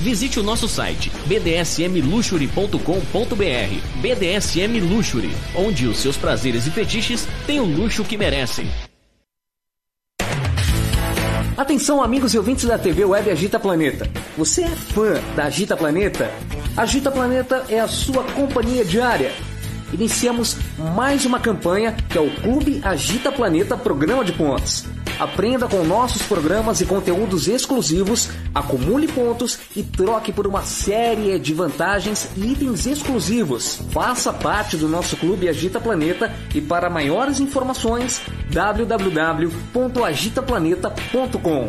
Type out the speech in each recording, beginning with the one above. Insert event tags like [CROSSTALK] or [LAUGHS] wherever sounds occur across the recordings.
Visite o nosso site bdsmluxury.com.br. BDSM Luxury, onde os seus prazeres e fetiches têm o luxo que merecem. Atenção, amigos e ouvintes da TV Web Agita Planeta. Você é fã da Agita Planeta? Agita Planeta é a sua companhia diária. Iniciamos mais uma campanha que é o Clube Agita Planeta Programa de Pontos. Aprenda com nossos programas e conteúdos exclusivos, acumule pontos e troque por uma série de vantagens e itens exclusivos. Faça parte do nosso Clube Agita Planeta e para maiores informações www.agitaplaneta.com.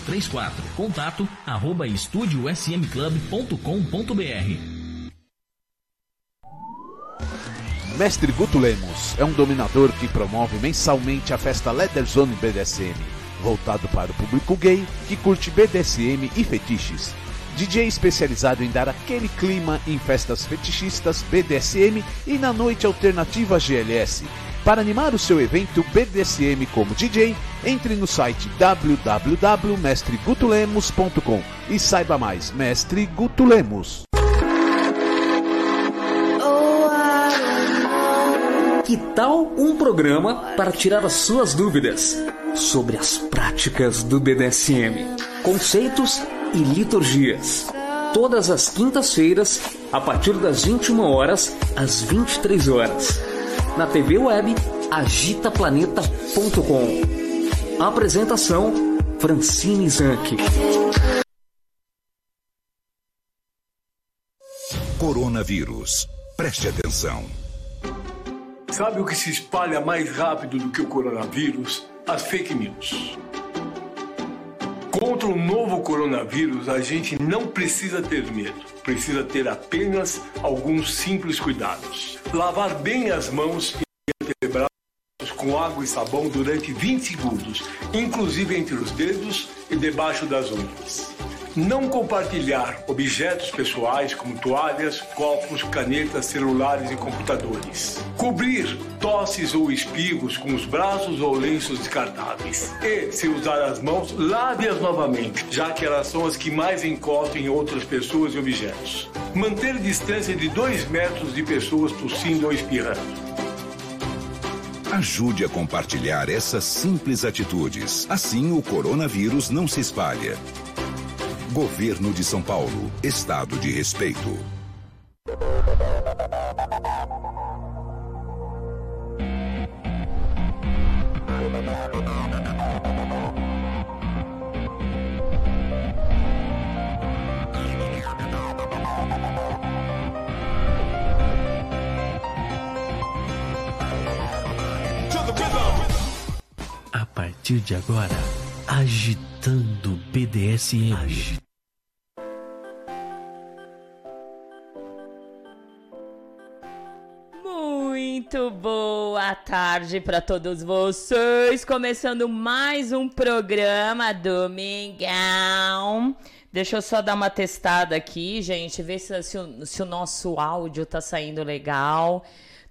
3834. Contato arroba estudiosmclub.com.br. Mestre Guto Lemos é um dominador que promove mensalmente a festa Leather Zone BDSM, voltado para o público gay que curte BDSM e fetiches. DJ especializado em dar aquele clima em festas fetichistas BDSM e na noite alternativa GLS. Para animar o seu evento BDSM como DJ, entre no site www.mestregutulemos.com e saiba mais. Mestre Guto Lemos. Que tal um programa para tirar as suas dúvidas sobre as práticas do BDSM, conceitos e liturgias? Todas as quintas-feiras, a partir das 21 horas às 23 horas. Na TV web agitaplaneta.com. Apresentação Francine Zanck. Coronavírus. Preste atenção. Sabe o que se espalha mais rápido do que o coronavírus? As fake news. Contra o novo coronavírus, a gente não precisa ter medo. Precisa ter apenas alguns simples cuidados. Lavar bem as mãos e antebraços com água e sabão durante 20 segundos, inclusive entre os dedos e debaixo das unhas. Não compartilhar objetos pessoais como toalhas, copos, canetas, celulares e computadores. Cobrir tosses ou espirros com os braços ou lenços descartáveis. E, se usar as mãos, lave-as novamente, já que elas são as que mais encostam em outras pessoas e objetos. Manter distância de 2 metros de pessoas tossindo ou espirrando. Ajude a compartilhar essas simples atitudes. Assim o coronavírus não se espalha. Governo de São Paulo. Estado de respeito. A partir de agora, agitando BDSM. Muito boa tarde para todos vocês. Começando mais um programa Domingão. Deixa eu só dar uma testada aqui, gente, ver se, se o, se o nosso áudio tá saindo legal.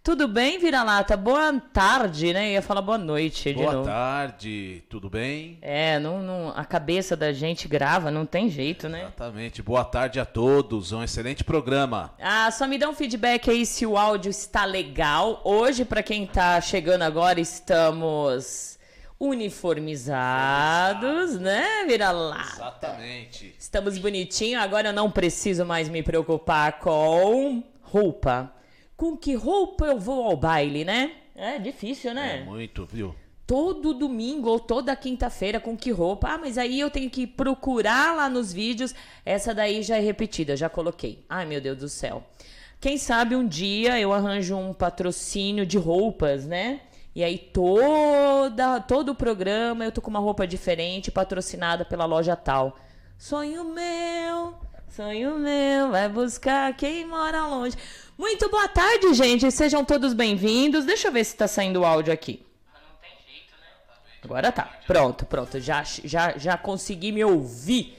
Tudo bem, Vira-Lata? Boa tarde, né? Eu ia falar boa noite de Boa novo. tarde, tudo bem? É, não, não, a cabeça da gente grava, não tem jeito, né? Exatamente. Boa tarde a todos. Um excelente programa. Ah, só me dá um feedback aí se o áudio está legal. Hoje, para quem tá chegando agora, estamos uniformizados, né? Vira lá. Exatamente. Estamos bonitinho. Agora eu não preciso mais me preocupar com roupa. Com que roupa eu vou ao baile, né? É difícil, né? É muito, viu? todo domingo ou toda quinta-feira com que roupa? Ah, mas aí eu tenho que procurar lá nos vídeos. Essa daí já é repetida, já coloquei. Ai, meu Deus do céu. Quem sabe um dia eu arranjo um patrocínio de roupas, né? E aí toda todo o programa eu tô com uma roupa diferente, patrocinada pela loja tal. Sonho meu, sonho meu, vai buscar quem mora longe. Muito boa tarde, gente. Sejam todos bem-vindos. Deixa eu ver se tá saindo o áudio aqui. Agora tá. Pronto, pronto. Já, já, já consegui me ouvir.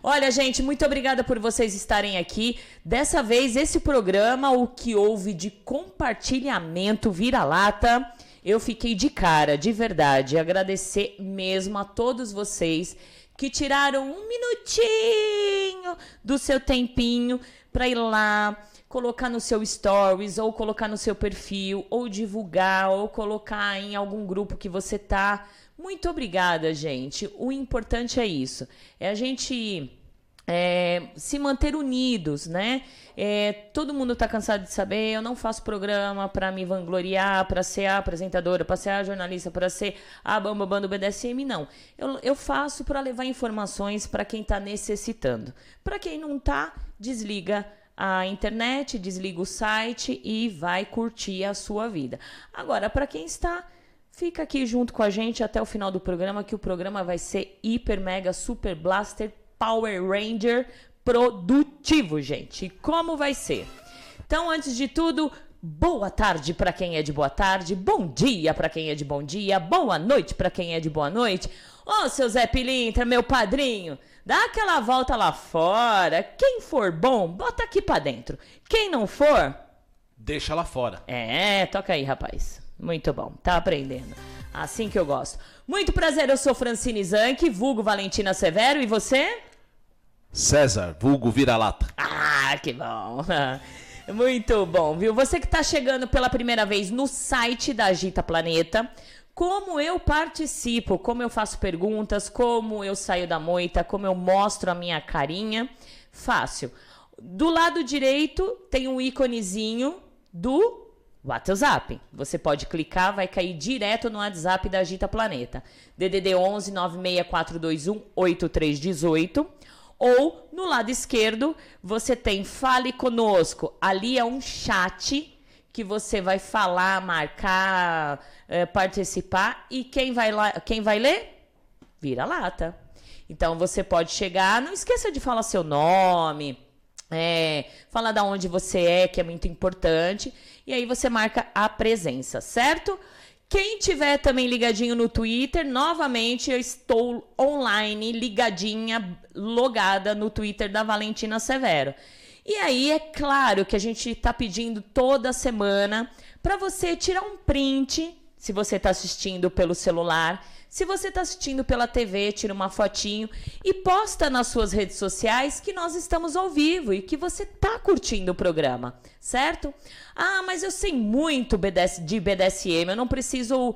Olha, gente, muito obrigada por vocês estarem aqui. Dessa vez, esse programa, o que houve de compartilhamento vira-lata, eu fiquei de cara, de verdade. Agradecer mesmo a todos vocês que tiraram um minutinho do seu tempinho para ir lá, colocar no seu stories, ou colocar no seu perfil, ou divulgar, ou colocar em algum grupo que você tá muito obrigada, gente. O importante é isso. É a gente é, se manter unidos, né? É, todo mundo está cansado de saber. Eu não faço programa para me vangloriar, para ser a apresentadora, para ser a jornalista, para ser a bambambam do BDSM, não. Eu, eu faço para levar informações para quem está necessitando. Para quem não está, desliga a internet, desliga o site e vai curtir a sua vida. Agora, para quem está Fica aqui junto com a gente até o final do programa, que o programa vai ser hiper, mega, super blaster, Power Ranger produtivo, gente. Como vai ser? Então, antes de tudo, boa tarde para quem é de boa tarde, bom dia para quem é de bom dia, boa noite para quem é de boa noite. Ô, seu Zé Pilintra, meu padrinho, dá aquela volta lá fora. Quem for bom, bota aqui para dentro. Quem não for, deixa lá fora. É, toca aí, rapaz. Muito bom, tá aprendendo. Assim que eu gosto. Muito prazer, eu sou Francine Zanck, vulgo Valentina Severo, e você? César, vulgo Vira-Lata. Ah, que bom. [LAUGHS] Muito bom, viu? Você que está chegando pela primeira vez no site da Agita Planeta, como eu participo, como eu faço perguntas, como eu saio da moita, como eu mostro a minha carinha, fácil. Do lado direito tem um íconezinho do WhatsApp. Você pode clicar, vai cair direto no WhatsApp da Agita Planeta. DDD 11 96421 8318. Ou no lado esquerdo, você tem Fale Conosco. Ali é um chat que você vai falar, marcar, é, participar. E quem vai, lá, quem vai ler? Vira lata. Então você pode chegar, não esqueça de falar seu nome, é, falar da onde você é, que é muito importante e aí você marca a presença, certo? Quem tiver também ligadinho no Twitter, novamente eu estou online, ligadinha, logada no Twitter da Valentina Severo. E aí é claro que a gente está pedindo toda semana para você tirar um print, se você está assistindo pelo celular, se você está assistindo pela TV, tira uma fotinho e posta nas suas redes sociais que nós estamos ao vivo e que você está curtindo o programa, certo? Ah, mas eu sei muito de BDSM, eu não preciso uh,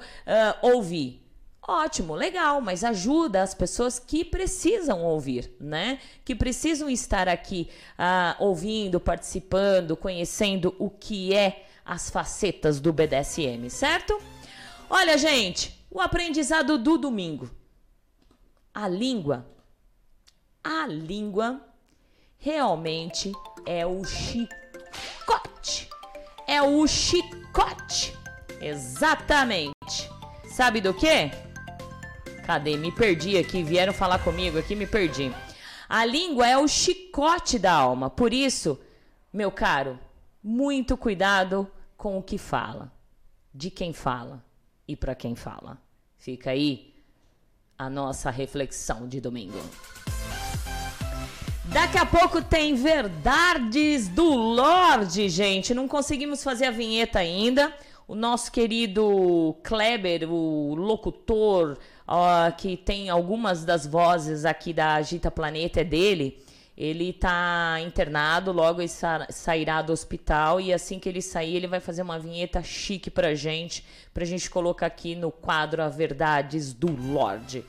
ouvir. Ótimo, legal, mas ajuda as pessoas que precisam ouvir, né? Que precisam estar aqui uh, ouvindo, participando, conhecendo o que é as facetas do BDSM, certo? Olha, gente, o aprendizado do domingo. A língua. A língua realmente é o chicote. É o chicote. Exatamente. Sabe do que? Cadê? Me perdi aqui. Vieram falar comigo aqui, me perdi. A língua é o chicote da alma. Por isso, meu caro, muito cuidado com o que fala, de quem fala e para quem fala. Fica aí a nossa reflexão de domingo. Daqui a pouco tem Verdades do Lorde, gente. Não conseguimos fazer a vinheta ainda. O nosso querido Kleber, o locutor, uh, que tem algumas das vozes aqui da Agita Planeta, é dele. Ele está internado, logo ele sairá do hospital e assim que ele sair, ele vai fazer uma vinheta chique pra gente, pra gente colocar aqui no quadro A Verdades do Lorde.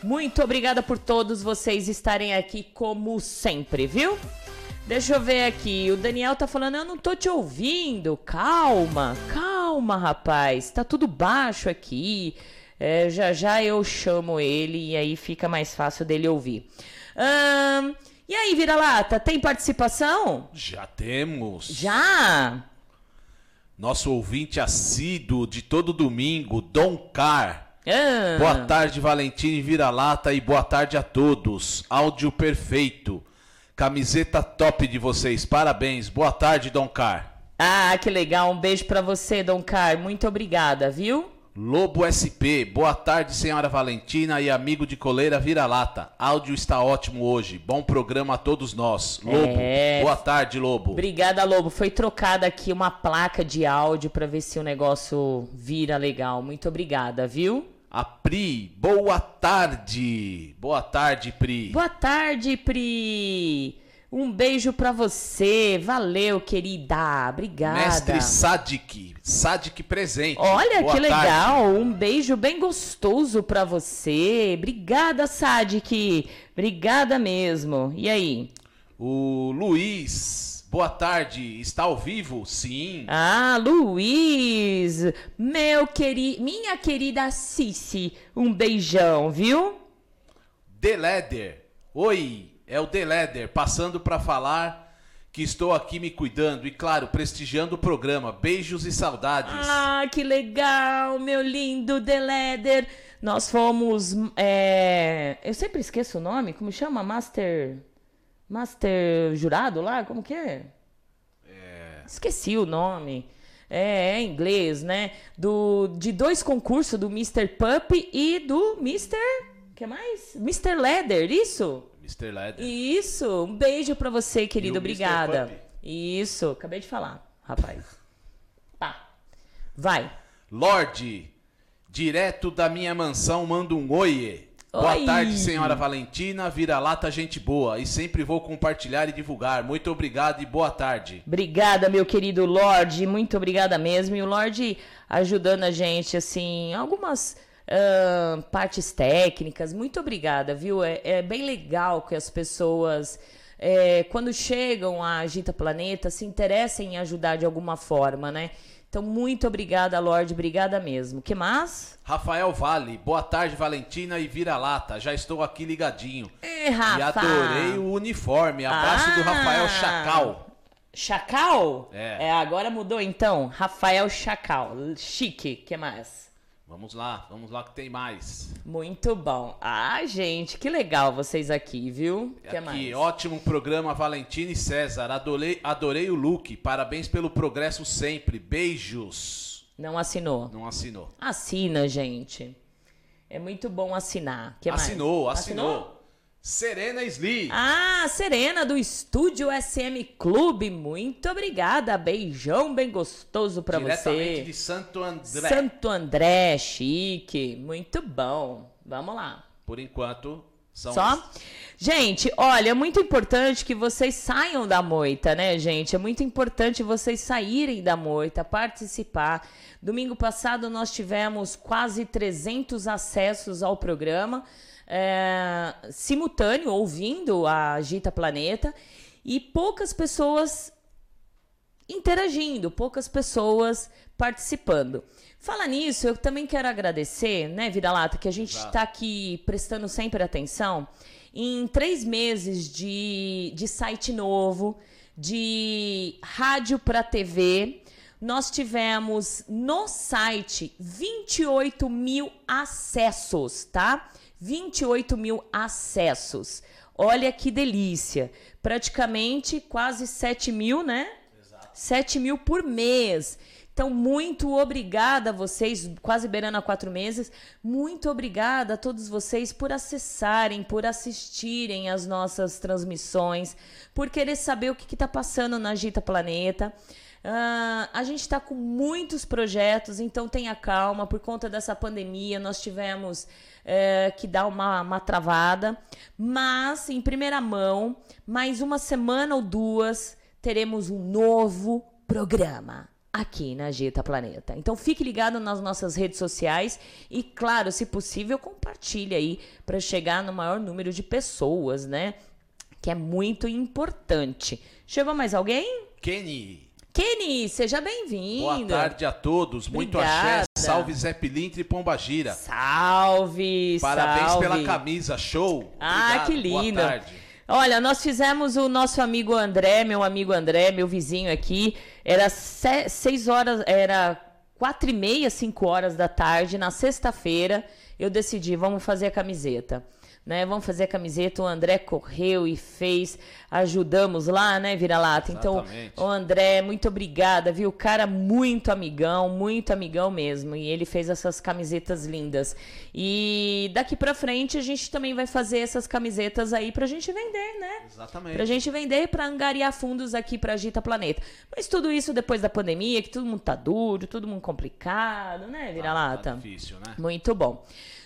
Muito obrigada por todos vocês estarem aqui como sempre, viu? Deixa eu ver aqui. O Daniel tá falando, eu não tô te ouvindo. Calma, calma rapaz, tá tudo baixo aqui. É, já já eu chamo ele e aí fica mais fácil dele ouvir. Ahn, e aí, vira-lata, tem participação? Já temos. Já? Nosso ouvinte assíduo de todo domingo, Dom Car. Ah, Boa tarde, Valentim Vira-Lata, e boa tarde a todos. Áudio perfeito. Camiseta top de vocês, parabéns. Boa tarde, Dom Car. Ah, que legal. Um beijo pra você, Dom Car. Muito obrigada, viu? Lobo SP, boa tarde, senhora Valentina e amigo de coleira Vira-Lata. Áudio está ótimo hoje. Bom programa a todos nós. Lobo, É. boa tarde, Lobo. Obrigada, Lobo. Foi trocada aqui uma placa de áudio pra ver se o negócio vira legal. Muito obrigada, viu? A Pri, boa tarde. Boa tarde, Pri. Boa tarde, Pri. Um beijo pra você. Valeu, querida. Obrigada. Mestre Sadik, Sadik presente. Olha Boa que tarde. legal, um beijo bem gostoso pra você. Obrigada, Sadik. Obrigada mesmo. E aí? O Luiz, boa tarde. Está ao vivo? Sim. Ah, Luiz, meu queri... minha querida Cici, um beijão, viu? The Leder. Oi, é o The Leder, passando para falar que estou aqui me cuidando e, claro, prestigiando o programa. Beijos e saudades. Ah, que legal, meu lindo The Leder. Nós fomos, é, eu sempre esqueço o nome, como chama? Master, Master jurado lá, como que é? Esqueci o nome. É, é em inglês, né? Do, de dois concursos, do Mr. Pup e do Mr. que mais? Mr. Leather, isso? Mr. Leder. Isso. Um beijo pra você, querido. Obrigada. Isso. Acabei de falar, rapaz. Tá. Vai. Lorde, direto da minha mansão, mando um oiê. Boa Oi. tarde, senhora Valentina. Vira-lata, gente boa. E sempre vou compartilhar e divulgar. Muito obrigado e boa tarde. Obrigada, meu querido Lorde. Muito obrigada mesmo. E o Lorde ajudando a gente, assim, algumas ahn, partes técnicas. Muito obrigada, viu? É, é bem legal que as pessoas, é, quando chegam à Agita Planeta, se interessem em ajudar de alguma forma, né? Então, muito obrigada, Lorde. Obrigada mesmo. que mais? Rafael Vale, boa tarde, Valentina e Vira-Lata. Já estou aqui ligadinho. É, Rafa. E adorei o uniforme. Abraço do Ah. Rafael Chacal. Chacal? É. agora mudou então. Rafael Chacal. Chique. que mais? Vamos lá, vamos lá que tem mais. Muito bom. Ah, gente, que legal vocês aqui, viu? que aqui, mais? ótimo programa, Valentina e César. Adorei, adorei o look. Parabéns pelo progresso sempre. Beijos. Não assinou. Não assinou. Assina, gente. É muito bom assinar. Que mais? assinou, assinou. Serena Sli. Ah, Serena do Estúdio SM Clube. Muito obrigada. Beijão bem gostoso pra diretamente você. de Santo André. Santo André, chique. Muito bom. Vamos lá. Por enquanto, são Só? Gente, olha, é muito importante que vocês saiam da moita, né, gente? É muito importante vocês saírem da moita, participar. Domingo passado nós tivemos quase 300 acessos ao programa, é, simultâneo, ouvindo a Agita Planeta, e poucas pessoas interagindo, poucas pessoas participando. Fala nisso, eu também quero agradecer, né, Vida Lata, que a gente está aqui prestando sempre atenção. Em três meses de, de site novo, de rádio para TV, nós tivemos no site 28 mil acessos, tá? 28 mil acessos. Olha que delícia. Praticamente quase 7 mil, né? 7 mil por mês. Então, muito obrigada a vocês, quase beirando a quatro meses. Muito obrigada a todos vocês por acessarem, por assistirem as nossas transmissões, por querer saber o que está passando na Agita Planeta. Ah, a gente está com muitos projetos, então tenha calma. Por conta dessa pandemia, nós tivemos eh, que dar uma, uma travada. Mas, em primeira mão, mais uma semana ou duas, teremos um novo programa aqui na Agita Planeta. Então fique ligado nas nossas redes sociais e, claro, se possível, compartilhe aí para chegar no maior número de pessoas, né? Que é muito importante. Chegou mais alguém? Kenny. Kenny, seja bem-vindo. Boa tarde a todos. Muito Obrigada. axé. Salve Zé Pilintra e Pombagira. Salve, Parabéns salve. pela camisa, show. Ah, Obrigado, que lindo. Boa tarde. Olha, nós fizemos o nosso amigo André, meu amigo André, meu vizinho aqui. Era se- seis horas, era quatro e meia, cinco horas da tarde, na sexta-feira. Eu decidi, vamos fazer a camiseta. Né, vamos fazer a camiseta, o André correu e fez, ajudamos lá, né, Vira-Lata? Então, Exatamente. o André, muito obrigada, viu? Cara, muito amigão, muito amigão mesmo. E ele fez essas camisetas lindas. E daqui pra frente a gente também vai fazer essas camisetas aí pra gente vender, né? Exatamente. Pra gente vender e pra angariar fundos aqui pra Agita Planeta. Mas tudo isso depois da pandemia, que todo mundo tá duro, todo mundo complicado, né, Vira-Lata? Tá difícil, né? Muito bom.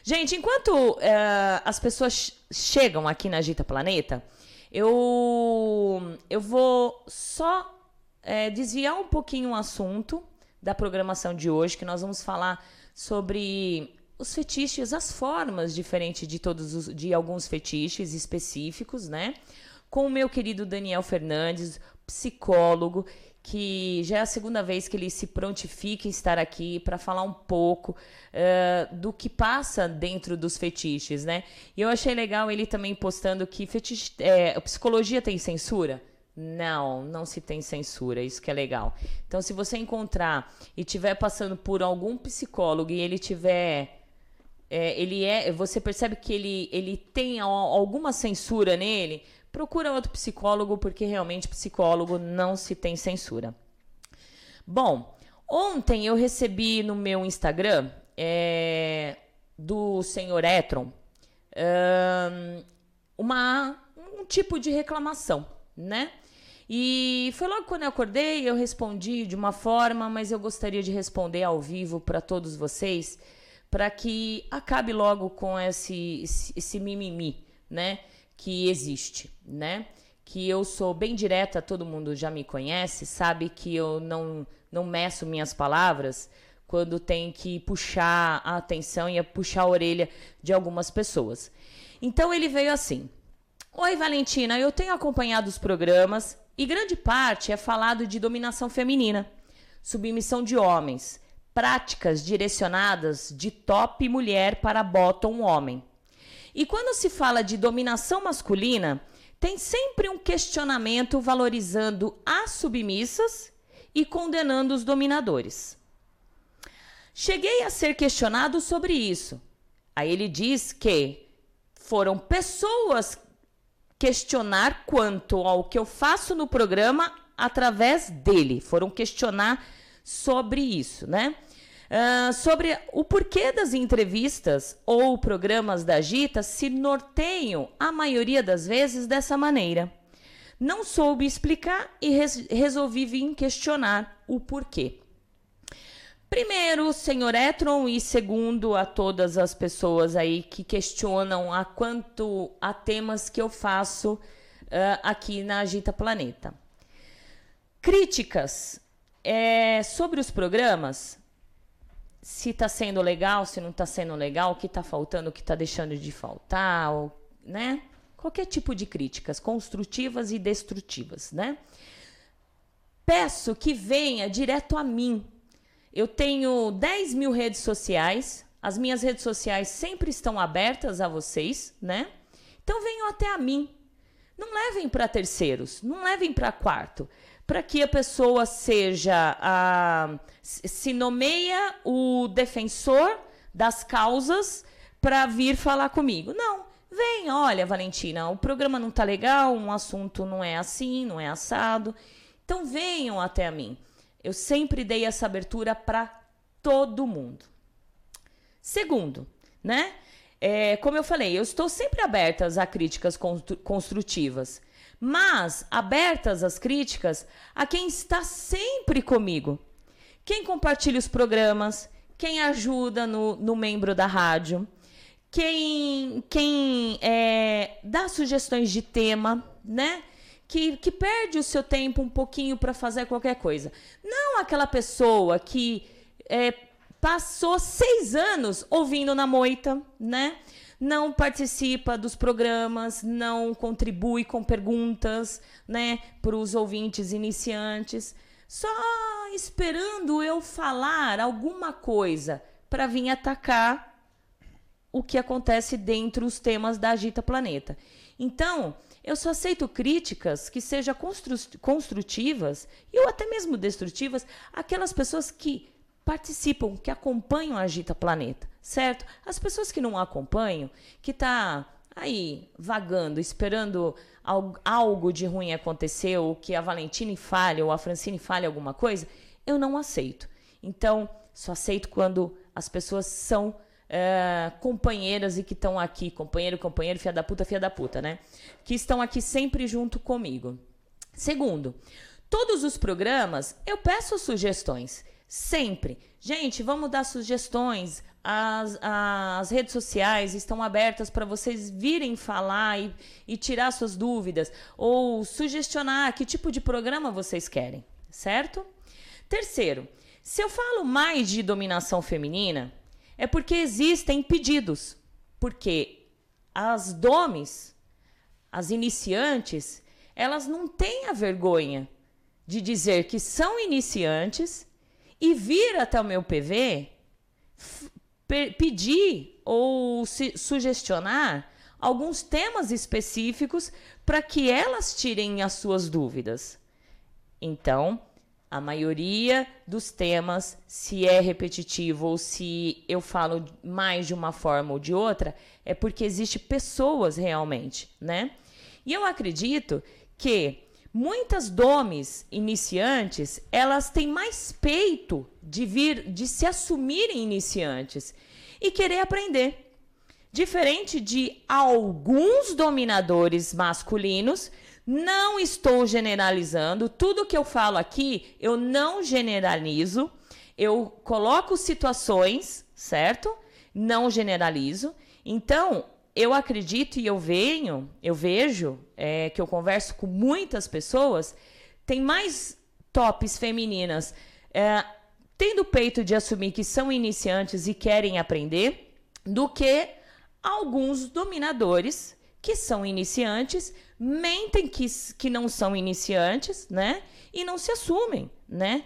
Gente, enquanto eh, as pessoas chegam aqui na Agita Planeta, eu, eu vou só eh, desviar um pouquinho o assunto da programação de hoje, que nós vamos falar sobre os fetiches, as formas diferentes de todos os, de alguns fetiches específicos, né? Com o meu querido Daniel Fernandes, psicólogo, que já é a segunda vez que ele se prontifica em estar aqui para falar um pouco eh, do que passa dentro dos fetiches, né? E eu achei legal ele também postando que fetiche, eh, psicologia tem censura. Não, não se tem censura, isso que é legal. Então, se você encontrar e estiver passando por algum psicólogo e ele tiver é, ele é, você percebe que ele, ele tem al- alguma censura nele, procura outro psicólogo, porque realmente psicólogo não se tem censura. Bom, ontem eu recebi no meu Instagram é, do senhor Etron ahn, uma, um tipo de reclamação, né? E foi logo quando eu acordei, eu respondi de uma forma, mas eu gostaria de responder ao vivo para todos vocês, para que acabe logo com esse, esse, esse mimimi, né? Que existe, né? Que eu sou bem direta, todo mundo já me conhece, sabe que eu não, não meço minhas palavras quando tem que puxar a atenção e puxar a orelha de algumas pessoas. Então ele veio assim. Oi, Valentina, eu tenho acompanhado os programas e grande parte é falado de dominação feminina, submissão de homens, práticas direcionadas de top mulher para bottom homem. E quando se fala de dominação masculina, tem sempre um questionamento valorizando as submissas e condenando os dominadores. Cheguei a ser questionado sobre isso. Aí ele diz que foram pessoas questionar quanto ao que eu faço no programa através dele. Foram questionar sobre isso, né? Ah, sobre o porquê das entrevistas ou programas da Gita se norteiam, a maioria das vezes, dessa maneira. Não soube explicar e res- resolvi vir questionar o porquê. Primeiro, senhor Etron, e segundo, a todas as pessoas aí que questionam a quanto a temas que eu faço ah, aqui na Agita Planeta. Críticas é, sobre os programas, se está sendo legal, se não está sendo legal, o que está faltando, o que está deixando de faltar, ou, né? Qualquer tipo de críticas, construtivas e destrutivas, né? Peço que venha direto a mim. Eu tenho 10 mil redes sociais. As minhas redes sociais sempre estão abertas a vocês, né? Então venham até a mim. Não levem para terceiros, não levem para quarto, para que a pessoa seja a se nomeia o defensor das causas para vir falar comigo. Não, vem, olha, Valentina, o programa não tá legal, um assunto não é assim, não é assado. Então venham até a mim. Eu sempre dei essa abertura para todo mundo. Segundo, né? É, como eu falei, eu estou sempre abertas a críticas constru- construtivas, mas abertas às críticas a quem está sempre comigo. Quem compartilha os programas, quem ajuda no, no membro da rádio, quem, quem é, dá sugestões de tema, né? Que, que perde o seu tempo um pouquinho para fazer qualquer coisa. Não aquela pessoa que é, passou seis anos ouvindo na moita, né? Não participa dos programas, não contribui com perguntas, né, para os ouvintes iniciantes. só esperando eu falar alguma coisa para vir atacar o que acontece dentro dos temas da Agita Planeta. Então, eu só aceito críticas que sejam constru construtivas e ou até mesmo destrutivas aquelas pessoas que participam, que acompanham a Agita Planeta, certo? As pessoas que não acompanham, que tá aí vagando, esperando algo de ruim acontecer, ou que a Valentine fale ou a Francine fale alguma coisa, eu não aceito. Então, só aceito quando as pessoas são é, companheiras e que estão aqui, companheiro, companheiro, fia da puta, fia da puta, né? Que estão aqui sempre junto comigo. Segundo, todos os programas eu peço sugestões. Sempre. Gente, vamos dar sugestões. As, as redes sociais estão abertas para vocês virem falar e, e tirar suas dúvidas ou sugestionar que tipo de programa vocês querem, certo? Terceiro, se eu falo mais de dominação feminina, é porque existem pedidos. Porque as domes, as iniciantes, elas não têm a vergonha de dizer que são iniciantes e vir até o meu PV pedir ou sugestionar alguns temas específicos para que elas tirem as suas dúvidas. Então, a maioria dos temas, se é repetitivo ou se eu falo mais de uma forma ou de outra, é porque existe pessoas realmente, né? E eu acredito que muitas domes iniciantes, elas têm mais peito de vir, de se assumirem iniciantes e querer aprender. Diferente de alguns dominadores masculinos não estou generalizando. Tudo que eu falo aqui, eu não generalizo. Eu coloco situações, certo? Não generalizo. Então, eu acredito e eu venho, eu vejo é, que eu converso com muitas pessoas, tem mais tops femininas é, tendo peito de assumir que são iniciantes e querem aprender, do que alguns dominadores que são iniciantes, mentem que, que não são iniciantes, né? E não se assumem, né?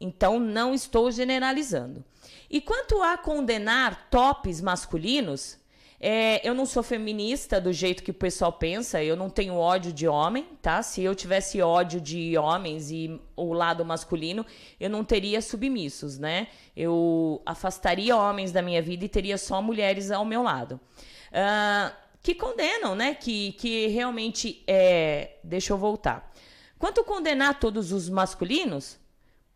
Então, não estou generalizando. E quanto a condenar tops masculinos, é, eu não sou feminista do jeito que o pessoal pensa, eu não tenho ódio de homem, tá? Se eu tivesse ódio de homens e o lado masculino, eu não teria submissos, né? Eu afastaria homens da minha vida e teria só mulheres ao meu lado. Uh, que condenam, né? Que, que realmente é. Deixa eu voltar. Quanto condenar todos os masculinos,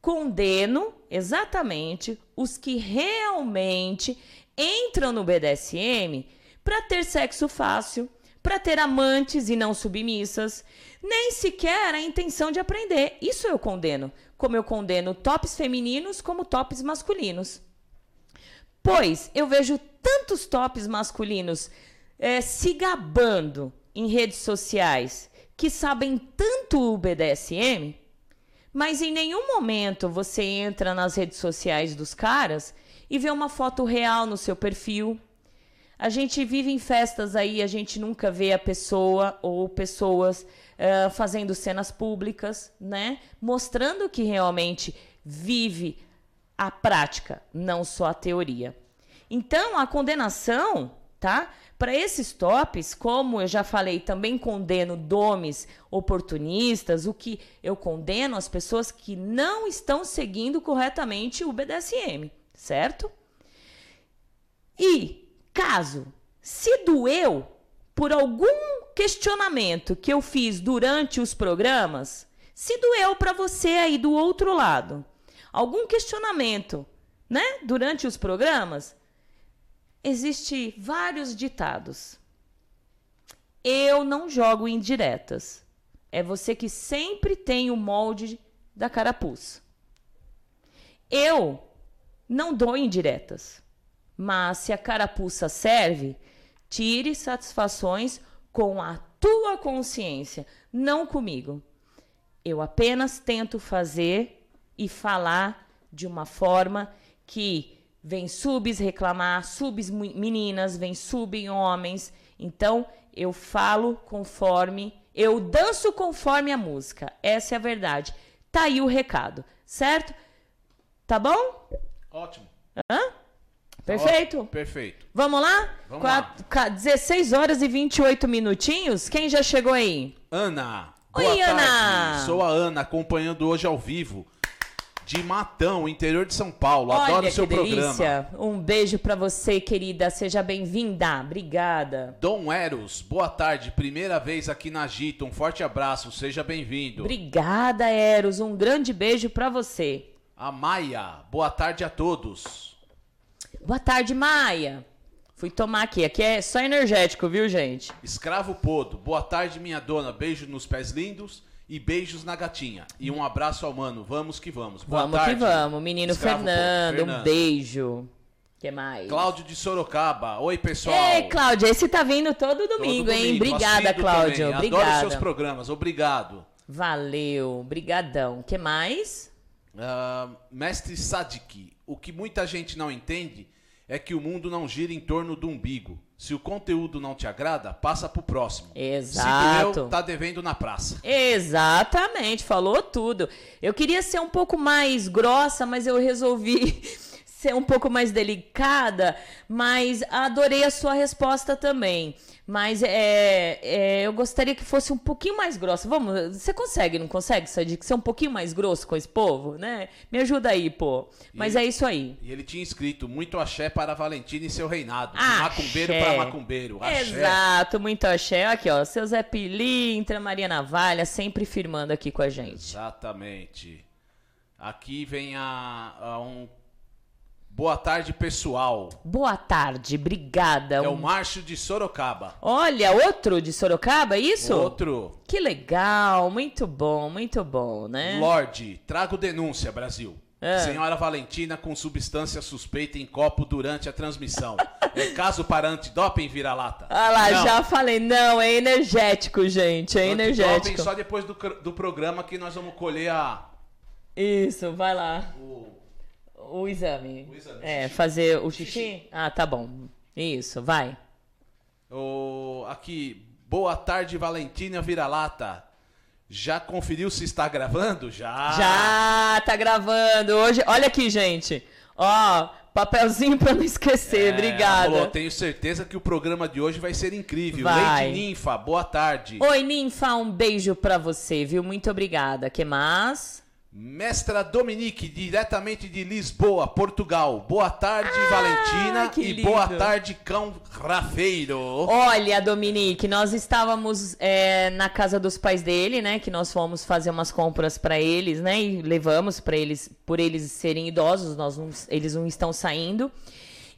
condeno exatamente os que realmente entram no BDSM para ter sexo fácil, para ter amantes e não submissas, nem sequer a intenção de aprender. Isso eu condeno, como eu condeno tops femininos como tops masculinos. Pois eu vejo tantos tops masculinos é, se gabando em redes sociais que sabem tanto o BDSM, mas em nenhum momento você entra nas redes sociais dos caras e vê uma foto real no seu perfil. A gente vive em festas aí, a gente nunca vê a pessoa ou pessoas uh, fazendo cenas públicas, né? Mostrando que realmente vive a prática, não só a teoria. Então, a condenação, tá? Para esses tops, como eu já falei, também condeno domes oportunistas, o que eu condeno as pessoas que não estão seguindo corretamente o BDSM, certo? E caso se doeu por algum questionamento que eu fiz durante os programas, se doeu para você aí do outro lado, algum questionamento, né, durante os programas, Existem vários ditados. Eu não jogo indiretas. É você que sempre tem o molde da carapuça. Eu não dou indiretas. Mas se a carapuça serve, tire satisfações com a tua consciência, não comigo. Eu apenas tento fazer e falar de uma forma que Vem subs reclamar, subs meninas, vem sub homens. Então, eu falo conforme, eu danço conforme a música. Essa é a verdade. Tá aí o recado, certo? Tá bom? Ótimo. Hã? Perfeito? Ótimo, Perfeito. Vamos lá? Vamos Quatro- ca- 16 horas e 28 minutinhos. Quem já chegou aí? Ana. Oi, boa Ana. tarde. Sou a Ana, acompanhando hoje ao vivo. De Matão, interior de São Paulo. Adoro o seu programa. Um beijo pra você, querida. Seja bem-vinda. Obrigada. Dom Eros, boa tarde. Primeira vez aqui na Gita. Um forte abraço. Seja bem-vindo. Obrigada, Eros. Um grande beijo pra você. A Maia, boa tarde a todos. Boa tarde, Maia. Fui tomar aqui. Aqui é só energético, viu, gente? Escravo Podo, boa tarde, minha dona. Beijo nos pés lindos e beijos na gatinha. E um abraço ao mano. Vamos que vamos. Boa vamos tarde. que vamos. Menino Fernando, Podo. um beijo. que mais? Cláudio de Sorocaba. Oi, pessoal. Ei, Cláudia, esse tá vindo todo Todo domingo, hein? domingo, Obrigada, Cláudio. também. Adoro Obrigada. seus programas. Obrigado. Valeu, brigadão. que mais? Ah, mestre Sadik, o que muita gente não entende é que o mundo não gira em torno do umbigo. Se o conteúdo não te agrada, passa pro próximo. Exato. Se doeu, tá devendo na praça. Exatamente, falou tudo. Eu queria ser um pouco mais grossa, mas eu resolvi [LAUGHS] ser um pouco mais delicada, mas adorei a sua resposta também. Mas é, é, eu gostaria que fosse um pouquinho mais grossa. Vamos, você consegue, não consegue, Sadiq? Ser um pouquinho mais grosso com esse povo, né? Me ajuda aí, pô. Mas E- é isso aí. E ele tinha escrito muito axé para Valentina e seu reinado. Axé. macumbeiro para macumbeiro. Axé. Exato, muito axé. Aqui, ó, seu Zé Pilintra, Maria Navalha, sempre firmando aqui com a gente. Exatamente. Aqui vem a, a um. Boa tarde, pessoal. Boa tarde, obrigada. É o Márcio de Sorocaba. Olha, outro de Sorocaba, é isso? Outro. Que legal, muito bom, muito bom, né? Lorde, trago denúncia, Brasil. É. Senhora Valentina com substância suspeita em copo durante a transmissão. [LAUGHS] é caso para antidoping vira-lata? Ah lá, Não. já falei, não, é energético, gente, é Antidoping energético. só depois do, do programa que nós vamos colher a, Isso, vai lá, o, o exame. O exame, É, xixi. fazer o xixi? Ah, tá bom. Isso, vai. o- Aqui, boa tarde, Valentina vira-lata. Já conferiu se está gravando? Já. Já tá gravando hoje. Olha aqui, gente. Ó, papelzinho pra não esquecer. É, Obrigada. falou, tenho certeza que o programa de hoje vai ser incrível. Vai. Leite Ninfa, boa tarde. Oi, Ninfa, um beijo pra você, viu? Muito obrigada. que mais? Mestra Dominique, diretamente de Lisboa, Portugal. Boa tarde, Valentina. Ah, que E lindo. boa tarde, cão rafeiro. Olha, Dominique, nós estávamos é, na casa dos pais dele, né? Que nós fomos fazer umas compras pra eles, né? E levamos pra eles, por eles serem idosos, nós não- eles não estão saindo.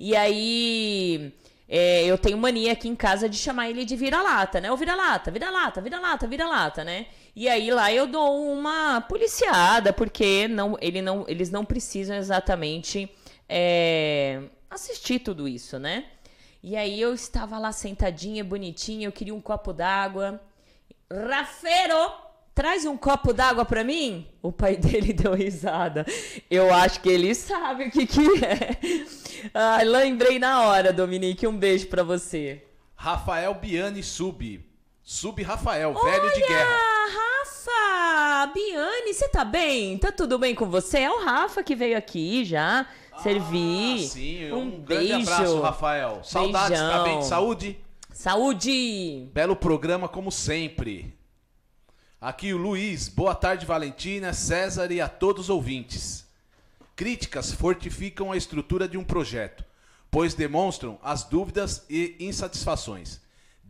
E aí é, eu tenho mania aqui em casa de chamar ele de vira-lata, né? Ô vira-lata, vira-lata, vira-lata, vira-lata, né? E aí lá eu dou uma policiada, porque não, ele não, eles não precisam exatamente é, assistir tudo isso, né? E aí eu estava lá sentadinha, bonitinha, eu queria um copo d'água. Rafeiro, traz um copo d'água pra mim? O pai [LAUGHS] dele deu risada. Eu acho que ele sabe o que que é. Ai, lembrei na hora, Dominique. Um beijo pra você. Rafael Biani Sub. Sub Rafael, velho de guerra. Rafa! Biane, você tá bem? Tá tudo bem com você? É o Rafa que veio aqui já servir. Ah, sim, um, um, grande beijo. abraço, Rafael. Saudades, tá bem? Beijão. Saúde? Saúde! Belo programa, como sempre. Aqui o Luiz. Boa tarde, Valentina, César e a todos os ouvintes. Críticas fortificam a estrutura de um projeto, pois demonstram as dúvidas e insatisfações.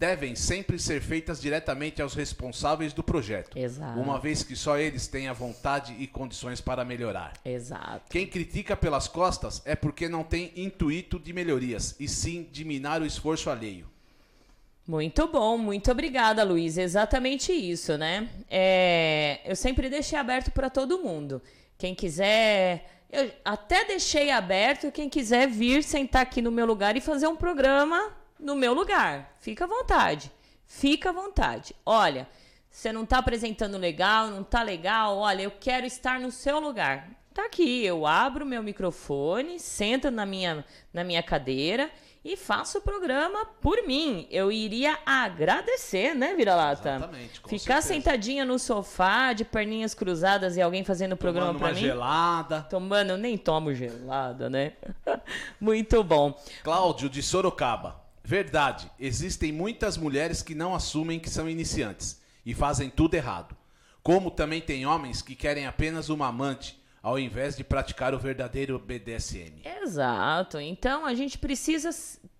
Devem sempre ser feitas diretamente aos responsáveis do projeto, Exato. uma vez que só eles têm a vontade e condições para melhorar. Exato. Quem critica pelas costas é porque não tem intuito de melhorias, e sim de minar o esforço alheio. Muito bom, muito obrigada, Luiz. Exatamente isso, né? É, eu sempre deixei aberto para todo mundo. Quem quiser. Eu até deixei aberto quem quiser vir sentar aqui no meu lugar e fazer um programa no meu lugar. Fica à vontade. Fica à vontade. Olha, você não tá apresentando legal, não tá legal. Olha, eu quero estar no seu lugar. Tá aqui, eu abro meu microfone, sento na minha, na minha cadeira e faça o programa por mim. Eu iria agradecer, né, Vira-Lata? Exatamente, com Ficar certeza. sentadinha no sofá, de perninhas cruzadas e alguém fazendo o programa Tomando uma mim. gelada. Tomando, eu nem tomo gelada, né? [LAUGHS] Muito bom. Cláudio de Sorocaba. Verdade, existem muitas mulheres que não assumem que são iniciantes e fazem tudo errado. Como também tem homens que querem apenas uma amante, ao invés de praticar o verdadeiro BDSM. Exato. Então a gente precisa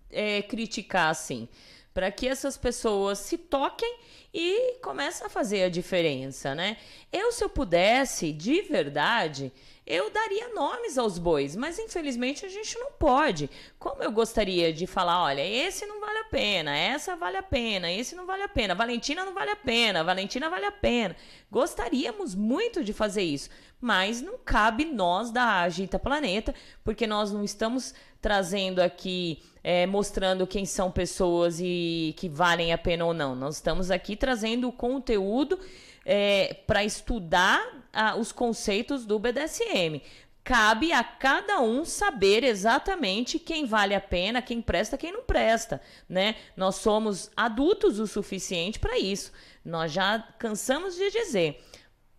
é, criticar assim, para que essas pessoas se toquem e comecem a fazer a diferença, né? Eu, se eu pudesse, de verdade, eu daria nomes aos bois, mas infelizmente a gente não pode. Como eu gostaria de falar, olha, esse não vale a pena, essa vale a pena, esse não vale a pena, Valentina não vale a pena, Valentina vale a pena. Gostaríamos muito de fazer isso, mas não cabe nós da Agita Planeta, porque nós não estamos trazendo aqui, é, mostrando quem são pessoas e que valem a pena ou não. Nós estamos aqui trazendo o conteúdo é, para estudar os conceitos do BDSM. Cabe a cada um saber exatamente quem vale a pena, quem presta, quem não presta, né? Nós somos adultos o suficiente para isso. Nós já cansamos de dizer.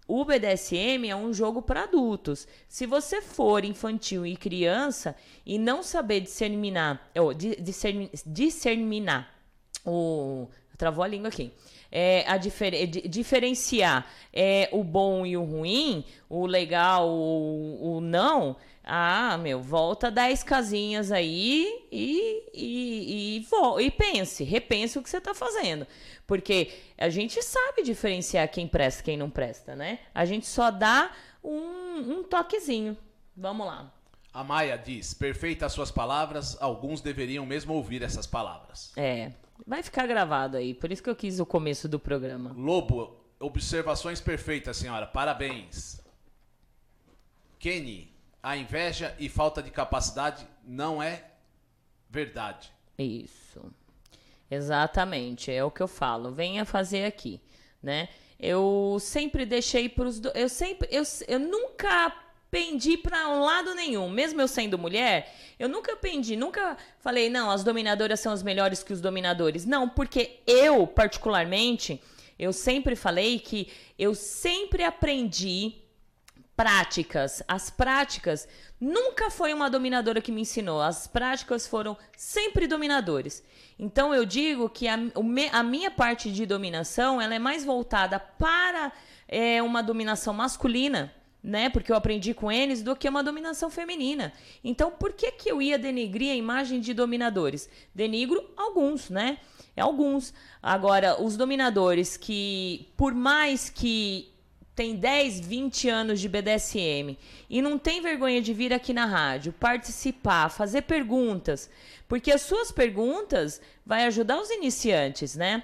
O BDSM é um jogo para adultos. Se você for infantil e criança e não saber discerminar, ou discern, discerminar o travou a língua aqui. É, a difer diferenciar é, o bom e o ruim, o legal, o, o não. Ah, meu, volta 10 casinhas aí e, e, e, e pense, repense o que você está fazendo. Porque a gente sabe diferenciar quem presta e quem não presta, né? A gente só dá um, um toquezinho. Vamos lá. A Maia diz: perfeitas suas palavras, alguns deveriam mesmo ouvir essas palavras. É, vai ficar gravado aí, por isso que eu quis o começo do programa. Lobo, observações perfeitas, senhora, parabéns. Kenny, a inveja e falta de capacidade não é verdade. Isso. Exatamente, é o que eu falo. Venha fazer aqui, né? Eu sempre deixei para os do... eu sempre eu, eu nunca pendi para um lado nenhum, mesmo eu sendo mulher, eu nunca pendi, nunca falei não, as dominadoras são as melhores que os dominadores. Não, porque eu particularmente, eu sempre falei que eu sempre aprendi práticas. As práticas nunca foi uma dominadora que me ensinou. As práticas foram sempre dominadores. Então eu digo que a, a minha parte de dominação ela é mais voltada para é, uma dominação masculina. Né? Porque eu aprendi com eles do que uma dominação feminina. Então, por que, que eu ia denegrir a imagem de dominadores? Denigro alguns, né? Alguns. Agora, os dominadores que, por mais que tem 10, 20 anos de BDSM e não tem vergonha de vir aqui na rádio, participar, fazer perguntas, porque as suas perguntas vai ajudar os iniciantes, né?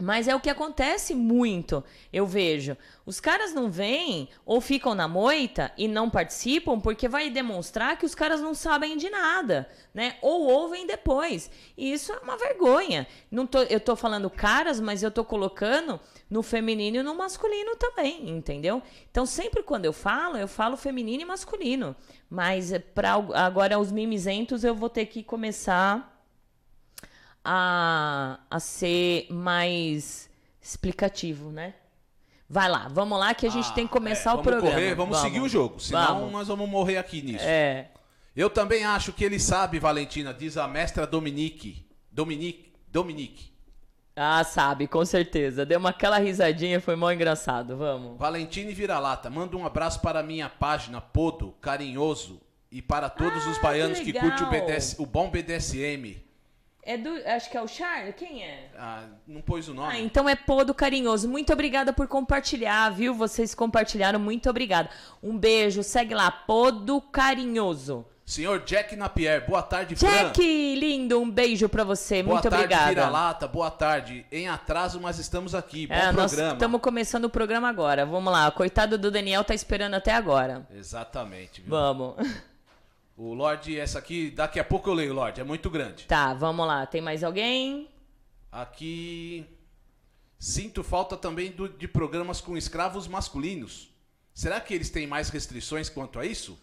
Mas é o que acontece muito, eu vejo. Os caras não vêm ou ficam na moita e não participam porque vai demonstrar que os caras não sabem de nada, né? Ou ouvem depois. E isso é uma vergonha. Não tô, eu tô falando caras, mas eu tô colocando no feminino e no masculino também, entendeu? Então sempre quando eu falo, eu falo feminino e masculino. Mas para agora os mimizentos eu vou ter que começar a, a ser mais explicativo, né? Vai lá, vamos lá que a gente Ah, tem que começar é, o vamos programa. Correr, vamos, seguir o jogo, senão Vamos. nós vamos morrer aqui nisso. É. Eu também acho que ele sabe, Valentina, diz a mestra Dominique. Dominique. Dominique. Ah, sabe, com certeza. Deu uma aquela risadinha, foi mó engraçado. Vamos. Valentina e Vira-Lata, manda um abraço para a minha página, Podo, carinhoso, e para todos os baianos que, que curtem o. BDS, o bom BDSM. É do. Acho que é o Charles? Quem é? Ah, não pôs o nome? Ah, então é Podo Carinhoso. Muito obrigada por compartilhar, viu? Vocês compartilharam, muito obrigada. Um beijo, segue lá, Podo Carinhoso. Senhor Jack Napier, boa tarde, Fran. Jack, lindo, um beijo pra você. Boa muito tarde, obrigada. Vira-Lata, boa tarde. Em atraso, mas estamos aqui. Bom É, programa. estamos começando o programa agora. Vamos lá. Coitado do Daniel tá esperando até agora. Exatamente. Viu? Vamos. [LAUGHS] O Lorde, essa aqui, daqui a pouco eu leio, Lorde, é muito grande. Tá, vamos lá. Tem mais alguém? Aqui. Sinto falta também do- de programas com escravos masculinos. Será que eles têm mais restrições quanto a isso?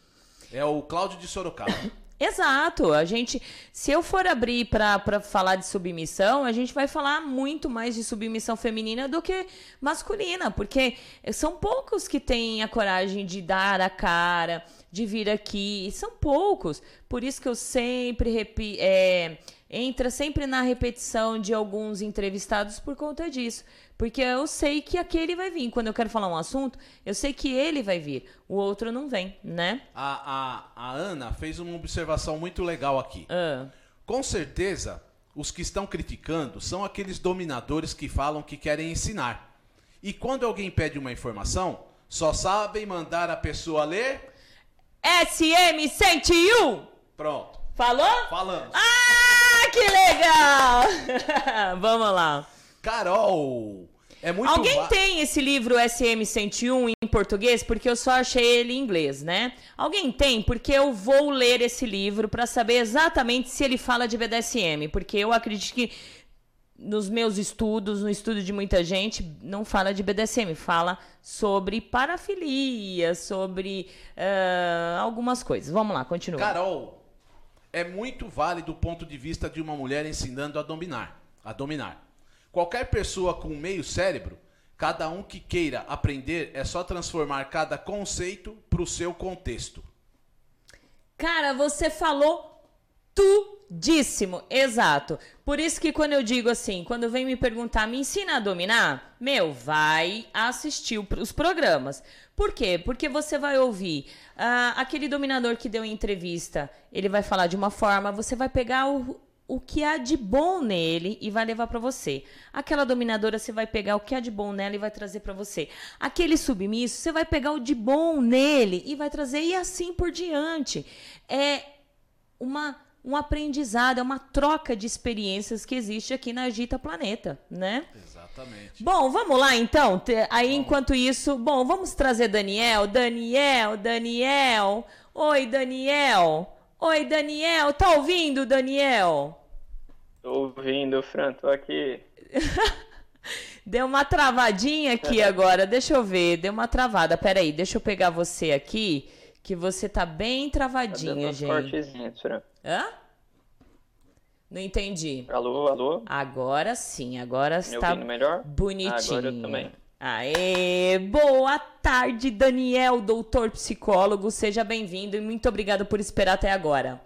É o Cláudio de Sorocaba. [LAUGHS] Exato. A gente, se eu for abrir para falar de submissão, a gente vai falar muito mais de submissão feminina do que masculina, porque são poucos que têm a coragem de dar a cara, de vir aqui. São poucos. Por isso que eu sempre repito. É, entra sempre na repetição de alguns entrevistados por conta disso. Porque eu sei que aquele vai vir. Quando eu quero falar um assunto, eu sei que ele vai vir. O outro não vem, né? A, a, a Ana fez uma observação muito legal aqui. Ah. Com certeza, os que estão criticando são aqueles dominadores que falam que querem ensinar. E quando alguém pede uma informação, só sabem mandar a pessoa ler. SM101! Pronto. Falou? Falamos. Ah, que legal! [LAUGHS] Vamos lá. Carol! É muito Alguém va- tem esse livro SM101 em português? Porque eu só achei ele em inglês, né? Alguém tem? Porque eu vou ler esse livro para saber exatamente se ele fala de BDSM. Porque eu acredito que nos meus estudos, no estudo de muita gente, não fala de BDSM, fala sobre parafilia, sobre ah, algumas coisas. Vamos lá, continua. Carol, é muito válido do ponto de vista de uma mulher ensinando a dominar. A dominar. Qualquer pessoa com meio cérebro, cada um que queira aprender é só transformar cada conceito para o seu contexto. Cara, você falou tudíssimo, exato. Por isso que quando eu digo assim, quando vem me perguntar, me ensina a dominar, meu, vai assistir os programas. Por quê? Porque você vai ouvir ah, aquele dominador que deu entrevista, ele vai falar de uma forma, você vai pegar o, o que há de bom nele e vai levar pra você. Aquela dominadora, você vai pegar o que há de bom nela e vai trazer pra você. Aquele submisso, você vai pegar o de bom nele e vai trazer e assim por diante. É uma, um aprendizado, é uma troca de experiências que existe aqui na Agita Planeta, né? Exatamente. Bom, vamos lá então. Aí, enquanto isso, bom, vamos trazer Daniel. Daniel, Daniel. Oi, Daniel. Oi, Daniel. Tá ouvindo, Daniel? Tô ouvindo, Fran, tô aqui. [LAUGHS] Deu uma travadinha aqui [LAUGHS] agora. Deixa eu ver. Deu uma travada. Peraí, deixa eu pegar você aqui. Que você tá bem Tá travadinha, uns gente. Fran. Hã? Não entendi. Alô, alô? Agora sim, agora Me está melhor? bonitinho. Agora eu também. Aê, boa tarde, Daniel, doutor psicólogo. Seja bem-vindo e muito obrigado por esperar até agora.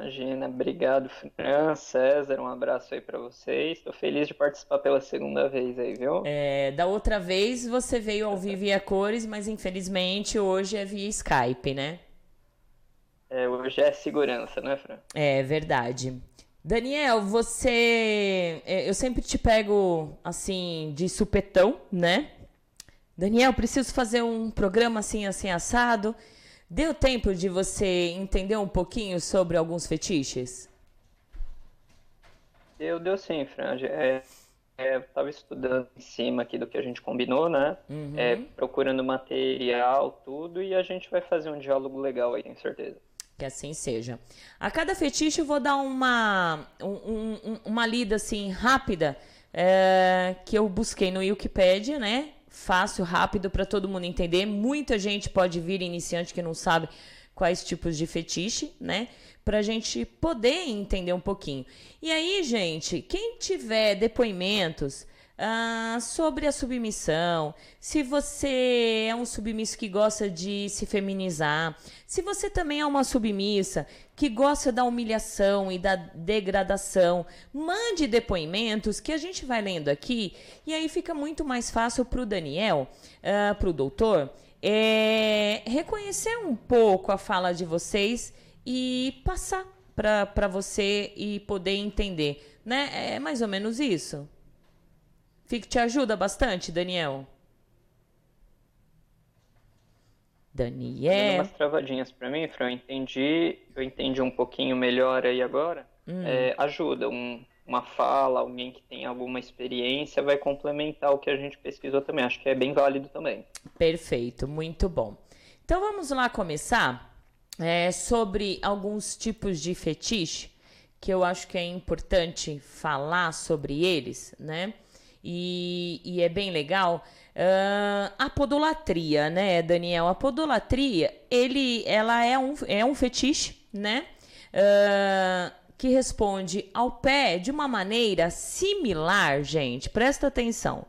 Imagina, obrigado, Fran, César, um abraço aí pra vocês. Tô feliz de participar pela segunda vez aí, viu? É, da outra vez você veio ao vivo e a cores, mas infelizmente hoje é via Skype, né? É, hoje é segurança, né, Fran? É verdade. Daniel, você. é, Eu sempre te pego assim, de supetão, né? Daniel, preciso fazer um programa assim, assim, assado. Deu tempo de você entender um pouquinho sobre alguns fetiches? Deu, deu sim, Fran. É, é, eu tava estudando em cima aqui do que a gente combinou, né? Uhum. É, procurando material, tudo, e a gente vai fazer um diálogo legal aí, tenho certeza. Que assim seja. A cada fetiche eu vou dar uma, um- um- um- uma lida assim rápida é, que eu busquei no Wikipedia, né? Fácil, rápido para todo mundo entender. Muita gente pode vir iniciante que não sabe quais tipos de fetiche, né? Pra gente poder entender um pouquinho. E aí, gente, quem tiver depoimentos ah, sobre a submissão, se você é um submisso que gosta de se feminizar, se você também é uma submissa que gosta da humilhação e da degradação, mande depoimentos que a gente vai lendo aqui e aí fica muito mais fácil para o Daniel, para o doutor, é, reconhecer um pouco a fala de vocês e passar para você e poder entender, né? É mais ou menos isso. Fica, te ajuda bastante, Daniel? Dando Daniel. umas travadinhas pra mim, Fran, eu entendi, eu entendi um pouquinho melhor aí agora. É, ajuda, um- uma fala, alguém que tem alguma experiência vai complementar o que a gente pesquisou também. Acho que é bem válido também. Perfeito, muito bom. Então vamos lá começar é, sobre alguns tipos de fetiche que eu acho que é importante falar sobre eles, né? E, e é bem legal. Uh, a podolatria, né, Daniel? A podolatria, ele, ela é um, é um fetiche, né? Uh, que responde ao pé de uma maneira similar, gente, presta atenção,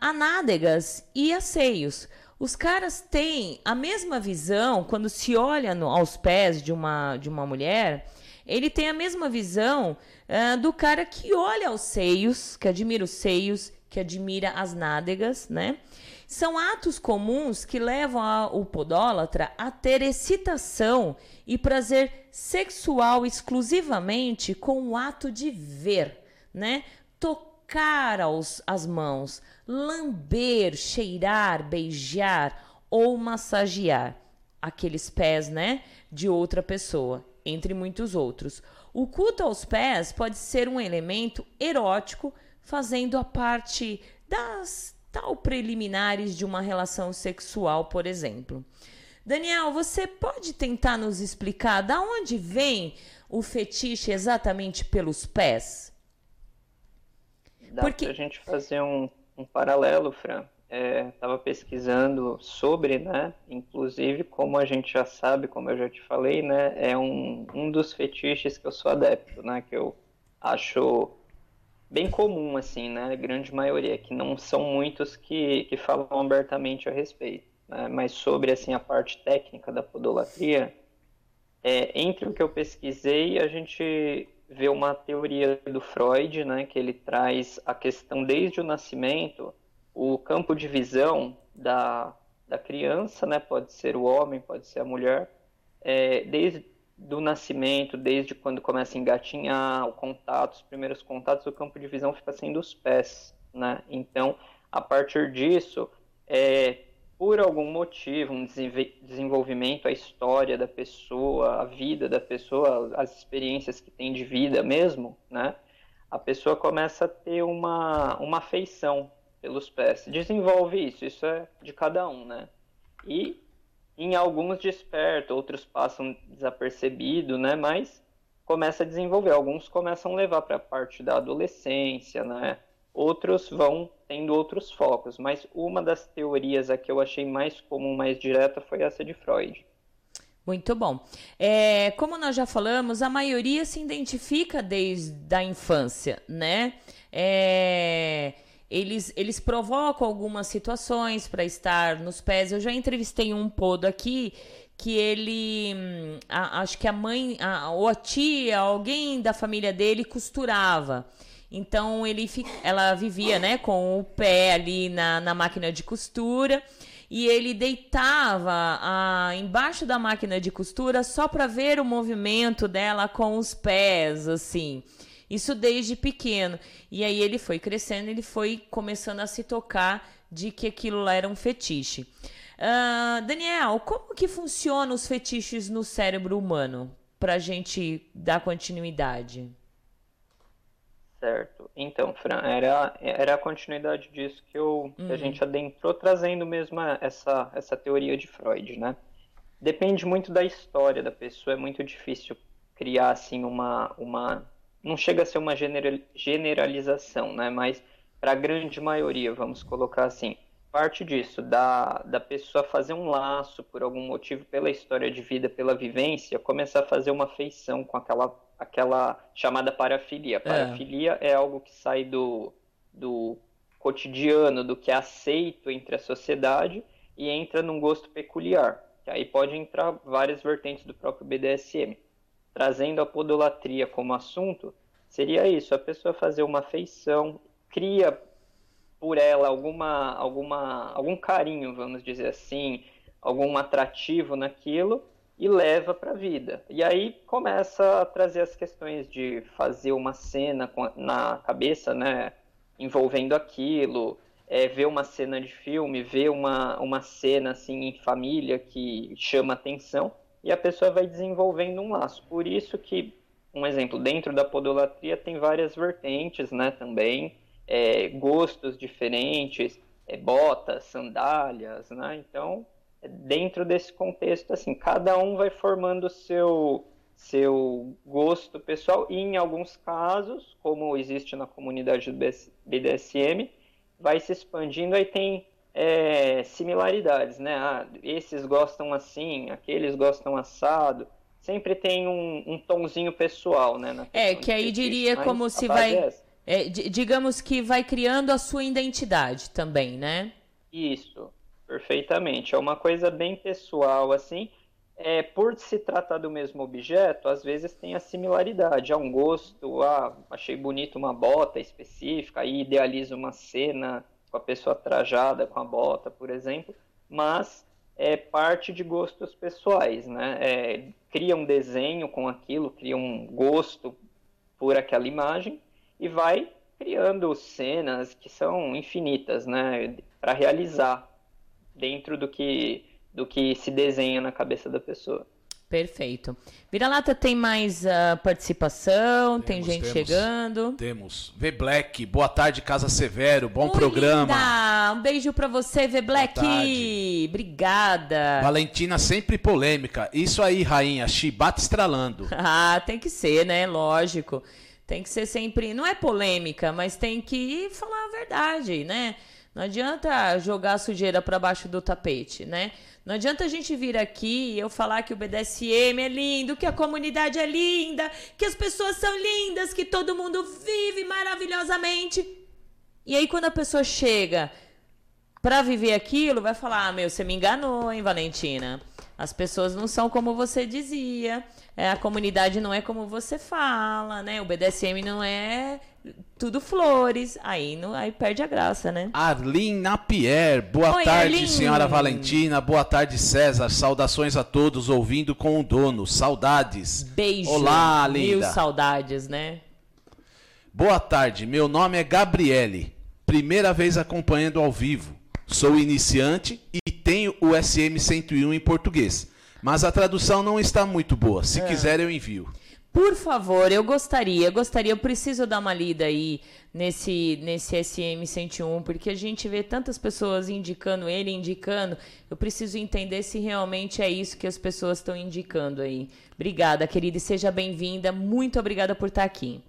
a nádegas e a seios. Os caras têm a mesma visão quando se olha no, aos pés de uma, de uma mulher, ele tem a mesma visão uh, do cara que olha aos seios, que admira os seios, que admira as nádegas, né? São atos comuns que levam a, o podólatra a ter excitação e prazer sexual exclusivamente com o ato de ver, né? Tocar aos, as mãos, lamber, cheirar, beijar ou massagear aqueles pés, né, de outra pessoa, entre muitos outros. O culto aos pés pode ser um elemento erótico, fazendo a parte das tal preliminares de uma relação sexual, por exemplo. Daniel, você pode tentar nos explicar da onde vem o fetiche exatamente pelos pés? Dá Porque... pra gente fazer um, um paralelo, Fran. Estava é, pesquisando sobre, né? Inclusive, como a gente já sabe, como eu já te falei, né? É um, um dos fetiches que eu sou adepto, né? Que eu acho bem comum, assim, né? A grande maioria, que não são muitos que, que falam abertamente a respeito. Né? Mas sobre, assim, a parte técnica da podolatria, é, entre o que eu pesquisei, a gente vê uma teoria do Freud, né? Que ele traz a questão desde o nascimento, o campo de visão da, da criança, né? Pode ser o homem, pode ser a mulher, é, desde do nascimento, desde quando começa a engatinhar, o contato, os primeiros contatos, o campo de visão fica sendo os pés, né? Então, a partir disso, é, por algum motivo, um desenvolvimento, a história da pessoa, a vida da pessoa, as experiências que tem de vida mesmo, né? A pessoa começa a ter uma, uma afeição pelos pés. Desenvolve isso, isso é de cada um, né? E em alguns desperta, outros passam desapercebido, né? Mas começa a desenvolver. Alguns começam a levar para a parte da adolescência, né? Outros vão tendo outros focos. Mas uma das teorias a que eu achei mais comum, mais direta, foi essa de Freud. Muito bom. É, como nós já falamos, a maioria se identifica desde a infância, né? É, eles, eles provocam algumas situações para estar nos pés. Eu já entrevistei um podo aqui que ele, hum, a, acho que a mãe, a, ou a tia, alguém da família dele costurava. Então ele, ela vivia, né, com o pé ali na, na máquina de costura e ele deitava a, embaixo da máquina de costura só para ver o movimento dela com os pés, assim. Isso desde pequeno. E aí ele foi crescendo, ele foi começando a se tocar de que aquilo lá era um fetiche. Uh, Daniel, como que funcionam os fetiches no cérebro humano? Para a gente dar continuidade. Certo. Então, Fran, era, era a continuidade disso que, eu, uhum. que a uhum. gente adentrou, trazendo mesmo essa, essa teoria de Freud, né? Depende muito da história da pessoa, é muito difícil criar, assim, uma, uma não chega a ser uma generalização, né? Mas para a grande maioria, vamos colocar assim, parte disso, da, da pessoa fazer um laço por algum motivo, pela história de vida, pela vivência, começar a fazer uma feição com aquela, aquela chamada parafilia. É. Parafilia é, é algo que sai do, do cotidiano, do que é aceito entre a sociedade e entra num gosto peculiar. Que aí pode entrar várias vertentes do próprio BDSM trazendo a podolatria como assunto, seria isso: a pessoa fazer uma afeição, cria por ela alguma, alguma, algum carinho, vamos dizer assim, algum atrativo naquilo e leva para a vida. E aí começa a trazer as questões de fazer uma cena na cabeça, né, envolvendo aquilo, é, ver uma cena de filme, ver uma, uma cena assim em família que chama atenção e a pessoa vai desenvolvendo um laço. Por isso que, um exemplo, dentro da podolatria tem várias vertentes, né, também, é, gostos diferentes, é, botas, sandálias, né, então, dentro desse contexto, assim, cada um vai formando o seu, seu gosto pessoal. E, em alguns casos, como existe na comunidade do BDSM, vai se expandindo, aí tem é, similaridades, né? Ah, esses gostam assim, aqueles gostam assado. Sempre tem um, um tomzinho pessoal, né? É, que aí diria como se vai. É é, digamos que vai criando a sua identidade também, né? Isso, perfeitamente. É uma coisa bem pessoal, assim. É, por se tratar do mesmo objeto, às vezes tem a similaridade. Há um gosto, ah, achei bonito uma bota específica, aí idealiza uma cena com a pessoa trajada com a bota, por exemplo, mas é parte de gostos pessoais, né? É, cria um desenho com aquilo, cria um gosto por aquela imagem e vai criando cenas que são infinitas, né, para realizar dentro do que do que se desenha na cabeça da pessoa. Perfeito. Vira-lata tem mais uh, participação, temos, tem gente temos, chegando. Temos. V Black, boa tarde, Casa Severo, bom Oi, programa. Linda. Um beijo para você, V Black. Obrigada. Valentina sempre polêmica. Isso aí, rainha, chibata estralando. [LAUGHS] ah, tem que ser, né? Lógico. Tem que ser sempre. Não é polêmica, mas tem que falar a verdade, né? Não adianta jogar a sujeira para baixo do tapete, né? Não adianta a gente vir aqui e eu falar que o BDSM é lindo, que a comunidade é linda, que as pessoas são lindas, que todo mundo vive maravilhosamente. E aí quando a pessoa chega para viver aquilo, vai falar: "Ah, meu, você me enganou, hein, Valentina? As pessoas não são como você dizia." é, a comunidade não é como você fala, né? O BDSM não é tudo flores. Aí, não, aí perde a graça, né? Arlene Napier, boa Oi, tarde, Arlene. senhora Valentina. Boa tarde, César. Saudações a todos ouvindo com o dono. Saudades. Beijo. Olá, linda. Mil saudades, né? Boa tarde, meu nome é Gabriele. Primeira vez acompanhando ao vivo. Sou iniciante e o SM 101 em português. Mas a tradução não está muito boa. Se é. quiser, eu envio. Por favor, eu gostaria, eu gostaria, eu preciso dar uma lida aí nesse, nesse SM101, porque a gente vê tantas pessoas indicando ele, indicando. Eu preciso entender se realmente é isso que as pessoas estão indicando aí. Obrigada, querida, e seja bem-vinda. Muito obrigada por estar aqui.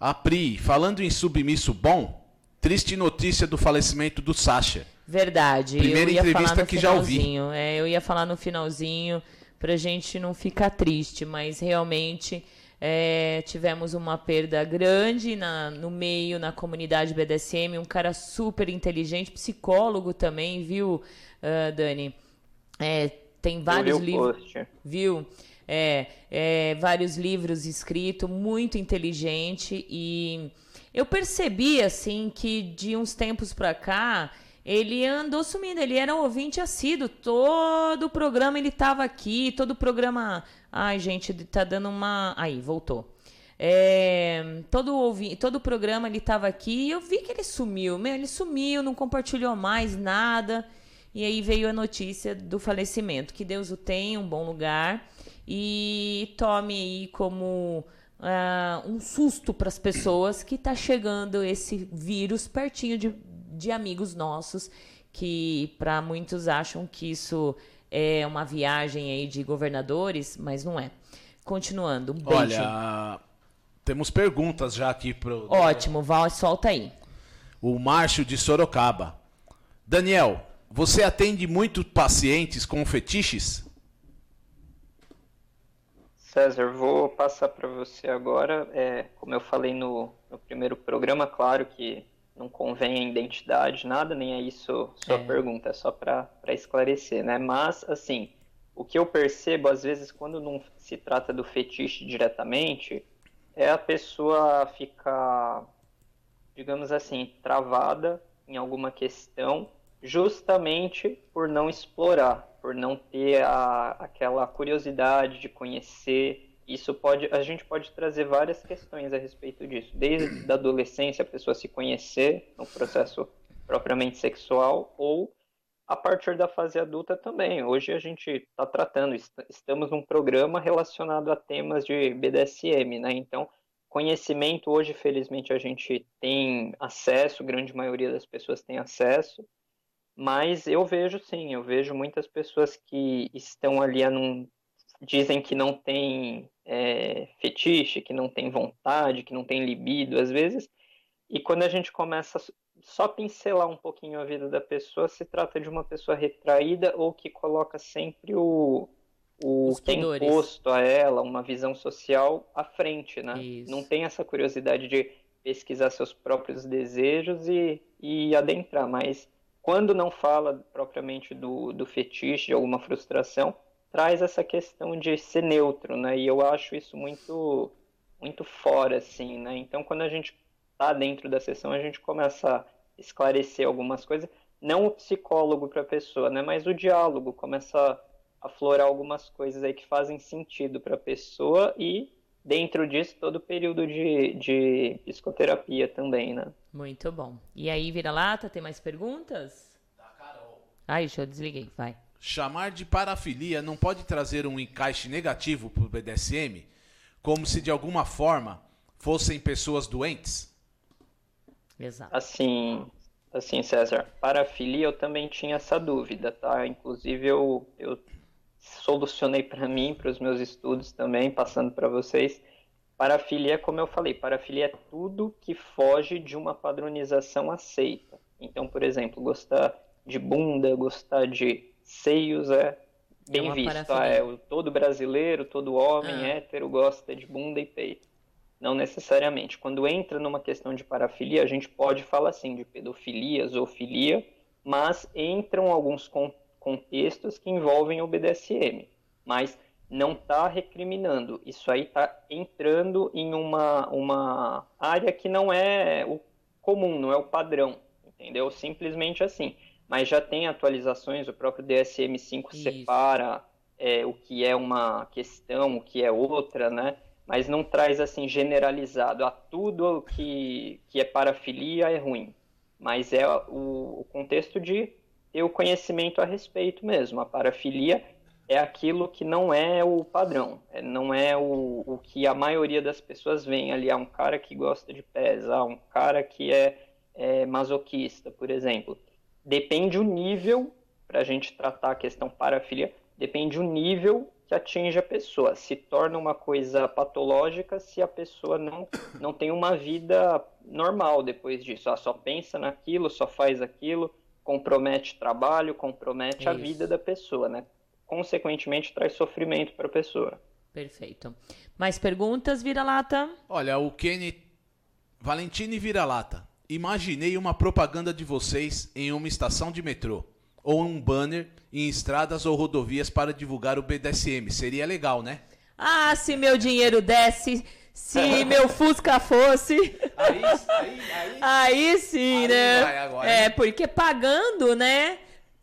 A Pri, falando em submisso bom, triste notícia do falecimento do Sasha. Verdade. Primeira entrevista que já ouvi. É, eu ia falar no finalzinho pra gente não ficar triste, mas realmente é, tivemos uma perda grande na, no meio, na comunidade BDSM, um cara super inteligente, psicólogo também, viu, uh, Dani? É, tem vários livros. Viu? É, é, vários livros escritos, muito inteligente e eu percebi assim que de uns tempos para cá ele andou sumindo, ele era um ouvinte assíduo, todo o programa ele estava aqui, todo o programa... Ai, gente, tá dando uma... Aí, voltou. É, todo, ouvi... todo o programa ele estava aqui e eu vi que ele sumiu. Meu, ele sumiu, não compartilhou mais nada. E aí veio a notícia do falecimento. Que Deus o tenha, um bom lugar. E tome aí como uh, um susto para as pessoas que está chegando esse vírus pertinho de, de amigos nossos que para muitos acham que isso é uma viagem aí de governadores, mas não é. Continuando, um beijo. Olha, temos perguntas já aqui pro Ótimo, Val, solta aí. O Márcio de Sorocaba. Daniel, você atende muito pacientes com fetiches? César, vou passar para você agora. É, como eu falei no, no primeiro programa, claro que não convém a identidade, nada, nem é isso sua é. pergunta, é só para esclarecer, né? Mas, assim, o que eu percebo, às vezes, quando não se trata do fetiche diretamente, é a pessoa ficar, digamos assim, travada em alguma questão, justamente por não explorar, por não ter a, aquela curiosidade de conhecer isso pode, a gente pode trazer várias questões a respeito disso, desde [CLEARS THROAT] a adolescência a pessoa se conhecer no processo propriamente sexual ou a partir da fase adulta também. Hoje a gente está tratando, estamos num programa relacionado a temas de BDSM, né? Então, conhecimento hoje, felizmente, a gente tem acesso, grande maioria das pessoas tem acesso, mas eu vejo sim, eu vejo muitas pessoas que estão ali num, dizem que não tem é, fetiche, que não tem vontade, que não tem libido às vezes. E quando a gente começa só pincelar um pouquinho a vida da pessoa, se trata de uma pessoa retraída ou que coloca sempre o, o que é imposto a ela, uma visão social à frente, né? Isso. Não tem essa curiosidade de pesquisar seus próprios desejos e, e adentrar, mas quando não fala propriamente do, do fetiche, de alguma frustração, traz essa questão de ser neutro, né? E eu acho isso muito muito fora, assim, né? Então, quando a gente tá dentro da sessão, a gente começa a esclarecer algumas coisas, não o psicólogo para a pessoa, né? Mas o diálogo começa a aflorar algumas coisas aí que fazem sentido para a pessoa e dentro disso todo o período de, de psicoterapia também, né? Muito bom. E aí, vira-lata, tem mais perguntas? Da Carol. Ai, deixa eu desliguei, vai. Chamar de parafilia não pode trazer um encaixe negativo para o BDSM, como se de alguma forma fossem pessoas doentes? Exato. Assim, assim, César, parafilia eu também tinha essa dúvida, tá? Inclusive eu, eu solucionei para mim, para os meus estudos também, passando para vocês. Parafilia, como eu falei, parafilia é tudo que foge de uma padronização aceita. Então, por exemplo, gostar de bunda, gostar de seios é bem é visto. Ah, é, todo brasileiro, todo homem ah. hétero gosta de bunda e peito. Não necessariamente. Quando entra numa questão de parafilia, a gente pode falar assim de pedofilia, zoofilia, mas entram alguns contextos que envolvem o BDSM. Mas não está recriminando. Isso aí está entrando em uma, uma área que não é o comum, não é o padrão, entendeu? Simplesmente assim mas já tem atualizações, o próprio DSM-5 separa é, o que é uma questão, o que é outra, né? Mas não traz assim generalizado a tudo que, que é parafilia é ruim. Mas é o, o contexto de ter o conhecimento a respeito mesmo. A parafilia é aquilo que não é o padrão, é, não é o, o que a maioria das pessoas vê ali. Há um cara que gosta de pés, há um cara que é, é masoquista, por exemplo depende o nível, para a gente tratar a questão parafilia, depende o nível que atinge a pessoa. Se torna uma coisa patológica se a pessoa não, não tem uma vida normal depois disso. Ela só pensa naquilo, só faz aquilo, compromete trabalho, compromete Isso. a vida da pessoa, né? Consequentemente, traz sofrimento para a pessoa. Perfeito. Mais perguntas, Vira-Lata? Olha, o Kenny Valentine Vira-Lata. Imaginei uma propaganda de vocês em uma estação de metrô ou um banner em estradas ou rodovias para divulgar o BDSM. Seria legal, né? Ah, se meu dinheiro desse, se [LAUGHS] meu Fusca fosse. Aí, aí, aí, aí sim, aí né? Agora, é, porque pagando, né?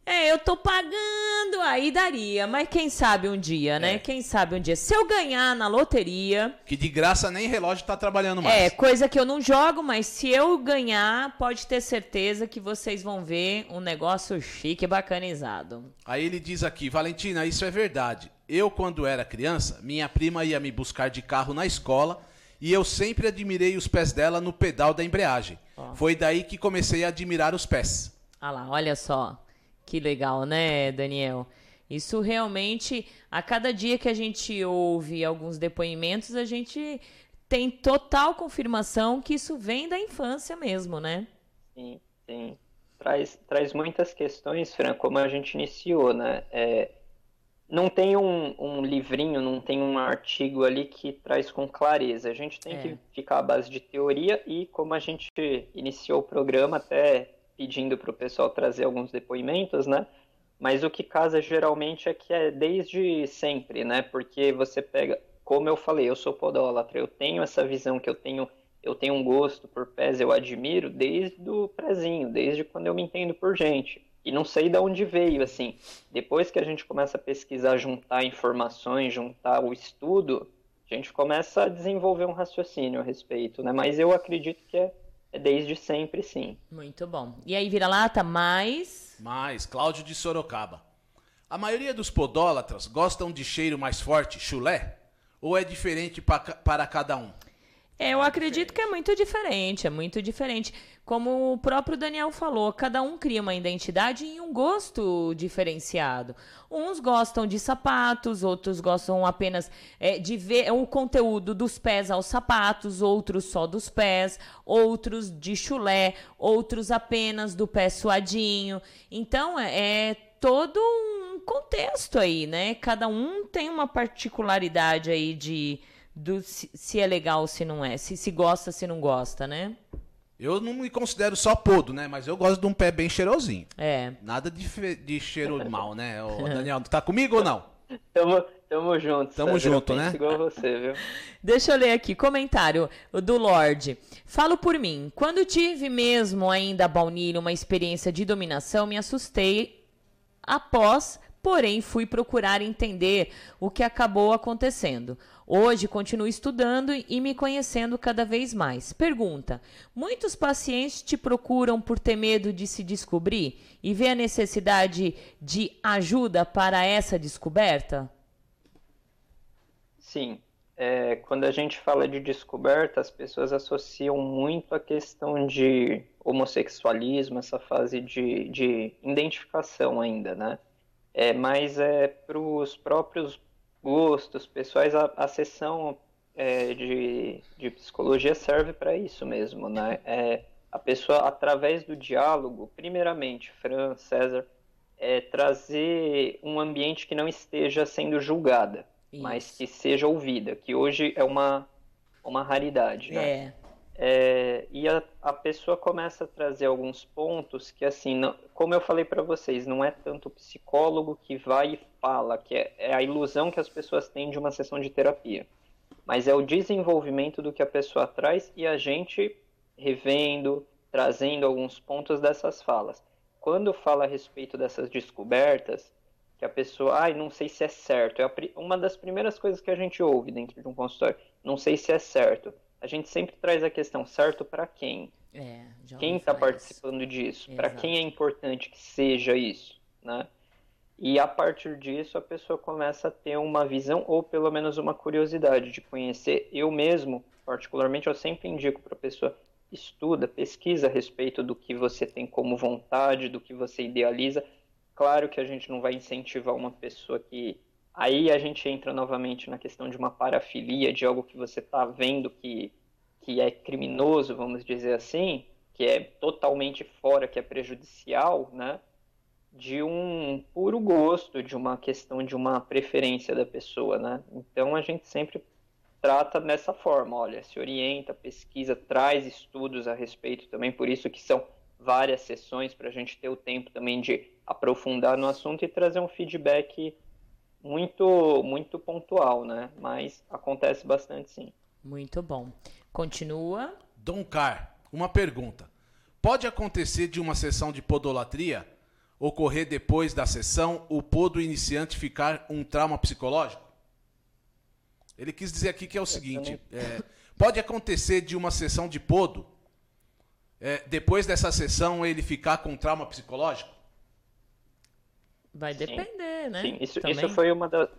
É, eu tô pagando, aí daria. Mas quem sabe um dia, né? É. Quem sabe um dia. Se eu ganhar na loteria. Que de graça nem relógio tá trabalhando mais. É, coisa que eu não jogo, mas se eu ganhar, pode ter certeza que vocês vão ver um negócio chique e bacanizado. Aí ele diz aqui, Valentina, isso é verdade. Eu, quando era criança, minha prima ia me buscar de carro na escola e eu sempre admirei os pés dela no pedal da embreagem. Foi daí que comecei a admirar os pés. Ah lá, olha só. Que legal, né, Daniel? Isso realmente, a cada dia que a gente ouve alguns depoimentos, a gente tem total confirmação que isso vem da infância mesmo, né? Sim, sim. Traz, traz muitas questões, Fran, como a gente iniciou, né? É, não tem um, um, livrinho, não tem um artigo ali que traz com clareza. A gente tem é. que ficar à base de teoria e, como a gente iniciou o programa, até pedindo para o pessoal trazer alguns depoimentos, né? Mas o que casa geralmente é que é desde sempre, né? Porque você pega, como eu falei, eu sou podólatra, eu tenho essa visão que eu tenho, eu tenho um gosto por pés, eu admiro desde o prezinho, desde quando eu me entendo por gente. E não sei de onde veio, assim. Depois que a gente começa a pesquisar, juntar informações, juntar o estudo, a gente começa a desenvolver um raciocínio a respeito, né? Mas eu acredito que é desde sempre, sim. Muito bom. E aí, vira-lata, mais? Mais, Cláudio de Sorocaba. A maioria dos podólatras gostam de cheiro mais forte, chulé? Ou é diferente para cada um? É, eu acredito que é muito diferente, é muito diferente. Como o próprio Daniel falou, cada um cria uma identidade e um gosto diferenciado. Uns gostam de sapatos, outros gostam apenas é, de ver o conteúdo dos pés aos sapatos, outros só dos pés, outros de chulé, outros apenas do pé suadinho. Então, é, é todo um contexto aí, né? Cada um tem uma particularidade aí de do se, se é legal ou se não é, se se gosta, se não gosta, né? Eu não me considero só podo, né? Mas eu gosto de um pé bem cheirosinho. É. Nada de, de cheiro [LAUGHS] mal, né? Ô, Daniel, tu tá comigo ou não? Tamo, tamo junto. Tamo junto, né? Igual você, viu? [LAUGHS] Deixa eu ler aqui, comentário do Lorde. Falo por mim. Quando tive mesmo ainda a baunilha uma experiência de dominação, me assustei após, porém fui procurar entender o que acabou acontecendo. Hoje continuo estudando e me conhecendo cada vez mais. Pergunta: muitos pacientes te procuram por ter medo de se descobrir e vê a necessidade de ajuda para essa descoberta? Sim. É, quando a gente fala de descoberta, as pessoas associam muito a questão de homossexualismo, essa fase de, de identificação ainda, né? É, mas é para os próprios gostos pessoais, a, a sessão é, de, de psicologia serve para isso mesmo, né? É, a pessoa, através do diálogo, primeiramente, Fran, César, é trazer um ambiente que não esteja sendo julgada, isso. mas que seja ouvida, que hoje é uma, uma raridade, né? É. É, e a, a, pessoa começa a trazer alguns pontos que, assim, não, como eu falei para vocês, não é tanto o psicólogo que vai e fala, que é, é, a ilusão que as pessoas têm de uma sessão de terapia, mas é o desenvolvimento do que a pessoa traz e a gente revendo, trazendo alguns pontos dessas falas. Quando fala a respeito dessas descobertas, que a pessoa, ai, ah, não sei se é certo, é a, uma das primeiras coisas que a gente ouve dentro de um consultório, não sei se é certo a gente sempre traz a questão certo para quem? É, quem está participando disso? Para quem é importante que seja isso, né? E a partir disso a pessoa começa a ter uma visão ou pelo menos uma curiosidade de conhecer. Eu mesmo, particularmente, eu sempre indico para a pessoa estuda, pesquisa a respeito do que você tem como vontade, do que você idealiza. Claro que a gente não vai incentivar uma pessoa que Aí a gente entra novamente na questão de uma parafilia, de algo que você está vendo que, que é criminoso, vamos dizer assim, que é totalmente fora, que é prejudicial, né? De um puro gosto, de uma questão de uma preferência da pessoa, né? Então a gente sempre trata dessa forma, olha, se orienta, pesquisa, traz estudos a respeito também, por isso que são várias sessões para a gente ter o tempo também de aprofundar no assunto e trazer um feedback muito, muito pontual, né? Mas acontece bastante sim. Muito bom. Continua. Dom Car, uma pergunta. Pode acontecer de uma sessão de podolatria ocorrer depois da sessão o podo iniciante ficar um trauma psicológico? Ele quis dizer aqui que é o seguinte: é, pode acontecer de uma sessão de podo é, depois dessa sessão ele ficar com trauma psicológico? Vai depender, Sim. né? Sim, isso, isso foi uma, da,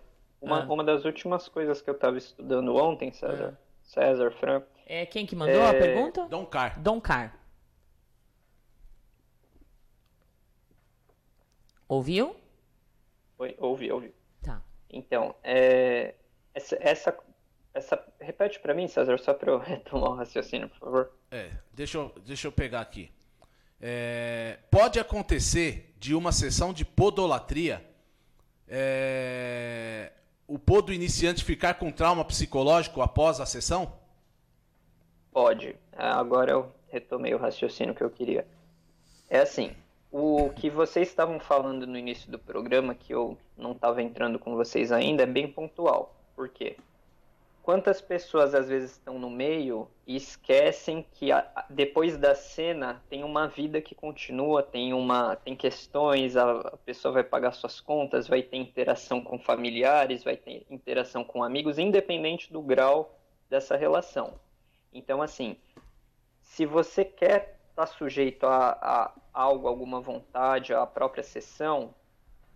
uma, ah. uma das últimas coisas que eu estava estudando ontem, César. Ah. César, Fran. É quem que mandou é... a pergunta? Dom Car. Dom Car. Ouviu? Oi, ouvi, ouvi. Tá. Então, é, essa, essa, essa repete para mim, César, só para eu [LAUGHS] retomar o raciocínio, por favor. É, deixa eu, deixa eu pegar aqui. É, pode acontecer de uma sessão de podolatria é, o podo iniciante ficar com trauma psicológico após a sessão? Pode. É, agora eu retomei o raciocínio que eu queria. É assim, o que vocês estavam falando no início do programa, que eu não estava entrando com vocês ainda, é bem pontual. Por quê? Quantas pessoas às vezes estão no meio e esquecem que a, depois da cena tem uma vida que continua, tem uma tem questões, a, a, pessoa vai pagar suas contas, vai ter interação com familiares, vai ter interação com amigos, independente do grau dessa relação. Então, assim, se você quer estar tá sujeito a, a algo, alguma vontade, à própria sessão,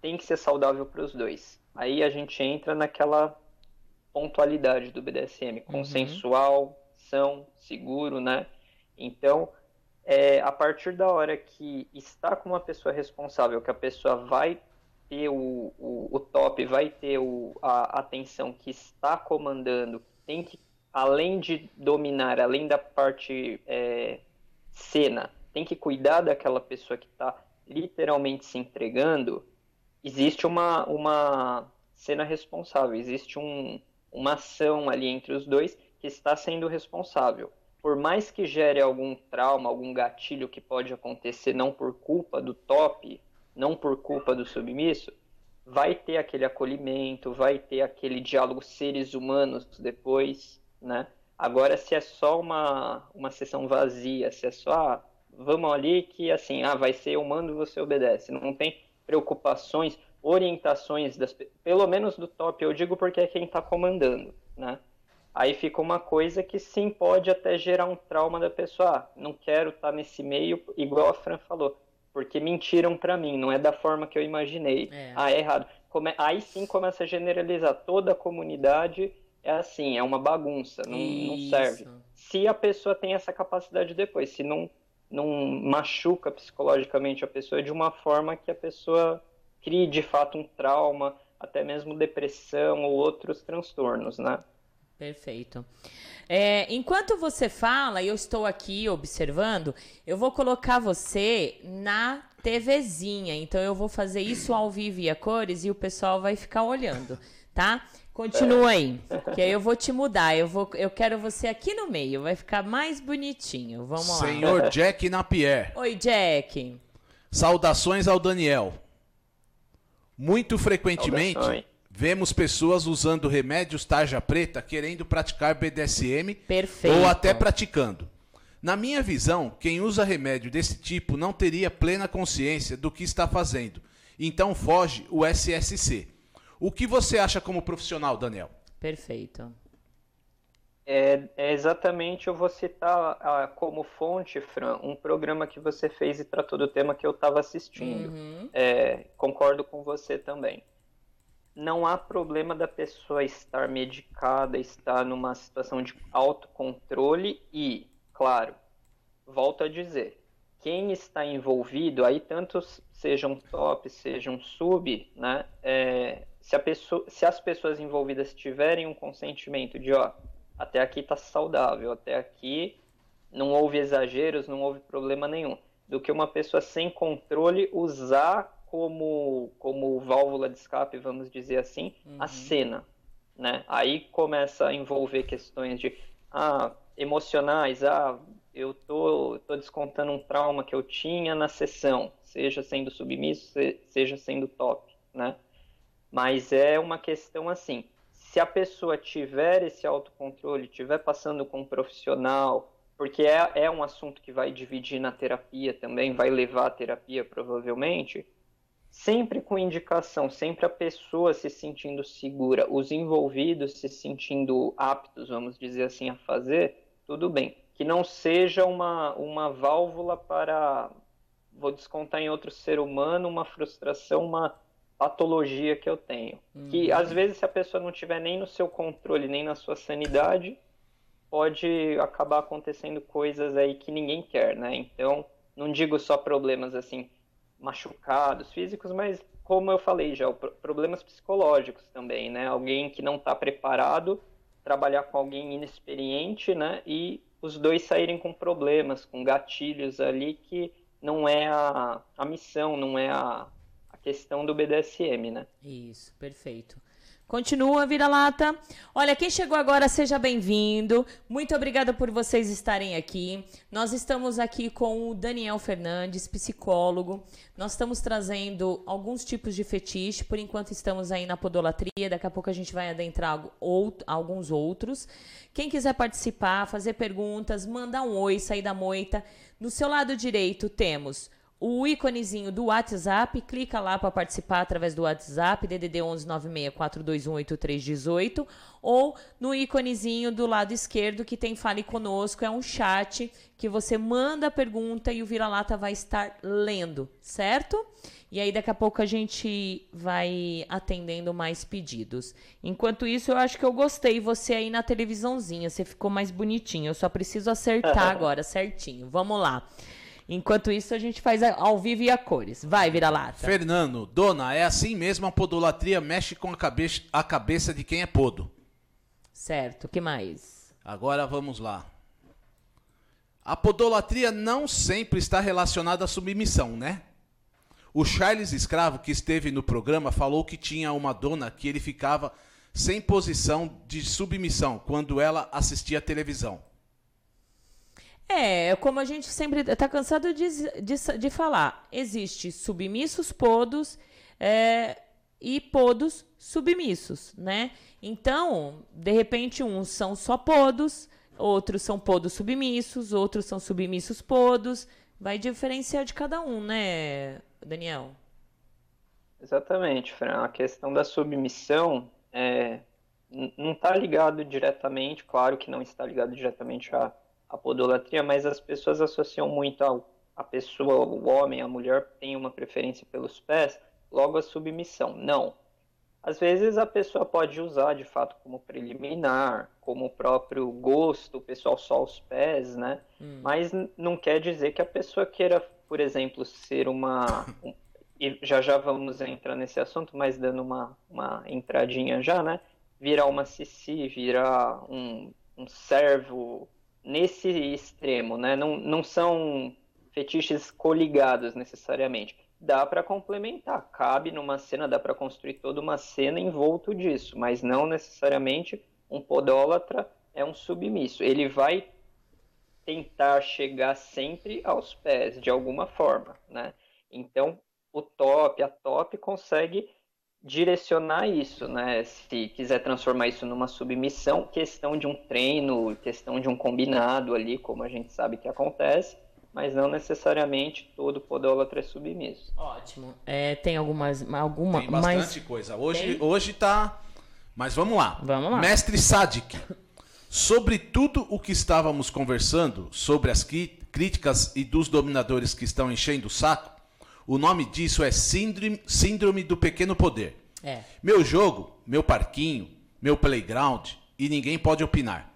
tem que ser saudável para os dois. Aí a gente entra naquela pontualidade do BDSM, uhum. consensual, são, seguro, né? Então, é, a partir da hora que está com uma pessoa responsável, que a pessoa vai ter o, o, o top, vai ter o, a atenção que está comandando, tem que, além de dominar, além da parte é, cena, tem que cuidar daquela pessoa que está literalmente se entregando, existe uma, uma cena responsável, existe um, uma ação ali entre os dois que está sendo responsável. Por mais que gere algum trauma, algum gatilho que pode acontecer não por culpa do top, não por culpa do submisso, vai ter aquele acolhimento, vai ter aquele diálogo seres humanos depois, né? Agora, se é só uma, uma sessão vazia, se é só, ah, vamos ali que assim, ah, vai ser eu mando você obedece, não tem preocupações, orientações, das, pelo menos do top, eu digo porque é quem está comandando, né? Aí fica uma coisa que sim pode até gerar um trauma da pessoa, ah, não quero estar tá nesse meio, igual a Fran falou, porque mentiram para mim, não é da forma que eu imaginei. É. Ah, é errado. Come... Aí sim começa a generalizar toda a comunidade, é assim, é uma bagunça, não, não serve. Se a pessoa tem essa capacidade depois, se não, não machuca psicologicamente a pessoa de uma forma que a pessoa crie de fato um trauma, até mesmo depressão ou outros transtornos, né? Perfeito. É, enquanto você fala, e eu estou aqui observando, eu vou colocar você na TVzinha. Então eu vou fazer isso ao vivo e a cores e o pessoal vai ficar olhando, tá? Continua aí, que aí eu vou te mudar. Eu, vou, eu quero você aqui no meio, vai ficar mais bonitinho. Vamos lá. Senhor Jack Napier. Oi, Jack. Saudações ao Daniel. Muito frequentemente. Saudações Vemos pessoas usando remédios tarja preta querendo praticar BDSM Perfeito. ou até praticando. Na minha visão, quem usa remédio desse tipo não teria plena consciência do que está fazendo. Então foge o SSC. O que você acha como profissional, Daniel? Perfeito. É, é exatamente, eu vou citar ah, como fonte, Fran, um programa que você fez e tratou do tema que eu estava assistindo. Uhum. É, concordo com você também não há problema da pessoa estar medicada, estar numa situação de autocontrole e, claro, volto a dizer, quem está envolvido, aí tanto sejam top, sejam sub, né? É, se, a pessoa, se as pessoas envolvidas tiverem um consentimento de, ó, até aqui está saudável, até aqui não houve exageros, não houve problema nenhum, do que uma pessoa sem controle usar como, como válvula de escape, vamos dizer assim, uhum. a cena. Né? Aí começa a envolver questões de ah, emocionais, ah, eu tô, tô descontando um trauma que eu tinha na sessão, seja sendo submisso, seja sendo top, né? Mas é uma questão assim, se a pessoa tiver esse autocontrole, tiver passando com um profissional, porque é, é um assunto que vai dividir na terapia também, vai levar a terapia provavelmente, sempre com indicação, sempre a pessoa se sentindo segura, os envolvidos se sentindo aptos, vamos dizer assim, a fazer, tudo bem. Que não seja uma, uma válvula para, vou descontar em outro ser humano, uma frustração, uma patologia que eu tenho. Uhum. Que às vezes, se a pessoa não tiver nem no seu controle, nem na sua sanidade, pode acabar acontecendo coisas aí que ninguém quer, né? Então, não digo só problemas assim machucados físicos, mas como eu falei já, problemas psicológicos também, né? Alguém que não está preparado, trabalhar com alguém inexperiente, né? E os dois saírem com problemas, com gatilhos ali que não é a, a missão, não é a, a questão do BDSM, né? Isso, perfeito. Continua, vira-lata. Olha, quem chegou agora, seja bem-vindo. Muito obrigada por vocês estarem aqui. Nós estamos aqui com o Daniel Fernandes, psicólogo. Nós estamos trazendo alguns tipos de fetiche. Por enquanto, estamos aí na podolatria. Daqui a pouco a gente vai adentrar alguns outros. Quem quiser participar, fazer perguntas, mandar um oi, sair da moita. No seu lado direito temos o íconezinho do WhatsApp, clica lá para participar através do WhatsApp, DDD 11 964218318, ou no íconezinho do lado esquerdo que tem Fale Conosco, é um chat que você manda a pergunta e o Vira-Lata vai estar lendo, certo? E aí daqui a pouco a gente vai atendendo mais pedidos. Enquanto isso, eu acho que eu gostei você aí na televisãozinha, você ficou mais bonitinho. Eu só preciso acertar [LAUGHS] agora certinho. Vamos lá. Enquanto isso, a gente faz ao vivo e a cores. Vai, vira lata. Fernando, dona, é assim mesmo a podolatria mexe com a cabeça, a cabeça de quem é podo. Certo, que mais? Agora vamos lá. A podolatria não sempre está relacionada à submissão, né? O Charles Escravo, que esteve no programa, falou que tinha uma dona que ele ficava sem posição de submissão quando ela assistia a televisão. É, como a gente sempre está cansado de, de, de, falar, existe submissos podos é, e podos submissos, né? Então, de repente, uns são só podos, outros são podos submissos, outros são submissos podos. Vai diferenciar de cada um, né, Daniel? Exatamente, Fran. A questão da submissão é, não está ligado diretamente, claro que não está ligado diretamente a a podolatria, mas as pessoas associam muito ao, a pessoa, o homem, a mulher tem uma preferência pelos pés, logo a submissão. Não. Às vezes a pessoa pode usar de fato como preliminar, como próprio gosto, o pessoal só os pés, né? Hum. Mas não quer dizer que a pessoa queira, por exemplo, ser uma. Um, [LAUGHS] e já já vamos entrar nesse assunto, mas dando uma, uma entradinha já, né? Virar uma cici, virar um, um servo nesse extremo, né? Não, não são fetiches coligados necessariamente. Dá para complementar, cabe numa cena, dá para construir toda uma cena envolto disso, mas não necessariamente um podólatra é um submisso. Ele vai tentar chegar sempre aos pés de alguma forma, né? Então, o top, a top consegue direcionar isso, né? Se quiser transformar isso numa submissão, questão de um treino, questão de um combinado ali, como a gente sabe que acontece, mas não necessariamente todo podólatra é submisso. Ótimo. É, tem algumas, alguma, tem bastante mais... coisa. Hoje, tem? hoje tá, mas vamos lá. Vamos lá. Mestre Sadik, sobre tudo o que estávamos conversando sobre as críticas e dos dominadores que estão enchendo o saco o nome disso é síndrome, síndrome do pequeno poder. É. Meu jogo, meu parquinho, meu playground e ninguém pode opinar.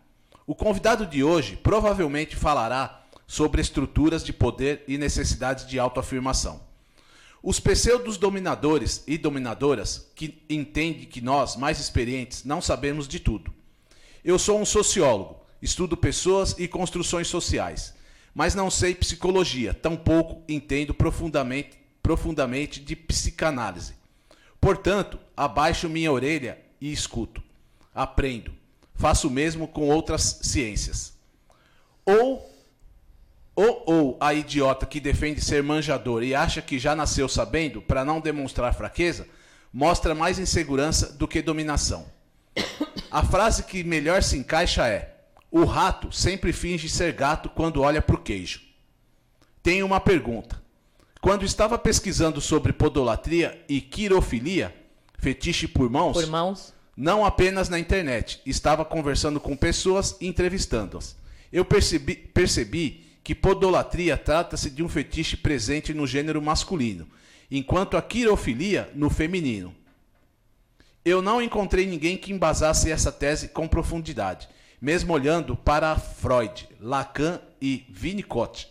O convidado de hoje provavelmente falará sobre estruturas de poder e necessidades de autoafirmação. Os pseudos dominadores e dominadoras que entendem que nós, mais experientes, não sabemos de tudo. Eu sou um sociólogo, estudo pessoas e construções sociais, mas não sei psicologia, tampouco entendo profundamente profundamente de psicanálise. Portanto, abaixo minha orelha e escuto. Aprendo. Faço o mesmo com outras ciências. Ou ou, ou a idiota que defende ser manjador e acha que já nasceu sabendo para não demonstrar fraqueza, mostra mais insegurança do que dominação. A frase que melhor se encaixa é: O rato sempre finge ser gato quando olha para o queijo. Tenho uma pergunta. Quando estava pesquisando sobre podolatria e quirofilia, fetiche por mãos, por mãos, não apenas na internet, estava conversando com pessoas e entrevistando-as. Eu percebi, percebi que podolatria trata-se de um fetiche presente no gênero masculino, enquanto a quirofilia no feminino. Eu não encontrei ninguém que embasasse essa tese com profundidade, mesmo olhando para Freud, Lacan e Winnicott.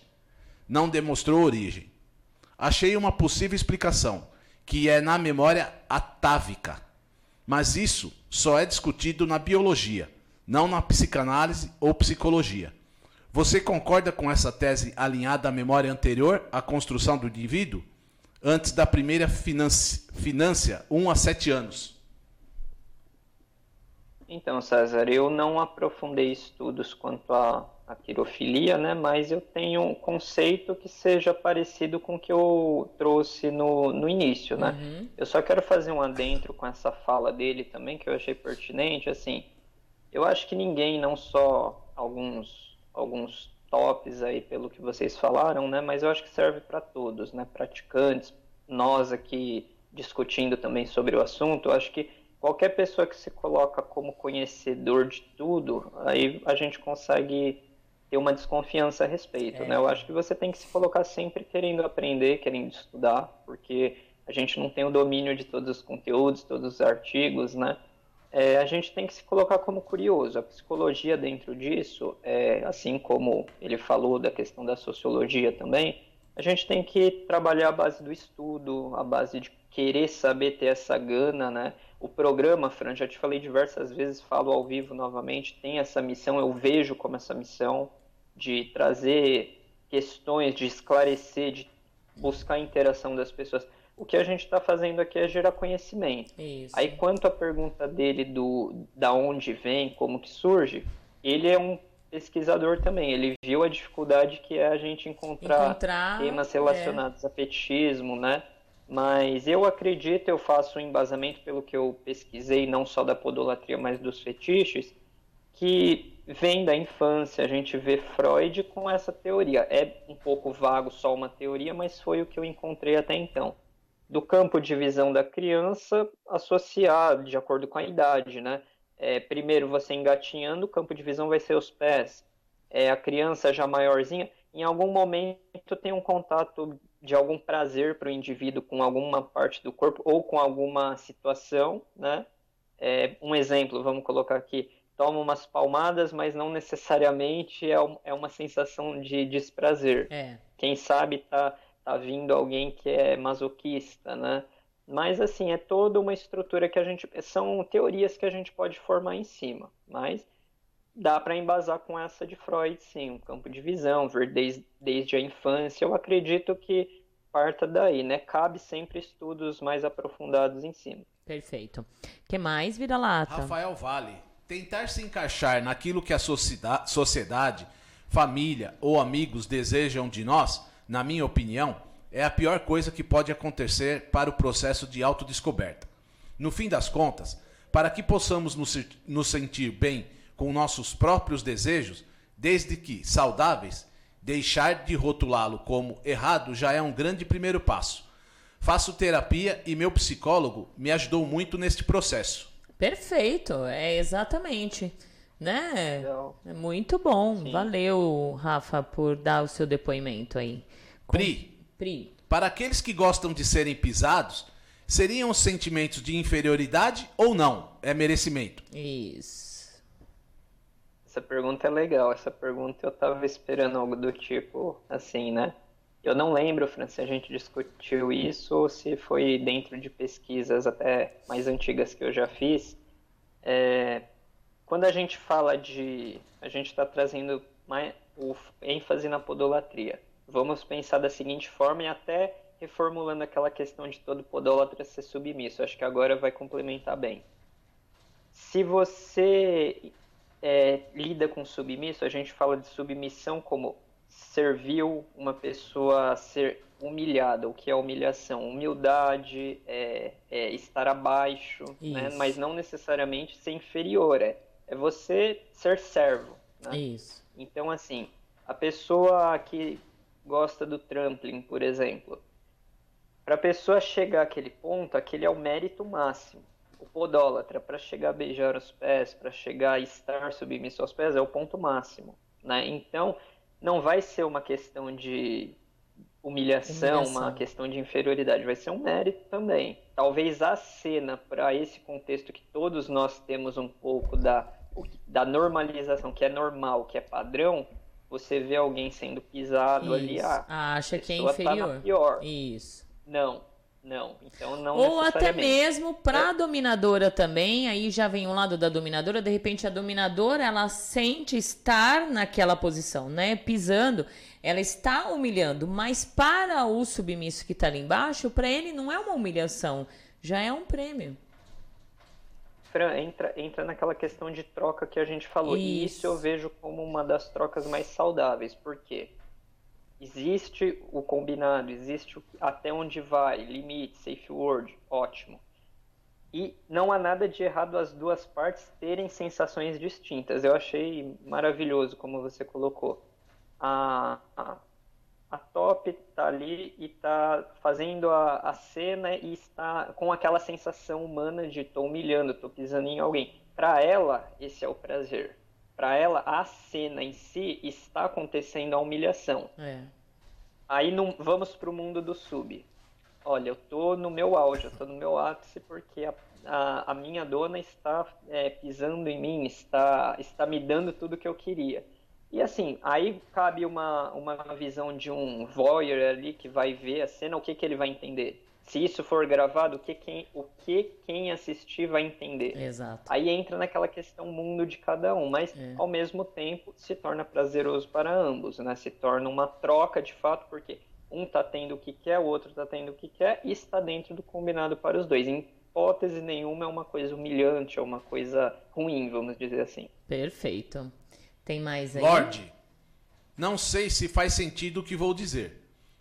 Não demonstrou origem. Achei uma possível explicação, que é na memória atávica. Mas isso só é discutido na biologia, não na psicanálise ou psicologia. Você concorda com essa tese alinhada à memória anterior à construção do indivíduo? Antes da primeira finância, 1 um a 7 anos. Então, César, eu não aprofundei estudos quanto a a quirofilia, né? Mas eu tenho um conceito que seja parecido com o que eu trouxe no, no início, né? Uhum. Eu só quero fazer um adentro com essa fala dele também, que eu achei pertinente, assim, eu acho que ninguém, não só alguns, alguns tops aí pelo que vocês falaram, né? Mas eu acho que serve para todos, né? Praticantes, nós aqui discutindo também sobre o assunto, eu acho que qualquer pessoa que se coloca como conhecedor de tudo, aí a gente consegue ter uma desconfiança a respeito, é. né? Eu acho que você tem que se colocar sempre querendo aprender, querendo estudar, porque a gente não tem o domínio de todos os conteúdos, todos os artigos, né? É, a gente tem que se colocar como curioso. A psicologia dentro disso, é, assim como ele falou da questão da sociologia também, a gente tem que trabalhar a base do estudo, a base de querer saber ter essa gana, né? O programa, Fran, já te falei diversas vezes, falo ao vivo novamente, tem essa missão, eu vejo como essa missão de trazer questões, de esclarecer, de buscar a interação das pessoas. O que a gente está fazendo aqui é gerar conhecimento. Isso. Aí, quanto à pergunta dele do da onde vem, como que surge, ele é um pesquisador também. Ele viu a dificuldade que é a gente encontrar, encontrar temas relacionados é. a fetichismo, né? Mas eu acredito, eu faço um embasamento pelo que eu pesquisei, não só da podolatria, mas dos fetiches, que vem da infância. A gente vê Freud com essa teoria. É um pouco vago só uma teoria, mas foi o que eu encontrei até então. Do campo de visão da criança, associar de acordo com a idade, né? É, primeiro você engatinhando, o campo de visão vai ser os pés. É, a criança já maiorzinha, em algum momento tem um contato de algum prazer para o indivíduo com alguma parte do corpo ou com alguma situação, né? É, um exemplo, vamos colocar aqui, toma umas palmadas, mas não necessariamente é, é uma sensação de desprazer. É. Quem sabe tá, tá vindo alguém que é masoquista, né? Mas assim, é toda uma estrutura que a gente. São teorias que a gente pode formar em cima. Mas dá para embasar com essa de Freud, sim, um campo de visão, ver desde, desde a infância. Eu acredito que parta daí, né? Cabe sempre estudos mais aprofundados em cima. Perfeito. que mais, Vira-Lata? Rafael Vale. Tentar se encaixar naquilo que a sociedade, família ou amigos desejam de nós, na minha opinião, é a pior coisa que pode acontecer para o processo de autodescoberta. No fim das contas, para que possamos nos sentir bem com nossos próprios desejos, desde que saudáveis, deixar de rotulá-lo como errado já é um grande primeiro passo. Faço terapia e meu psicólogo me ajudou muito neste processo. Perfeito, é exatamente. Né? É muito bom. Sim. Valeu, Rafa, por dar o seu depoimento aí. Com... Pri, Pri, para aqueles que gostam de serem pisados, seriam sentimentos de inferioridade ou não? É merecimento. Isso. Essa pergunta é legal. Essa pergunta eu tava esperando algo do tipo assim, né? Eu não lembro, Fran, se a gente discutiu isso ou se foi dentro de pesquisas até mais antigas que eu já fiz. É, quando a gente fala de. A gente está trazendo mais, o ênfase na podolatria. Vamos pensar da seguinte forma e até reformulando aquela questão de todo podólatra ser submisso. Acho que agora vai complementar bem. Se você é, lida com submisso, a gente fala de submissão como serviu uma pessoa a ser humilhada, o que é humilhação? Humildade, é, é estar abaixo, né? mas não necessariamente ser inferior, é, é você ser servo. Né? Isso. Então, assim, a pessoa que gosta do trampling, por exemplo, para a pessoa chegar àquele ponto, aquele é o mérito máximo o podólatra para chegar a beijar os pés, para chegar a estar submisso aos pés, é o ponto máximo. Né? Então, não vai ser uma questão de humilhação, humilhação, uma questão de inferioridade, vai ser um mérito também. Talvez a cena, para esse contexto que todos nós temos um pouco da, da normalização, que é normal, que é padrão, você vê alguém sendo pisado Isso. ali, ah, acha que é inferior. Tá pior. Isso. Não, não, então não Ou até mesmo para a dominadora também, aí já vem um lado da dominadora, de repente a dominadora ela sente estar naquela posição, né? Pisando, ela está humilhando, mas para o submisso que está ali embaixo, para ele não é uma humilhação, já é um prêmio. Fran, entra, entra naquela questão de troca que a gente falou. Isso. E isso eu vejo como uma das trocas mais saudáveis. Por quê? Existe o combinado, existe até onde vai, limite, safe word, ótimo. E não há nada de errado as duas partes terem sensações distintas. Eu achei maravilhoso como você colocou. a, a, a top está ali e está fazendo a, a cena e está com aquela sensação humana de estou humilhando, estou pisando em alguém. Para ela, esse é o prazer. Para ela, a cena em si está acontecendo a humilhação. É. Aí não, vamos para o mundo do sub. Olha, eu tô no meu auge, eu tô no meu ápice porque a, a, a minha dona está é, pisando em mim, está, está me dando tudo que eu queria. E assim, aí cabe uma, uma visão de um voyeur ali que vai ver a cena, o que, que ele vai entender. Se isso for gravado, o que quem, o que quem assistir vai entender. Exato. Aí entra naquela questão mundo de cada um, mas É. ao mesmo tempo se torna prazeroso para ambos, né? Se torna uma troca de fato, porque um tá tendo o que quer, o outro tá tendo o que quer e está dentro do combinado para os dois. Em hipótese nenhuma é uma coisa humilhante, é uma coisa ruim, vamos dizer assim. Perfeito. Tem mais aí? Lorde, não sei se faz sentido o que vou dizer.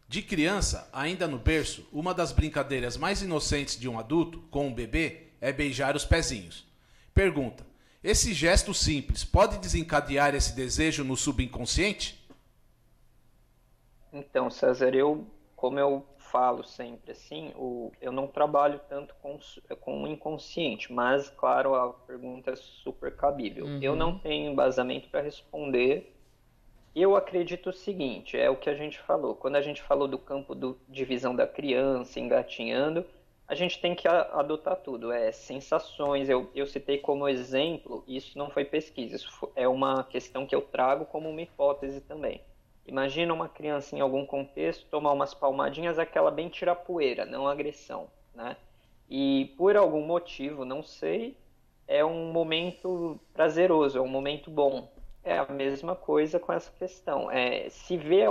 De criança, ainda no berço, uma das brincadeiras mais inocentes de um adulto com um bebê é beijar os pezinhos. Pergunta: esse gesto simples pode desencadear esse desejo no subconsciente? Então, César, eu, como eu falo sempre assim, o, eu não trabalho tanto com, com o inconsciente, mas, claro, a pergunta é super cabível. Eu não tenho embasamento para responder. Eu acredito o seguinte, é o que a gente falou. Quando a gente falou do campo do, de visão da criança, engatinhando, a gente tem que adotar tudo. É sensações. Eu, eu citei como exemplo, isso não foi pesquisa, isso é uma questão que eu trago como uma hipótese também. Imagina uma criança em algum contexto tomar umas palmadinhas, aquela bem tirapoeira, não agressão, né? E por algum motivo, não sei, é um momento prazeroso, é um momento bom. É a mesma coisa com essa questão. É, se vê,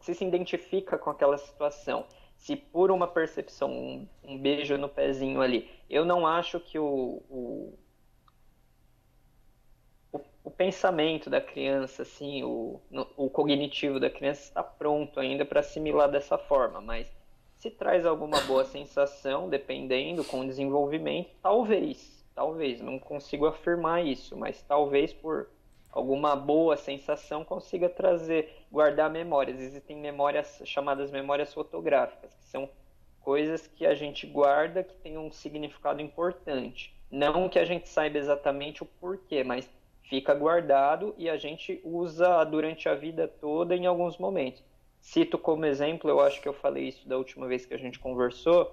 se se identifica com aquela situação, se por uma percepção, um, um beijo no pezinho ali, eu não acho que o, o, o, o pensamento da criança, assim, o, no- o cognitivo da criança está pronto ainda para assimilar dessa forma, mas se traz alguma boa sensação, dependendo, com o desenvolvimento, talvez, talvez, não consigo afirmar isso, mas talvez por alguma boa sensação consiga trazer, guardar memórias. Existem memórias chamadas memórias fotográficas, que são coisas que a gente guarda que tem um significado importante. Não que a gente saiba exatamente o porquê, mas fica guardado e a gente usa durante a vida toda em alguns momentos. Cito como exemplo, eu acho que eu falei isso da última vez que a gente conversou,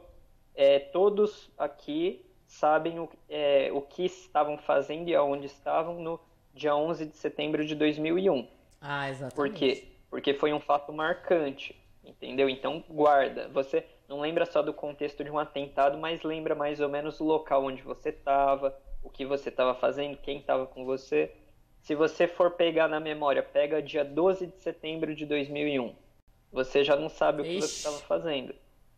é, todos aqui sabem o, é, o que estavam fazendo e aonde estavam no dia 11 de setembro de 2001. Ah, exatamente. Por quê? Porque foi um fato marcante, entendeu? Então guarda. Você não lembra só do contexto de um atentado, mas lembra mais ou menos o local onde você estava, o que você estava fazendo, quem estava com você. Se você for pegar na memória, pega dia 12 de setembro de 2001. Você já não sabe o que você Ixi. estava fazendo.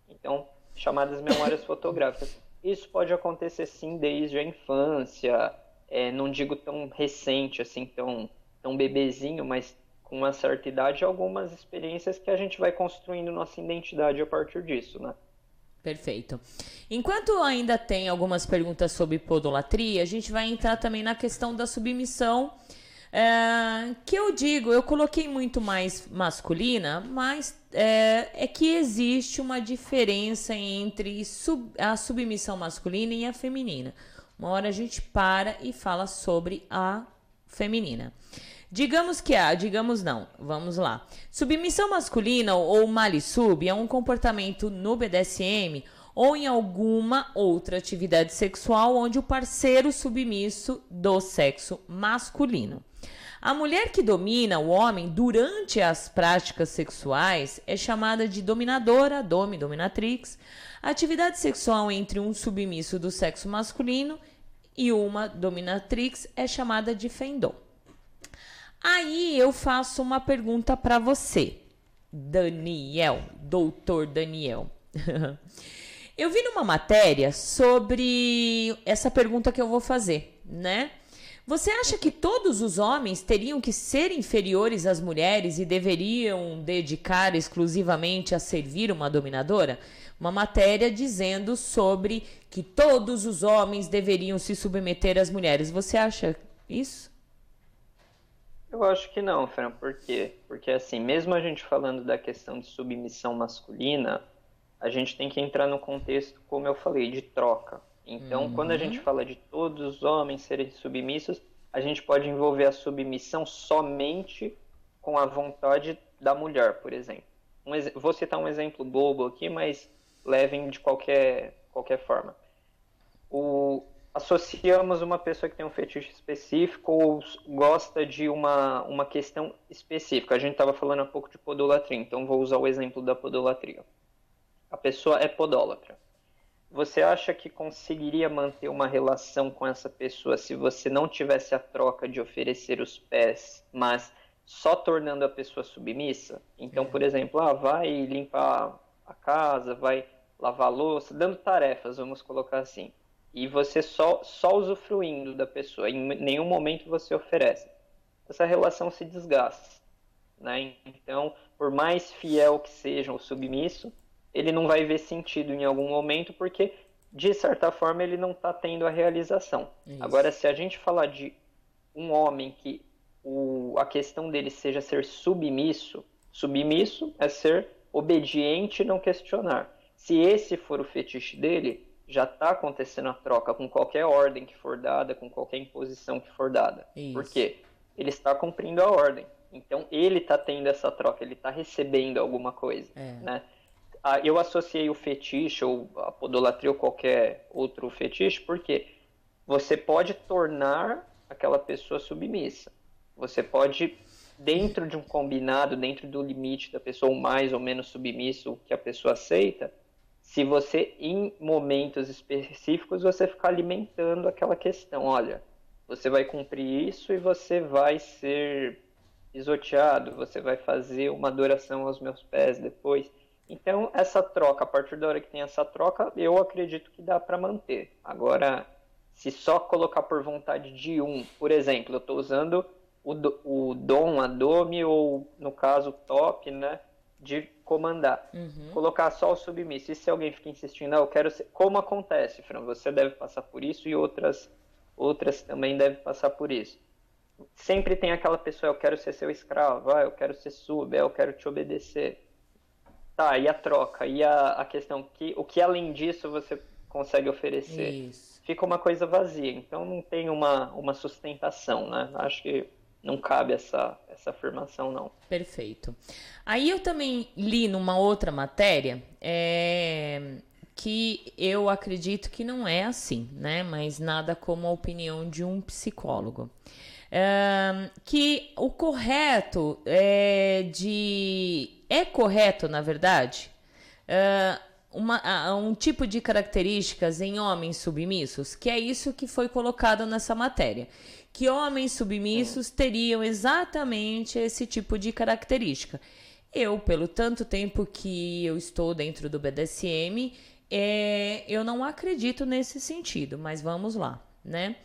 Então, chamadas memórias fotográficas. Isso pode acontecer sim desde a infância, é, não digo tão recente, assim, tão, tão bebezinho, mas com uma certa idade, algumas experiências que a gente vai construindo nossa identidade a partir disso, né? Perfeito. Enquanto ainda tem algumas perguntas sobre podolatria, a gente vai entrar também na questão da submissão. é, que eu digo, eu coloquei muito mais masculina, mas é, é que existe uma diferença entre sub- a submissão masculina e a feminina. Uma hora a gente para e fala sobre a feminina. Digamos que há, digamos não, vamos lá. Submissão masculina ou mali-sub é um comportamento no BDSM ou em alguma outra atividade sexual onde o parceiro submisso do sexo masculino. A mulher que domina o homem durante as práticas sexuais é chamada de dominadora, domi, dominatrix. A atividade sexual entre um submisso do sexo masculino e uma dominatrix é chamada de fendom. Aí eu faço uma pergunta para você, Daniel, doutor Daniel. [LAUGHS] eu vi numa matéria sobre essa pergunta que eu vou fazer, né? Você acha que todos os homens teriam que ser inferiores às mulheres e deveriam dedicar exclusivamente a servir uma dominadora? Uma matéria dizendo sobre que todos os homens deveriam se submeter às mulheres. Você acha isso? Eu acho que não, Fran. Por quê? Porque, assim, mesmo a gente falando da questão de submissão masculina, a gente tem que entrar no contexto, como eu falei, de troca. Então, uhum. quando a gente fala de todos os homens serem submissos, a gente pode envolver a submissão somente com a vontade da mulher, por exemplo. Um, vou citar um exemplo bobo aqui, mas levem de qualquer, qualquer forma. O, associamos uma pessoa que tem um fetiche específico ou gosta de uma, uma questão específica. A gente estava falando há pouco de podolatria, então vou usar o exemplo da podolatria. A pessoa é podólatra. Você acha que conseguiria manter uma relação com essa pessoa se você não tivesse a troca de oferecer os pés, mas só tornando a pessoa submissa? Então, por exemplo, ah, vai limpar a casa, vai lavar louça, dando tarefas, vamos colocar assim e você só, só usufruindo da pessoa, em nenhum momento você oferece. Essa relação se desgasta. Né? Então, por mais fiel que seja o submisso, ele não vai ver sentido em algum momento, porque, de certa forma, ele não está tendo a realização. Isso. Agora, se a gente falar de um homem que o, a questão dele seja ser submisso, submisso é ser obediente e não questionar. Se esse for o fetiche dele, já está acontecendo a troca com qualquer ordem que for dada, com qualquer imposição que for dada. Isso. Por quê? Ele está cumprindo a ordem. Então ele está tendo essa troca, ele está recebendo alguma coisa. É. Né? Eu associei o fetiche ou a podolatria ou qualquer outro fetiche porque você pode tornar aquela pessoa submissa. Você pode, dentro de um combinado, dentro do limite da pessoa, mais ou menos submisso que a pessoa aceita, se você, em momentos específicos, você ficar alimentando aquela questão, olha, você vai cumprir isso e você vai ser pisoteado, você vai fazer uma adoração aos meus pés depois. Então, essa troca, a partir da hora que tem essa troca, eu acredito que dá para manter. Agora, se só colocar por vontade de um, por exemplo, eu estou usando o, o dom, a dome, ou no caso, top, né? de comandar. Uhum. Colocar só o submisso. E se alguém fica insistindo, ah, eu quero ser. Como acontece, Fran? Você deve passar por isso e outras, outras também devem passar por isso. Sempre tem aquela pessoa, eu quero ser seu escravo, ah, eu quero ser sub, ah, eu quero te obedecer. Tá, e a troca? E a, a questão, que, o que além disso você consegue oferecer? Isso. Fica uma coisa vazia, então não tem uma, uma sustentação, né? Acho que não cabe essa, essa afirmação, não. Perfeito. Aí eu também li numa outra matéria é, que eu acredito que não é assim, né? Mas nada como a opinião de um psicólogo. É, que o correto é de. É correto, na verdade, é, uma, um tipo de características em homens submissos, que é isso que foi colocado nessa matéria que homens submissos teriam exatamente esse tipo de característica. Eu, pelo tanto tempo que eu estou dentro do BDSM, é, eu não acredito nesse sentido, mas vamos lá, né?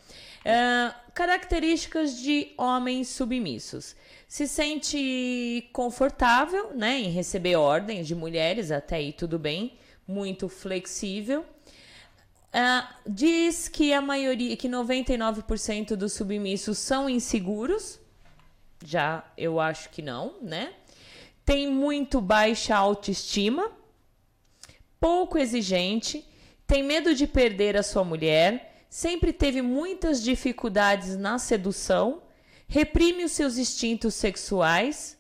É, características de homens submissos. Se sente confortável, né, em receber ordens de mulheres, até aí tudo bem, muito flexível. Uh, diz que a maioria, que 99% dos submissos são inseguros. Já eu acho que não, né? Tem muito baixa autoestima, pouco exigente, tem medo de perder a sua mulher, sempre teve muitas dificuldades na sedução, reprime os seus instintos sexuais,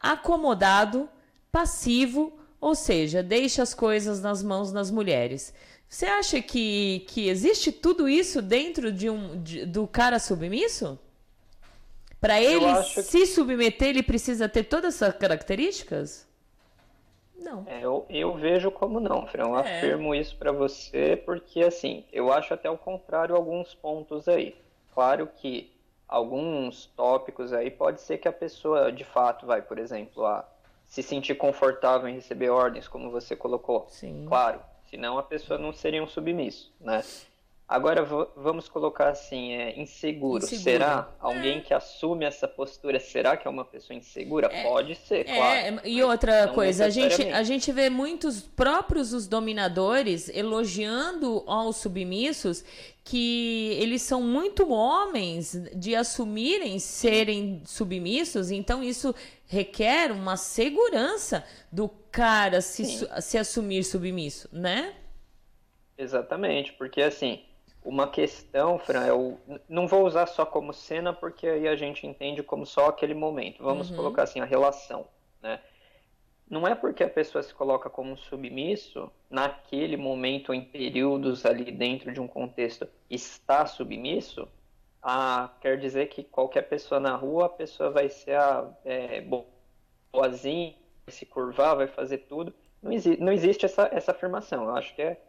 acomodado, passivo, ou seja, deixa as coisas nas mãos das mulheres. Você acha que, que existe tudo isso dentro de um de, do cara submisso? Para ele se que... submeter, ele precisa ter todas essas características? Não. É, eu, eu vejo como não, Fran. É. afirmo isso para você porque, assim, eu acho até o contrário alguns pontos aí. Claro que alguns tópicos aí pode ser que a pessoa, de fato, vai, por exemplo, a se sentir confortável em receber ordens, como você colocou. Sim. Claro, senão a pessoa não seria um submisso, né? Agora vamos colocar assim, é, inseguro. inseguro. Será? É. Alguém que assume essa postura, será que é uma pessoa insegura? É, Pode ser, é, claro. E outra coisa, a gente, a gente vê muitos próprios os dominadores elogiando aos submissos que eles são muito homens de assumirem serem submissos, então isso requer uma segurança do cara se, se assumir submisso, né? Exatamente, porque assim, uma questão, Fran, eu não vou usar só como cena, porque aí a gente entende como só aquele momento. Vamos uhum. colocar assim, a relação, né? Não é porque a pessoa se coloca como submisso, naquele momento, em períodos ali dentro de um contexto, está submisso, ah, quer dizer que qualquer pessoa na rua, a pessoa vai ser a, é, boazinha, vai se curvar, vai fazer tudo. Não, exi não existe essa, essa afirmação. Eu acho que é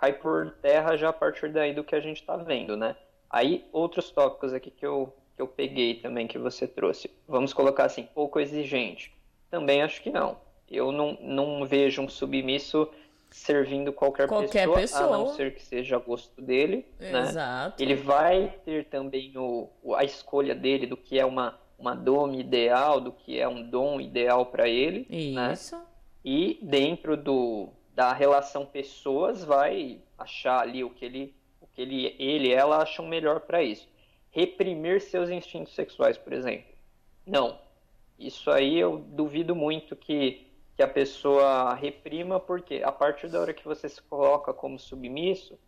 cai por terra já a partir daí do que a gente está vendo, né? Aí, outros tópicos aqui que eu, que eu peguei também, que você trouxe. Vamos colocar assim, pouco exigente. Também acho que não. Eu não, não vejo um submisso servindo qualquer, qualquer pessoa, pessoa, a não ser que seja a gosto dele. Né? Exato. Né? Ele vai ter também o, a escolha dele do que é uma, uma dome ideal, do que é um dom ideal para ele. Né? Isso. Né? E dentro do, da relação pessoas vai achar ali o que ele, o que ele, ele ela acham melhor para isso. Reprimir seus instintos sexuais, por exemplo. Não. Isso aí eu duvido muito que, que a pessoa reprima, porque a partir da hora que você se coloca como submisso,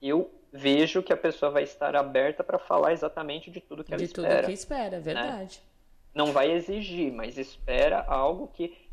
eu vejo que a pessoa vai estar aberta para falar exatamente de tudo que ela de espera. De tudo que espera, é verdade. Né? Não vai exigir, mas espera algo que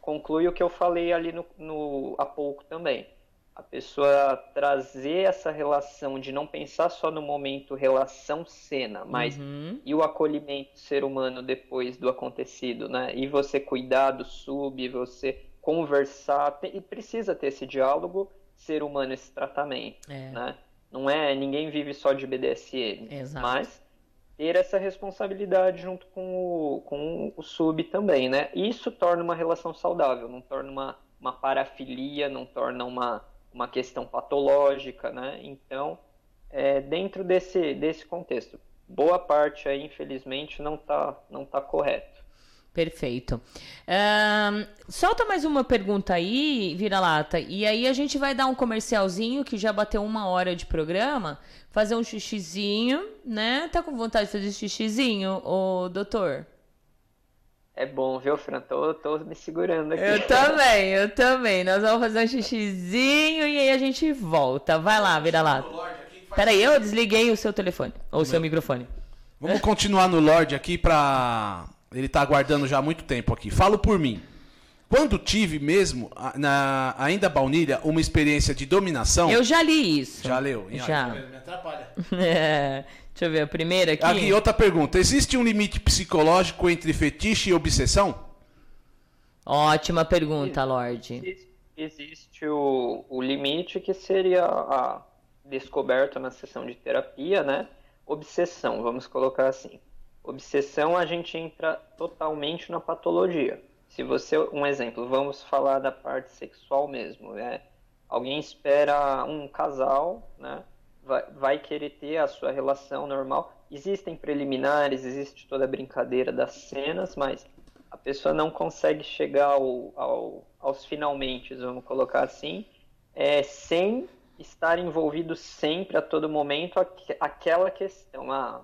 conclui o que eu falei ali no, no, há pouco também. A pessoa trazer essa relação de não pensar só no momento relação-cena, mas uhum. e o acolhimento ser humano depois do acontecido, né? E você cuidar do sub, você conversar, e precisa ter esse diálogo ser humano, esse tratamento, é. né? Não é, ninguém vive só de BDSM, Exato. mas ter essa responsabilidade junto com o, com o sub também, né? Isso torna uma relação saudável, não torna uma, uma parafilia, não torna uma, uma questão patológica, né? Então, é, dentro desse, desse contexto, boa parte aí, infelizmente, não está não tá correto. Perfeito. Um, solta mais uma pergunta aí, vira-lata, e aí a gente vai dar um comercialzinho que já bateu uma hora de programa, fazer um xixizinho, né? Tá com vontade de fazer xixizinho, ô doutor? É bom, viu, Fran? Tô, tô me segurando aqui. Eu [LAUGHS] também, eu também. Nós vamos fazer um xixizinho e aí a gente volta. Vai lá, vira-lata. Peraí, eu desliguei o seu telefone, ou o seu microfone. Vamos continuar no Lorde aqui pra ele tá aguardando já há muito tempo aqui. Falo por mim. Quando tive mesmo, na, ainda baunilha, uma experiência de dominação. Eu já li isso. Já leu? Já. Me atrapalha. [LAUGHS] É. Deixa eu ver a primeira aqui. Aqui, outra pergunta. Existe um limite psicológico entre fetiche e obsessão? Ótima pergunta, Lorde. Existe, existe o, o limite que seria a descoberto na sessão de terapia, né? Obsessão, vamos colocar assim. Obsessão, a gente entra totalmente na patologia. Se você, um exemplo, vamos falar da parte sexual mesmo, né? Alguém espera um casal, né? Vai, vai querer ter a sua relação normal. Existem preliminares, existe toda a brincadeira das cenas, mas a pessoa não consegue chegar ao, ao, aos finalmente, vamos colocar assim, é, sem estar envolvido sempre, a todo momento, aqu aquela questão. Ah,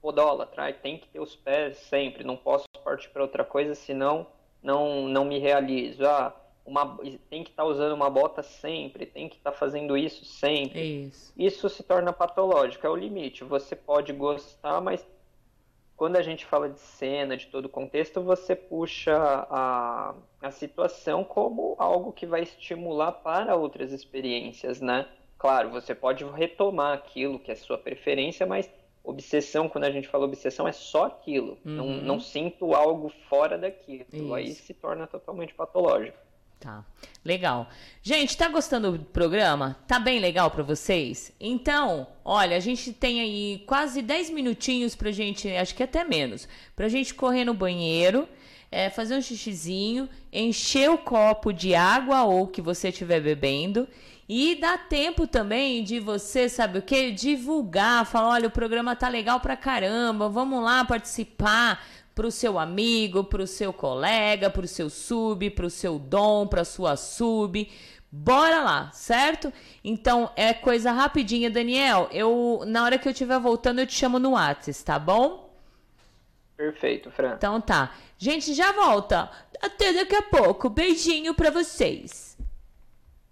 podólatra, tem que ter os pés sempre, não posso partir para outra coisa, senão não, não me realizo. Ah, uma, tem que estar tá usando uma bota sempre, tem que estar tá fazendo isso sempre. Isso. isso se torna patológico, é o limite. Você pode gostar, mas quando a gente fala de cena, de todo o contexto, você puxa a, a situação como algo que vai estimular para outras experiências, né? Claro, você pode retomar aquilo que é sua preferência, mas obsessão, quando a gente fala obsessão, é só aquilo. Uhum. Não, não sinto algo fora daquilo. Isso. Aí se torna totalmente patológico. Tá. Legal. Gente, tá gostando do programa? Tá bem legal para vocês? Então, olha, a gente tem aí quase 10 minutinhos pra gente, acho que até menos, pra gente correr no banheiro, é, fazer um xixizinho, encher o copo de água ou que você estiver bebendo E dá tempo também de você, sabe o que? Divulgar, falar, olha, o programa tá legal pra caramba, vamos lá participar para o seu amigo, para o seu colega, para o seu sub, para o seu dom, para sua sub. Bora lá, certo? Então é coisa rapidinha, Daniel. Eu na hora que eu estiver voltando eu te chamo no WhatsApp, tá bom? Perfeito, Fran. Então tá. Gente, já volta. Até daqui a pouco. Beijinho para vocês.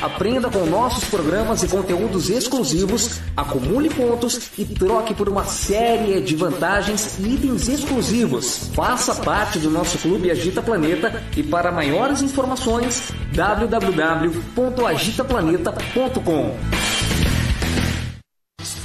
Aprenda com nossos programas e conteúdos exclusivos, acumule pontos e troque por uma série de vantagens e itens exclusivos. Faça parte do nosso clube Agita Planeta e para maiores informações www.agitaplaneta.com.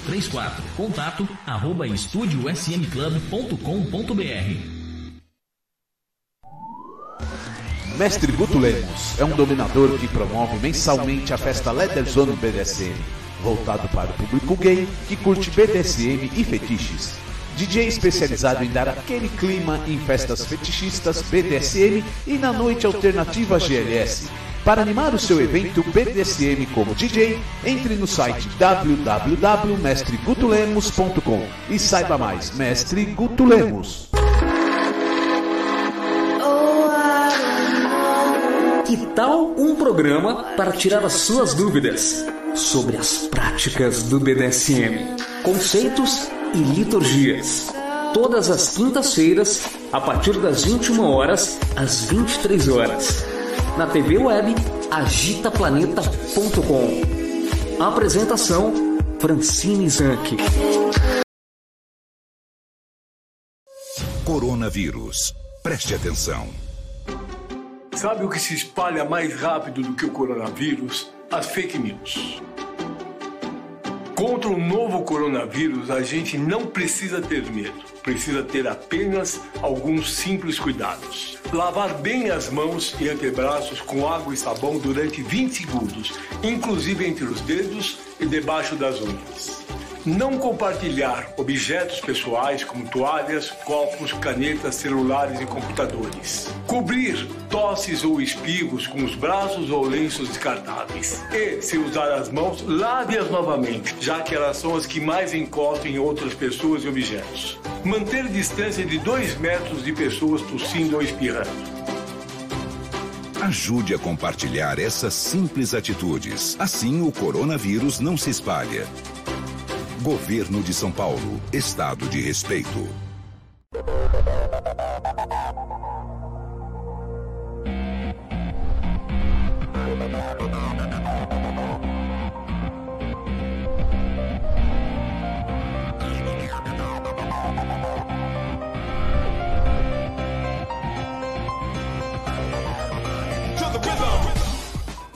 34. Contato arroba estudiosmclub.com.br Mestre Guto Lemos é um dominador que promove mensalmente a festa Leather Zone BDSM, voltado para o público gay que curte BDSM e fetiches. DJ especializado em dar aquele clima em festas fetichistas BDSM e na noite alternativa GLS. Para animar o seu evento BDSM como DJ, entre no site www.mestregutulemos.com e saiba mais, Mestre Guto Lemos. Que tal um programa para tirar as suas dúvidas sobre as práticas do BDSM, conceitos e liturgias? Todas as quintas-feiras, a partir das 21 horas às 23 horas, na TV web agitaplaneta.com. Apresentação Francine Zanck. Coronavírus. Preste atenção. Sabe o que se espalha mais rápido do que o coronavírus? As fake news. Contra o novo coronavírus, a gente não precisa ter medo. Precisa ter apenas alguns simples cuidados. Lavar bem as mãos e antebraços com água e sabão durante 20 segundos, inclusive entre os dedos e debaixo das unhas. Não compartilhar objetos pessoais como toalhas, copos, canetas, celulares e computadores. Cobrir tosses ou espirros com os braços ou lenços descartáveis. E, se usar as mãos, lave-as novamente, já que elas são as que mais encostam em outras pessoas e objetos. Manter distância de 2 metros de pessoas tossindo ou espirrando. Ajude a compartilhar essas simples atitudes. Assim o coronavírus não se espalha. Governo de São Paulo. Estado de respeito.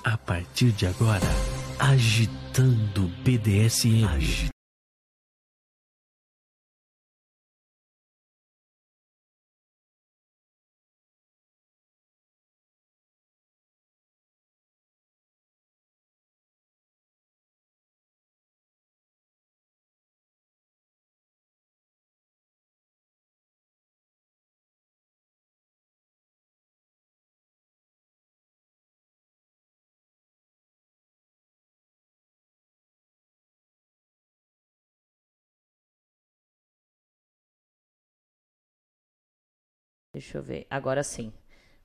A partir de agora, agitando BDSM. Deixa eu ver. Agora sim.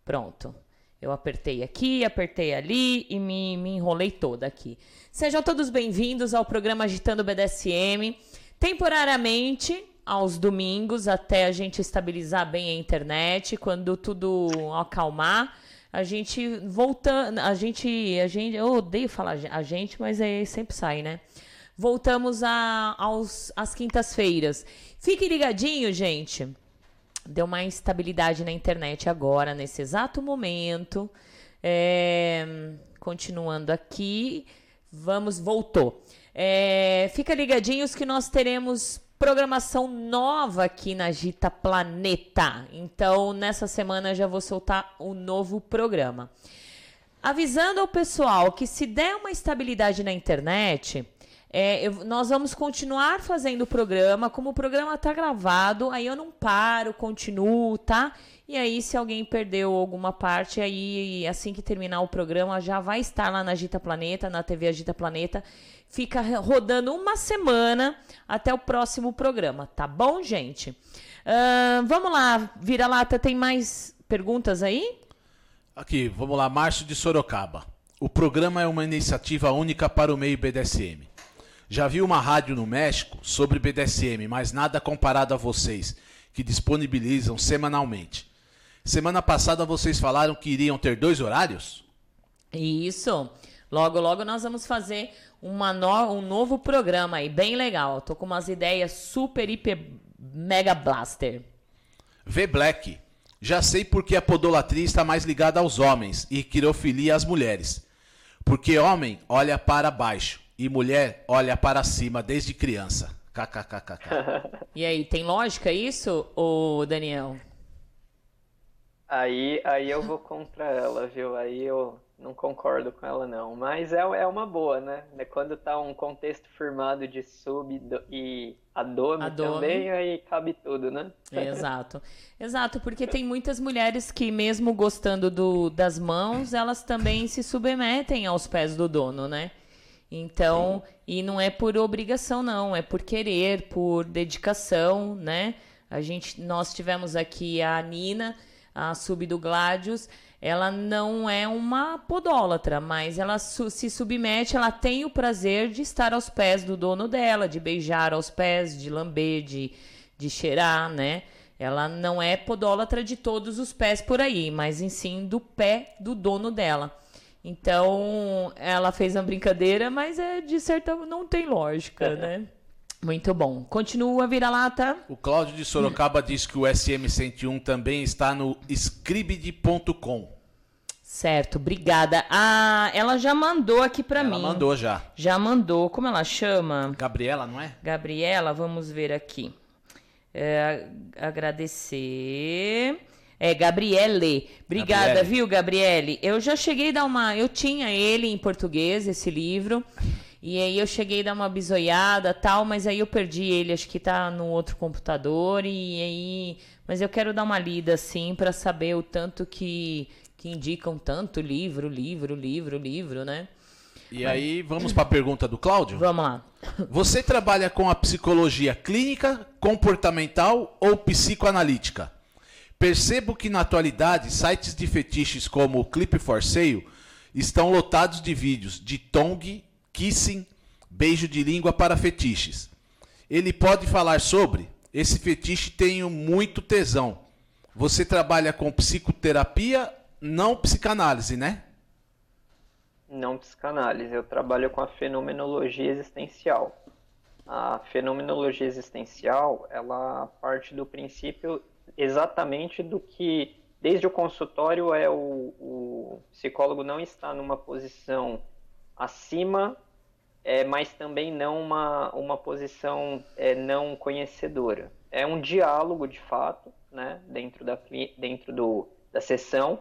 Pronto. Eu apertei aqui, apertei ali e me, me enrolei toda aqui. Sejam todos bem-vindos ao programa Agitando BDSM. Temporariamente, aos domingos, até a gente estabilizar bem a internet. Quando tudo acalmar, a gente voltando. A gente. A gente. Eu odeio falar a gente, mas aí sempre sai, né? Voltamos a, aos, às quintas-feiras. Fiquem ligadinhos, gente deu uma instabilidade na internet agora, nesse exato momento. É, continuando aqui, vamos, voltou. É, fica ligadinhos que nós teremos programação nova aqui na Gita Planeta. Então, nessa semana já vou soltar o um novo programa. Avisando ao pessoal que se der uma estabilidade na internet, é, eu, nós vamos continuar fazendo o programa. Como o programa está gravado, aí eu não paro, continuo, tá? E aí, se alguém perdeu alguma parte, aí assim que terminar o programa, já vai estar lá na Agita Planeta, na TV Agita Planeta. Fica rodando uma semana até o próximo programa, tá bom, gente? Uh, vamos lá, vira-lata, tem mais perguntas aí? Aqui, vamos lá, Márcio de Sorocaba. O programa é uma iniciativa única para o meio BDSM. Já vi uma rádio no México sobre BDSM, mas nada comparado a vocês, que disponibilizam semanalmente. Semana passada vocês falaram que iriam ter dois horários? Isso. Logo, logo nós vamos fazer uma no... um novo programa aí, bem legal. Tô com umas ideias super, hiper, mega blaster. V Black. Já sei porque a podolatria está mais ligada aos homens e quirofilia às mulheres. Porque homem olha para baixo e mulher olha para cima desde criança. KKKKK. e aí, tem lógica isso, ô Daniel? Aí, aí eu vou contra ela, viu? Aí eu não concordo com ela, não. Mas é, é uma boa, né? Quando tá um contexto firmado de sub e adome, adome. também, aí cabe tudo, né? [LAUGHS] Exato. Exato, porque tem muitas mulheres que, mesmo gostando do, das mãos, elas também se submetem aos pés do dono, né? Então, Sim. e não é por obrigação, não, é por querer, por dedicação, né? A gente, nós tivemos aqui a Nina, a sub do Gladius, ela não é uma podólatra, mas ela su se submete, ela tem o prazer de estar aos pés do dono dela, de beijar aos pés, de lamber, de, de cheirar, né? Ela não é podólatra de todos os pés por aí, mas em sim do pé do dono dela. Então, ela fez uma brincadeira, mas é de certa não tem lógica, né? Muito bom. Continua, vira-lata. O Cláudio de Sorocaba diz que o SM101 também está no scribd.com. Certo, obrigada. Ah, ela já mandou aqui para mim. Ela mandou já. Já mandou. Como ela chama? Gabriela, não é? Gabriela, vamos ver aqui. É, agradecer. É, Gabriele. Obrigada, Gabriele. viu, Gabriele? Eu já cheguei a dar uma. Eu tinha ele em português, esse livro. E aí eu cheguei a dar uma bisoiada tal, mas aí eu perdi ele, acho que tá no outro computador. E aí. Mas eu quero dar uma lida, assim, para saber o tanto que, que indicam tanto livro, livro, livro, livro, né? E aí, vamos para a pergunta do Cláudio? Vamos lá. Você trabalha com a psicologia clínica, comportamental ou psicoanalítica? Percebo que na atualidade sites de fetiches como o Clip for Sale estão lotados de vídeos de tongue, kissing, beijo de língua para fetiches. Ele pode falar sobre? Esse fetiche tenho muito tesão. Você trabalha com psicoterapia, não psicanálise, né? Não psicanálise, eu trabalho com a fenomenologia existencial. A fenomenologia existencial, ela parte do princípio exatamente do que, desde o consultório, é o, o psicólogo não está numa posição acima, é, mas também não uma, uma posição é, não conhecedora. É um diálogo, de fato, né, dentro, da, dentro do, da sessão,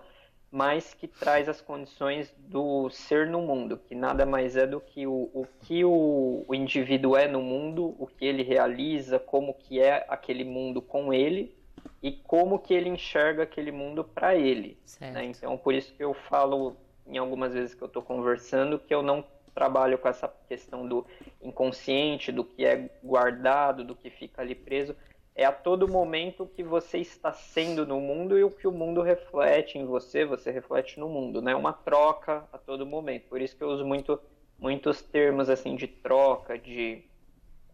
mas que traz as condições do ser no mundo, que nada mais é do que o, o que o, o indivíduo é no mundo, o que ele realiza, como que é aquele mundo com ele, e como que ele enxerga aquele mundo para ele. Né? Então, por isso que eu falo em algumas vezes que eu estou conversando que eu não trabalho com essa questão do inconsciente, do que é guardado, do que fica ali preso, é a todo momento o que você está sendo no mundo e o que o mundo reflete em você, você reflete no mundo, né? Uma troca a todo momento. Por isso que eu uso muito, muitos termos assim de troca, de,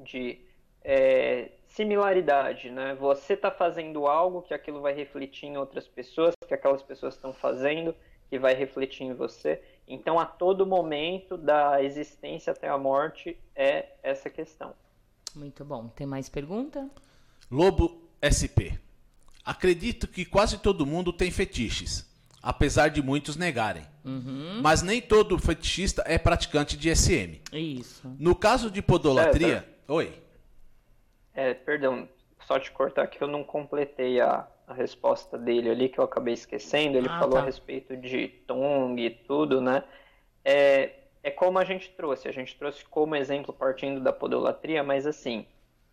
de é, similaridade, né? Você está fazendo algo que aquilo vai refletir em outras pessoas, que aquelas pessoas estão fazendo, que vai refletir em você. Então, a todo momento da existência até a morte é essa questão. Muito bom. Tem mais pergunta? Lobo SP. Acredito que quase todo mundo tem fetiches, apesar de muitos negarem. Uhum. Mas nem todo fetichista é praticante de SM. Isso. No caso de podolatria. Oi. É, perdão, só te cortar que eu não completei a, a resposta dele ali, que eu acabei esquecendo. Ele Ah, falou tá. a respeito de Tong e tudo, né? É, é como a gente trouxe. A gente trouxe como exemplo partindo da podolatria, mas assim,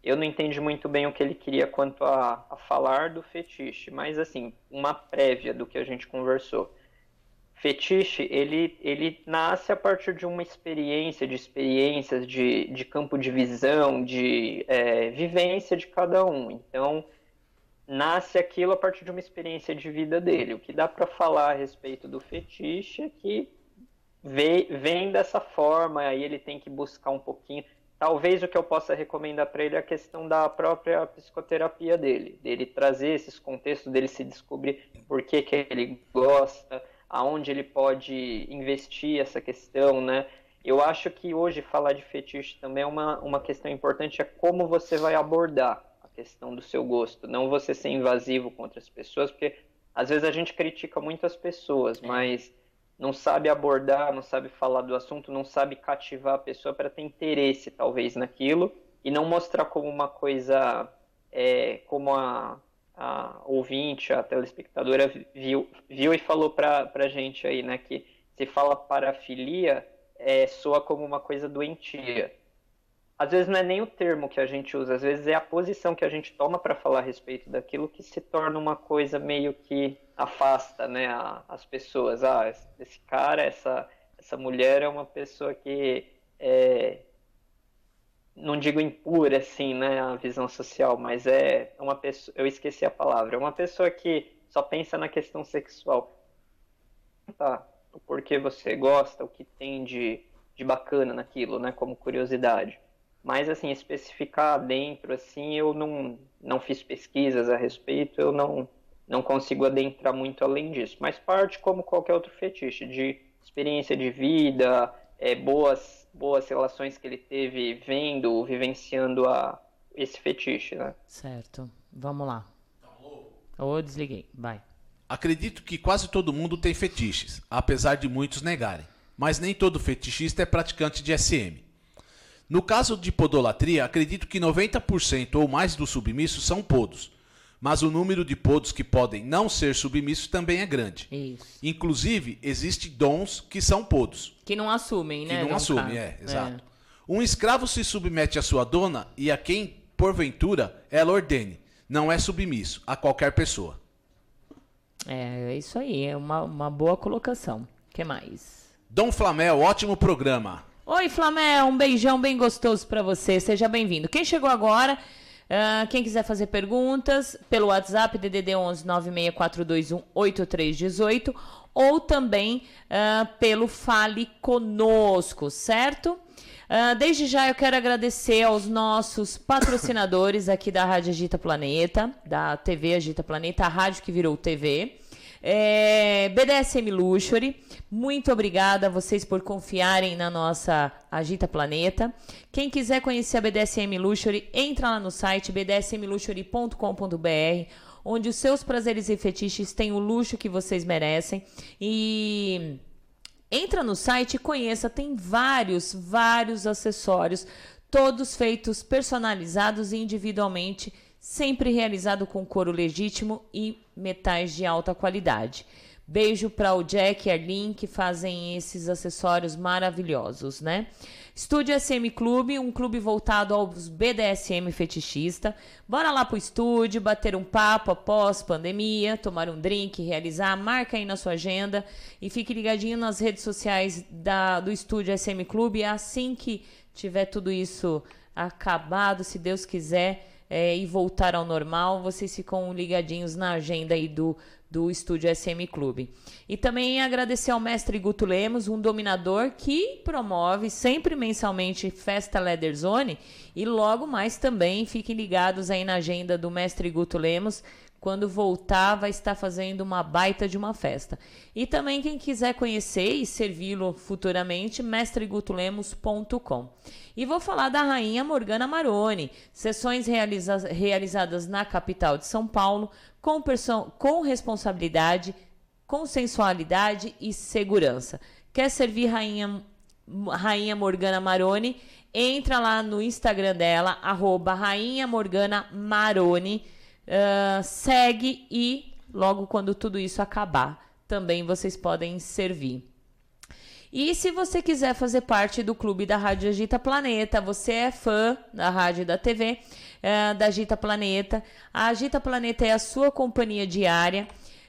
eu não entendi muito bem o que ele queria quanto a, a falar do fetiche, mas assim, uma prévia do que a gente conversou. Fetiche, ele, ele nasce a partir de uma experiência, de experiências, de, de campo de visão, de é, vivência de cada um. Então, nasce aquilo a partir de uma experiência de vida dele. O que dá para falar a respeito do fetiche é que vê- vem dessa forma, aí ele tem que buscar um pouquinho. Talvez o que eu possa recomendar para ele é a questão da própria psicoterapia dele, dele trazer esses contextos, dele se descobrir por que, que ele gosta, aonde ele pode investir essa questão, né? Eu acho que hoje falar de fetiche também é uma, uma questão importante, é como você vai abordar a questão do seu gosto, não você ser invasivo com outras pessoas, porque às vezes a gente critica muito as pessoas, mas não sabe abordar, não sabe falar do assunto, não sabe cativar a pessoa para ter interesse, talvez, naquilo, e não mostrar como uma coisa, é, como a, a ouvinte, a telespectadora viu, viu e falou para a gente aí, né, que se fala parafilia, é, soa como uma coisa doentia. Às vezes não é nem o termo que a gente usa, às vezes é a posição que a gente toma para falar a respeito daquilo que se torna uma coisa meio que afasta, né, a- as pessoas. Ah, esse cara, essa, essa mulher é uma pessoa que é, não digo impura assim, né, a visão social, mas é uma pessoa, eu esqueci a palavra, é uma pessoa que só pensa na questão sexual. Tá, o porquê você gosta, o que tem de, de bacana naquilo, né, como curiosidade. Mas assim, especificar dentro assim, eu não não fiz pesquisas a respeito, eu não não consigo adentrar muito além disso. Mas parte como qualquer outro fetiche de experiência de vida, é, boas boas relações que ele teve vendo, vivenciando a esse fetiche, né? Certo. Vamos lá. Ô, desliguei. Vai. Acredito que quase todo mundo tem fetiches, apesar de muitos negarem. Mas nem todo fetichista é praticante de SM. No caso de podolatria, acredito que 90% ou mais dos submissos são podos. Mas o número de podos que podem não ser submissos também é grande. Isso. Inclusive, existem dons que são podos. Que não assumem, Que né? não no assume, caso. é, exato. Um escravo se submete à sua dona e a quem, porventura, ela ordene. Não é submisso a qualquer pessoa. É, é isso aí. É uma, uma boa colocação. O que mais? Dom Flamel, ótimo programa. Oi, Flamel. Um beijão bem gostoso pra você. Seja bem-vindo. Quem chegou agora, ah, quem quiser fazer perguntas, pelo WhatsApp, DDD 11 96421 8318, ou também ah, pelo Fale Conosco, certo? Ah, desde já eu quero agradecer aos nossos patrocinadores aqui da Rádio Agita Planeta, da TV Agita Planeta, a rádio que virou TV. É, BDSM Luxury, muito obrigada a vocês por confiarem na nossa Agita Planeta. Quem quiser conhecer a BDSM Luxury, entra lá no site bdsmluxury.com.br, onde os seus prazeres e fetiches têm o luxo que vocês merecem. E Entra no site e conheça, tem vários, vários acessórios, todos feitos personalizados e individualmente, sempre realizado com couro legítimo e metais de alta qualidade. Beijo para o Jack e a Arlene que fazem esses acessórios maravilhosos, né? Estúdio SM Clube, um clube voltado aos BDSM fetichista. Bora lá pro estúdio, bater um papo após pandemia, tomar um drink, realizar, marca aí na sua agenda e fique ligadinho nas redes sociais da, do Estúdio SM Clube. Assim que tiver tudo isso acabado, se Deus quiser, é, e voltar ao normal, vocês ficam ligadinhos na agenda aí do, do estúdio SM Clube. E também agradecer ao mestre Guto Lemos, um dominador que promove sempre mensalmente Festa Leather Zone e logo mais também fiquem ligados aí na agenda do mestre Guto Lemos quando voltar, vai estar fazendo uma baita de uma festa. E também quem quiser conhecer e servi-lo futuramente, mestregutulemos.com. E vou falar da rainha Morgana Maroni, sessões realiza realizadas na capital de São Paulo, com, com responsabilidade, com sensualidade e segurança. Quer servir rainha, rainha Morgana Maroni? Entra lá no Instagram dela, arroba Rainha Morgana Maroni Uh, segue e logo quando tudo isso acabar, também vocês podem servir. E se você quiser fazer parte do clube da Rádio Agita Planeta, você é fã da rádio e da TV, uh, da Agita Planeta. A Agita Planeta é a sua companhia diária.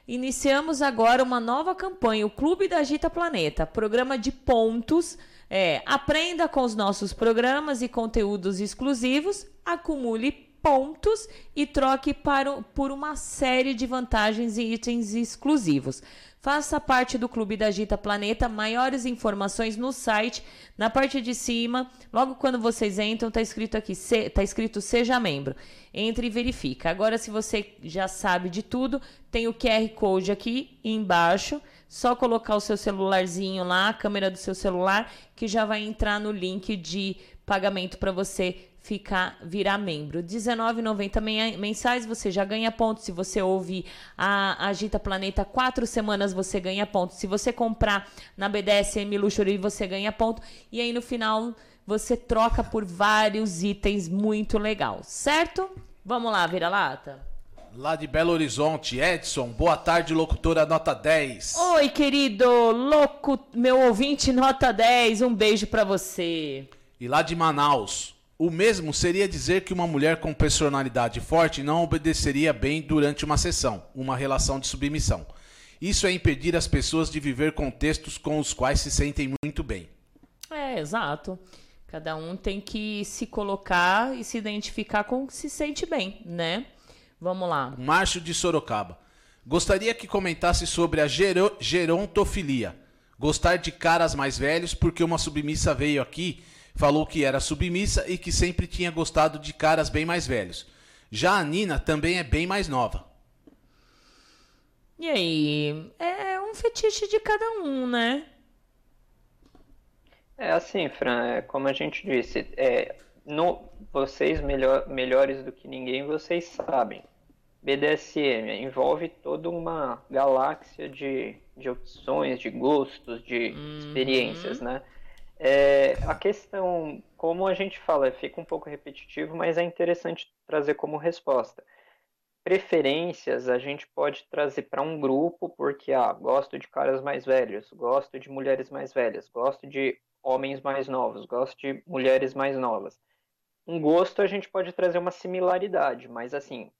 Iniciamos agora uma nova campanha, o Clube da Agita Planeta, programa de pontos. É, aprenda com os nossos programas e conteúdos exclusivos, acumule pontos e troque para, por uma série de vantagens e itens exclusivos. Faça parte do Clube da Gita Planeta. Maiores informações no site, na parte de cima. Logo quando vocês entram, está escrito aqui, está escrito Seja Membro. Entre e verifica. Agora, se você já sabe de tudo, tem o QR Code aqui embaixo. Só colocar o seu celularzinho lá, a câmera do seu celular, que já vai entrar no link de pagamento para você ficar virar membro. R$19,90 mensais você já ganha pontos. Se você ouvir a Agita Planeta quatro semanas, você ganha pontos. Se você comprar na BDSM Luxury, você ganha ponto. E aí no final você troca por vários itens muito legal, certo? Vamos lá, vira-lata? Lá de Belo Horizonte, Edson, boa tarde, locutora nota 10. Oi, querido, louco, meu ouvinte nota 10, um beijo para você. E lá de Manaus, o mesmo seria dizer que uma mulher com personalidade forte não obedeceria bem durante uma sessão, uma relação de submissão. Isso é impedir as pessoas de viver contextos com os quais se sentem muito bem. É, exato. Cada um tem que se colocar e se identificar com o que se sente bem, né? Vamos lá. Márcio de Sorocaba. Gostaria que comentasse sobre a gero gerontofilia. Gostar de caras mais velhos porque uma submissa veio aqui falou que era submissa e que sempre tinha gostado de caras bem mais velhos. Já a Nina também é bem mais nova. E aí? É um fetiche de cada um, né? É assim, Fran, é, como a gente disse, é, no, vocês melhor, melhores do que ninguém, vocês sabem. BDSM envolve toda uma galáxia de, de opções, de gostos, de uhum. experiências, né? É, a questão, como a gente fala, fica um pouco repetitivo, mas é interessante trazer como resposta. Preferências a gente pode trazer para um grupo, porque ah, gosto de caras mais velhos, gosto de mulheres mais velhas, gosto de homens mais novos, gosto de mulheres mais novas. Um gosto a gente pode trazer uma similaridade, mas assim,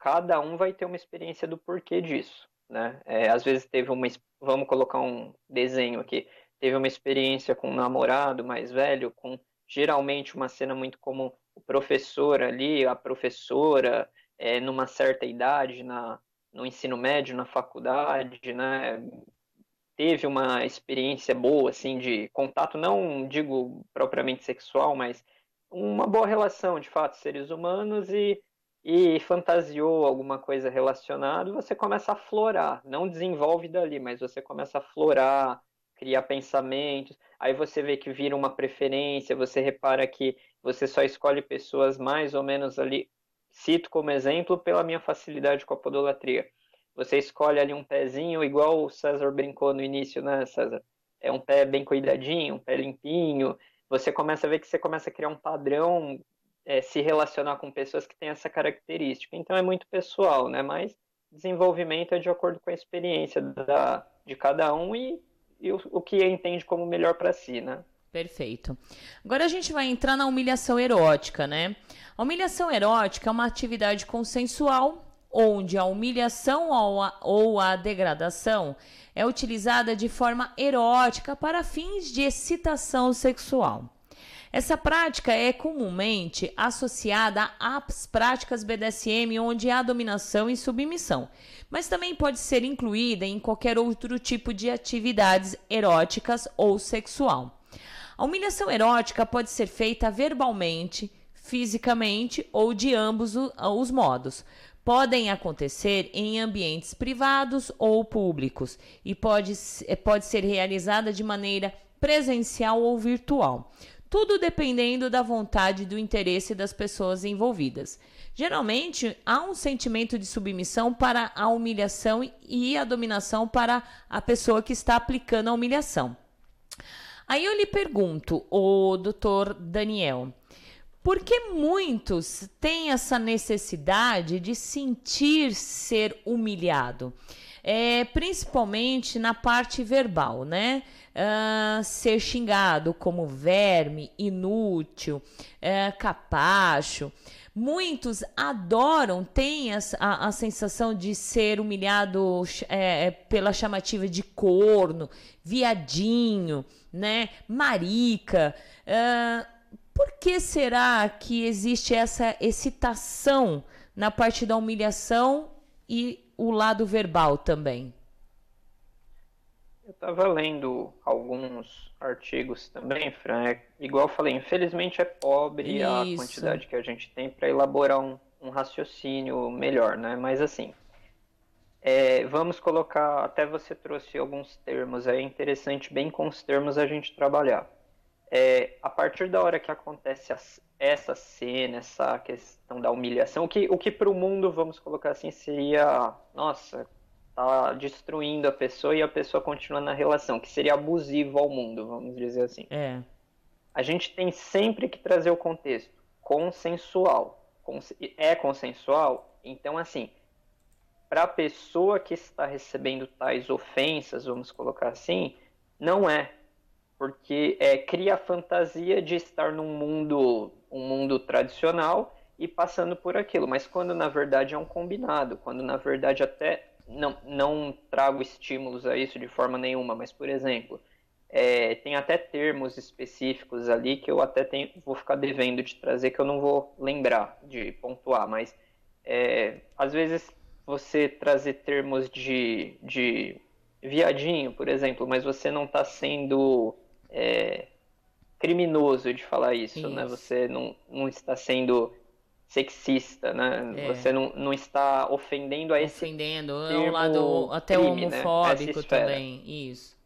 cada um vai ter uma experiência do porquê disso, né? É, às vezes teve uma, vamos colocar um desenho aqui teve uma experiência com um namorado mais velho, com geralmente uma cena muito comum, o professor ali, a professora, é, numa certa idade, na, no ensino médio, na faculdade, né, teve uma experiência boa, assim, de contato, não digo propriamente sexual, mas uma boa relação, de fato, seres humanos e, e fantasiou alguma coisa relacionada, você começa a florar, não desenvolve dali, mas você começa a florar, criar pensamentos. Aí você vê que vira uma preferência, você repara que você só escolhe pessoas mais ou menos ali. Cito como exemplo pela minha facilidade com a podolatria. Você escolhe ali um pezinho, igual o César brincou no início, né, César? É um pé bem cuidadinho, um pé limpinho. Você começa a ver que você começa a criar um padrão, é, se relacionar com pessoas que têm essa característica. Então é muito pessoal, né? Mas desenvolvimento é de acordo com a experiência da, de cada um e e o, o que entende como melhor para si, né? Perfeito. Agora a gente vai entrar na humilhação erótica, né? A humilhação erótica é uma atividade consensual onde a humilhação ou a, ou a degradação é utilizada de forma erótica para fins de excitação sexual. Essa prática é comumente associada às práticas BDSM, onde há dominação e submissão, mas também pode ser incluída em qualquer outro tipo de atividades eróticas ou sexual. A humilhação erótica pode ser feita verbalmente, fisicamente ou de ambos os modos. Podem acontecer em ambientes privados ou públicos e pode, pode ser realizada de maneira presencial ou virtual tudo dependendo da vontade e do interesse das pessoas envolvidas. Geralmente, há um sentimento de submissão para a humilhação e a dominação para a pessoa que está aplicando a humilhação. Aí eu lhe pergunto, o doutor Daniel, por que muitos têm essa necessidade de sentir ser humilhado? É, principalmente na parte verbal, né? Uh, ser xingado como verme, inútil, uh, capacho. Muitos adoram, têm a, a, a, sensação de ser humilhado é, pela chamativa de corno, viadinho, né, marica. Uh, por que será que existe essa excitação na parte da humilhação e o lado verbal também? Eu estava lendo alguns artigos também, Fran. É, igual eu falei, infelizmente é pobre Isso. a quantidade que a gente tem para elaborar um, um, raciocínio melhor, né? Mas assim, é, vamos colocar. Até você trouxe alguns termos é interessante, bem com os termos a gente trabalhar. É, a partir da hora que acontece as, essa cena, essa questão da humilhação, o que, o que para o mundo, vamos colocar assim, seria, nossa, tá destruindo a pessoa e a pessoa continua na relação, que seria abusivo ao mundo, vamos dizer assim. É. A gente tem sempre que trazer o contexto consensual. É consensual? Então, assim, para a pessoa que está recebendo tais ofensas, vamos colocar assim, não é. Porque é, cria a fantasia de estar num mundo, um mundo tradicional e passando por aquilo. Mas quando na verdade é um combinado, quando na verdade até não, não trago estímulos a isso de forma nenhuma, mas, por exemplo, é, tem até termos específicos ali que eu até tenho, vou ficar devendo de trazer, que eu não vou lembrar de pontuar, mas é, às vezes você trazer termos de, de viadinho, por exemplo, mas você não está sendo é, criminoso de falar isso, isso, né? Você não, não está sendo sexista, né? É. Você não, não está ofendendo a esse ofendendo é um lado até crime, né? homofóbico né? também, isso.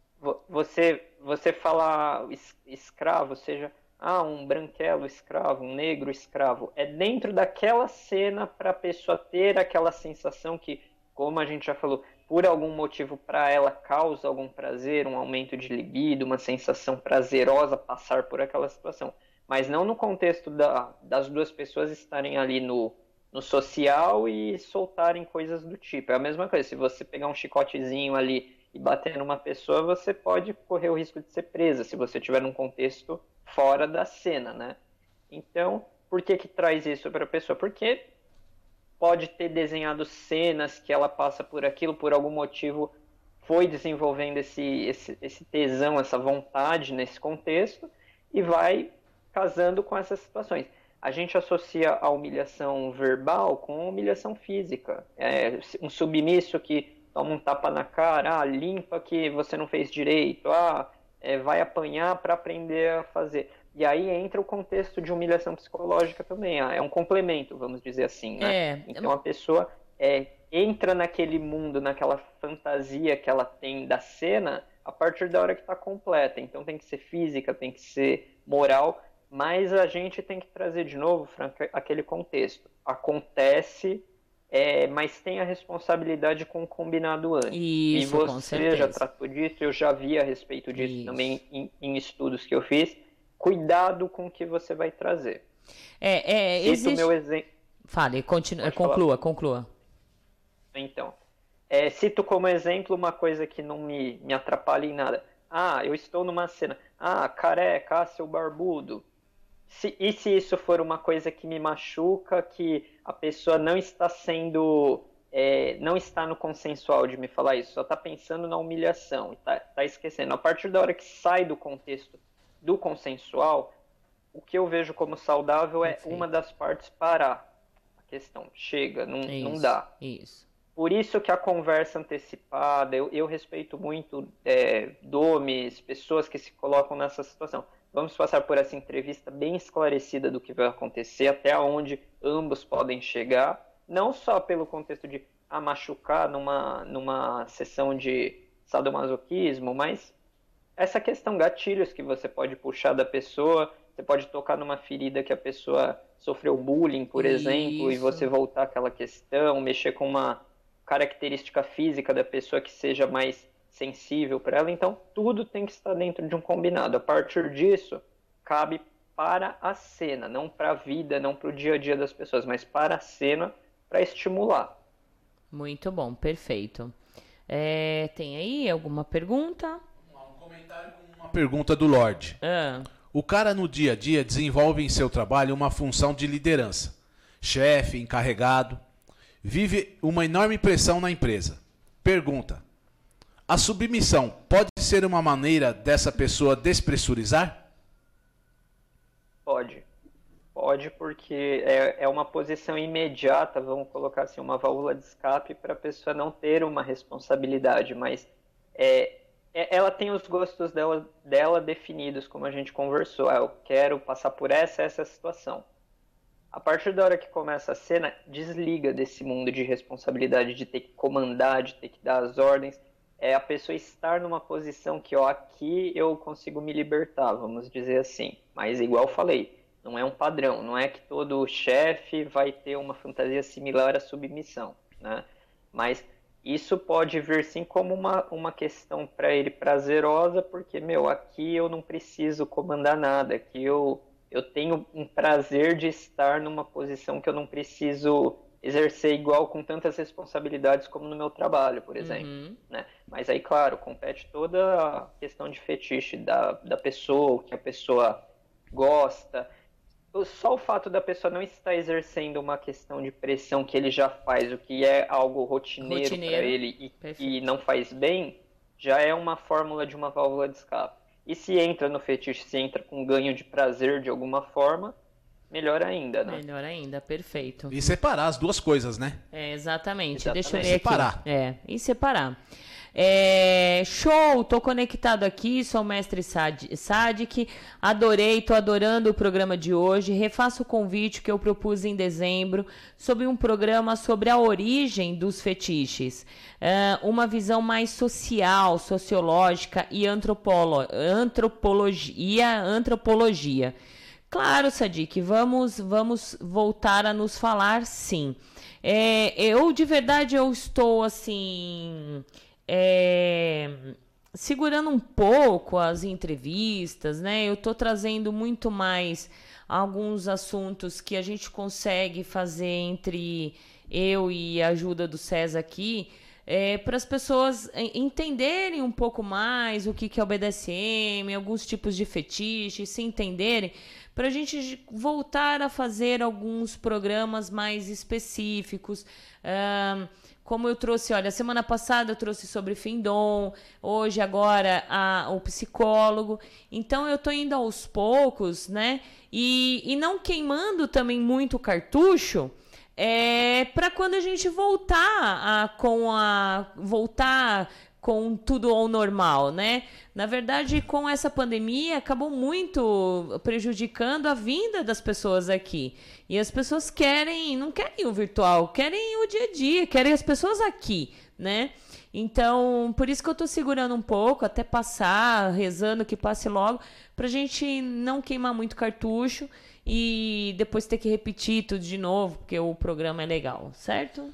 Você você fala escravo, seja ah, um branquelo escravo, um negro escravo, é dentro daquela cena para a pessoa ter aquela sensação que, como a gente já falou, por algum motivo para ela causa algum prazer, um aumento de libido, uma sensação prazerosa passar por aquela situação mas não no contexto da, das duas pessoas estarem ali no, no social e soltarem coisas do tipo. É a mesma coisa, se você pegar um chicotezinho ali e bater numa pessoa, você pode correr o risco de ser presa, se você estiver num contexto fora da cena, né? Então, por que que traz isso para a pessoa? Porque pode ter desenhado cenas que ela passa por aquilo, por algum motivo foi desenvolvendo esse, esse, esse tesão, essa vontade nesse contexto, e vai casando com essas situações. A gente associa a humilhação verbal com humilhação física. É um submisso que toma um tapa na cara, ah, limpa que você não fez direito, ah, é, vai apanhar para aprender a fazer. E aí entra o contexto de humilhação psicológica também, ah, é um complemento, vamos dizer assim. Né? É. Então a pessoa é, entra naquele mundo, naquela fantasia que ela tem da cena a partir da hora que está completa. Então tem que ser física, tem que ser moral, mas a gente tem que trazer de novo, Frank, aquele contexto. Acontece, é, mas tem a responsabilidade com o combinado antes. Isso, e você já tratou disso, eu já vi a respeito disso Isso. também em, em, estudos que eu fiz. Cuidado com o que você vai trazer. É, é, Cito existe... meu exemplo. Fale, continue, conclua, falar. conclua. Então, é, cito como exemplo uma coisa que não me, me atrapalha em nada. Ah, eu estou numa cena. Ah, careca, ah, seu barbudo se, e se isso for uma coisa que me machuca, que a pessoa não está sendo. É, não está no consensual de me falar isso, só está pensando na humilhação, está tá esquecendo. A partir da hora que sai do contexto do consensual, o que eu vejo como saudável é Perfeito. uma das partes parar. A questão chega, não, isso, não dá. Isso. Por isso que a conversa antecipada, eu, eu respeito muito é, domes, pessoas que se colocam nessa situação. Vamos passar por essa entrevista bem esclarecida do que vai acontecer, até onde ambos podem chegar, não só pelo contexto de a machucar numa, numa sessão de sadomasoquismo, mas essa questão gatilhos que você pode puxar da pessoa, você pode tocar numa ferida que a pessoa sofreu bullying, por Isso. exemplo, e você voltar àquela questão, mexer com uma característica física da pessoa que seja mais sensível para ela. Então, tudo tem que estar dentro de um combinado. A partir disso, cabe para a cena, não para a vida, não para o dia a dia das pessoas, mas para a cena, para estimular. Muito bom, perfeito. É, tem aí alguma pergunta? Um comentário com uma pergunta do Lorde. Ah. O cara no dia a dia desenvolve em seu trabalho uma função de liderança. Chefe, encarregado, vive uma enorme pressão na empresa. Pergunta: a submissão pode ser uma maneira dessa pessoa despressurizar? Pode. Pode, porque é, é uma posição imediata, vamos colocar assim, uma válvula de escape para a pessoa não ter uma responsabilidade, mas é, é, ela tem os gostos dela, dela definidos, como a gente conversou. Ah, eu quero passar por essa essa situação. A partir da hora que começa a cena, desliga desse mundo de responsabilidade, de ter que comandar, de ter que dar as ordens. É a pessoa estar numa posição que, ó, aqui eu consigo me libertar, vamos dizer assim. Mas, igual falei, não é um padrão, não é que todo chefe vai ter uma fantasia similar à submissão, né? Mas isso pode vir sim como uma, uma questão para ele prazerosa, porque, meu, aqui eu não preciso comandar nada, aqui eu eu tenho um prazer de estar numa posição que eu não preciso exercer igual com tantas responsabilidades como no meu trabalho, por exemplo. Uhum. Né? Mas aí, claro, compete toda a questão de fetiche da, da pessoa, o que a pessoa gosta. Só o fato da pessoa não estar exercendo uma questão de pressão que ele já faz, o que é algo rotineiro, rotineiro. para ele e, e não faz bem, já é uma fórmula de uma válvula de escape. E se entra no fetiche, se entra com ganho de prazer de alguma forma, melhor ainda, né? Melhor ainda, perfeito. E separar as duas coisas, né? É, exatamente. exatamente. Deixa eu ler separar. aqui. É, e separar. É, show, tô conectado aqui, sou o mestre Sad, Sadik, adorei, tô adorando o programa de hoje. Refaço o convite que eu propus em dezembro sobre um programa sobre a origem dos fetiches, é, uma visão mais social, sociológica e antropolo, antropologia, antropologia. Claro, Sadik, vamos, vamos voltar a nos falar, sim. É, eu de verdade eu estou assim é, segurando um pouco as entrevistas, né? Eu estou trazendo muito mais alguns assuntos que a gente consegue fazer entre eu e a ajuda do César aqui, é, para as pessoas entenderem um pouco mais o que, que é o BDSM, alguns tipos de fetiche, se entenderem, para a gente voltar a fazer alguns programas mais específicos. Como eu trouxe, olha, semana passada eu trouxe sobre Findom, hoje agora a, o psicólogo. Então eu tô indo aos poucos, né? E, e não queimando também muito cartucho, é para quando a gente voltar a, com a voltar com tudo ao normal, né? Na verdade, com essa pandemia, acabou muito prejudicando a vinda das pessoas aqui. E as pessoas querem, não querem o virtual, querem o dia a dia, querem as pessoas aqui, né? Então, por isso que eu tô segurando um pouco, até passar, rezando que passe logo, pra gente não queimar muito cartucho e depois ter que repetir tudo de novo, porque o programa é legal, certo?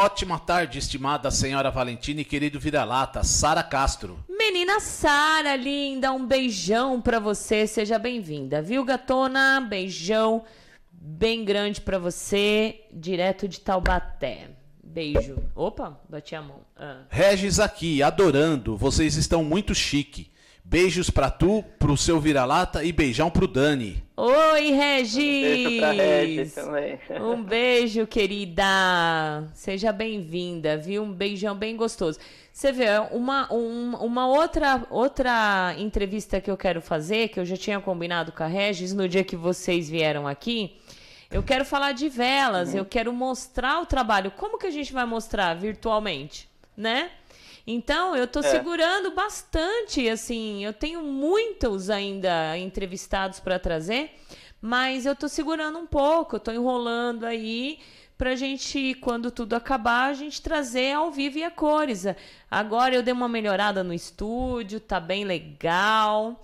Ótima tarde, estimada senhora Valentina e querido vira-lata, Sara Castro. Menina Sara, linda, um beijão pra você, seja bem-vinda, viu, gatona? Beijão bem grande pra você, direto de Taubaté. Beijo. Opa, bati a mão. Ah. Regis aqui, adorando, vocês estão muito chique. Beijos pra tu, pro seu vira-lata e beijão pro Dani. Oi, Regis! Um beijo pra Regis também. Um beijo, querida. Seja bem-vinda, viu? Um beijão bem gostoso. Você vê, uma, um, uma outra, outra entrevista que eu quero fazer, que eu já tinha combinado com a Regis no dia que vocês vieram aqui, eu quero falar de velas, eu quero mostrar o trabalho. Como que a gente vai mostrar virtualmente, né? Então, eu tô É. segurando bastante, assim, eu tenho muitos ainda entrevistados para trazer, mas eu tô segurando um pouco, eu tô enrolando aí pra gente, quando tudo acabar, a gente trazer ao vivo e a cores. Agora eu dei uma melhorada no estúdio, tá bem legal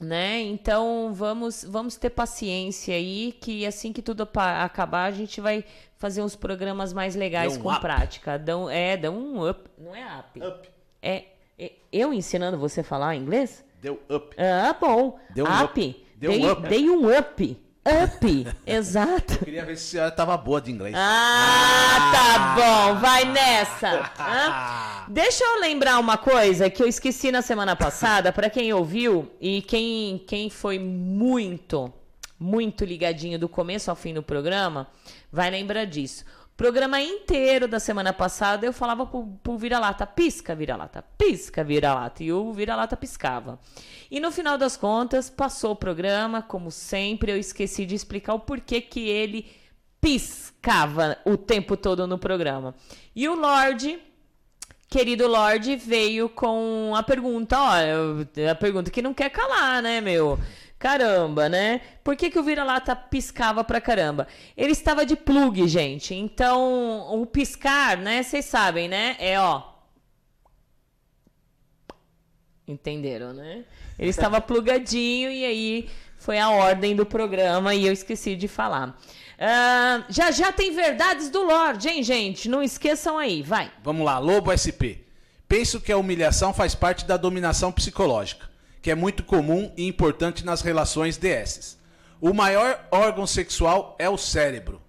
né? Então vamos vamos ter paciência aí que assim que tudo acabar a gente vai fazer uns programas mais legais um com up. prática. Dão, é, dá um up, não é up. É, é- eu ensinando você a falar inglês? Deu up. Ah, bom. Deu um up. up. Deu dei, um up. dei um up. Up. [LAUGHS] Exato. Queria ver se a senhora tava boa de inglês. Ah, tá bom, vai nessa. [LAUGHS] Hã? Deixa eu lembrar uma coisa que eu esqueci na semana passada, pra quem ouviu e quem, quem foi muito, muito ligadinho do começo ao fim do programa, vai lembrar disso. Programa inteiro da semana passada eu falava pro, pro vira-lata, pisca, vira-lata, pisca, vira-lata. E o vira-lata piscava. E no final das contas, passou o programa, como sempre, eu esqueci de explicar o porquê que ele piscava o tempo todo no programa. E o Lorde, querido Lorde, veio com a pergunta, ó, a pergunta que não quer calar, né, meu? Caramba, né? Por que, que o vira-lata piscava pra caramba? Ele estava de plug, gente. Então, o piscar, né? Vocês sabem, né? É, ó. Entenderam, né? Ele estava [LAUGHS] plugadinho e aí foi a ordem do programa e eu esqueci de falar. Ah, já já tem verdades do Lorde, hein, gente? Não esqueçam aí, vai. Vamos lá, Lobo SP. Penso que a humilhação faz parte da dominação psicológica, que é muito comum e importante nas relações DS. O maior órgão sexual é o cérebro.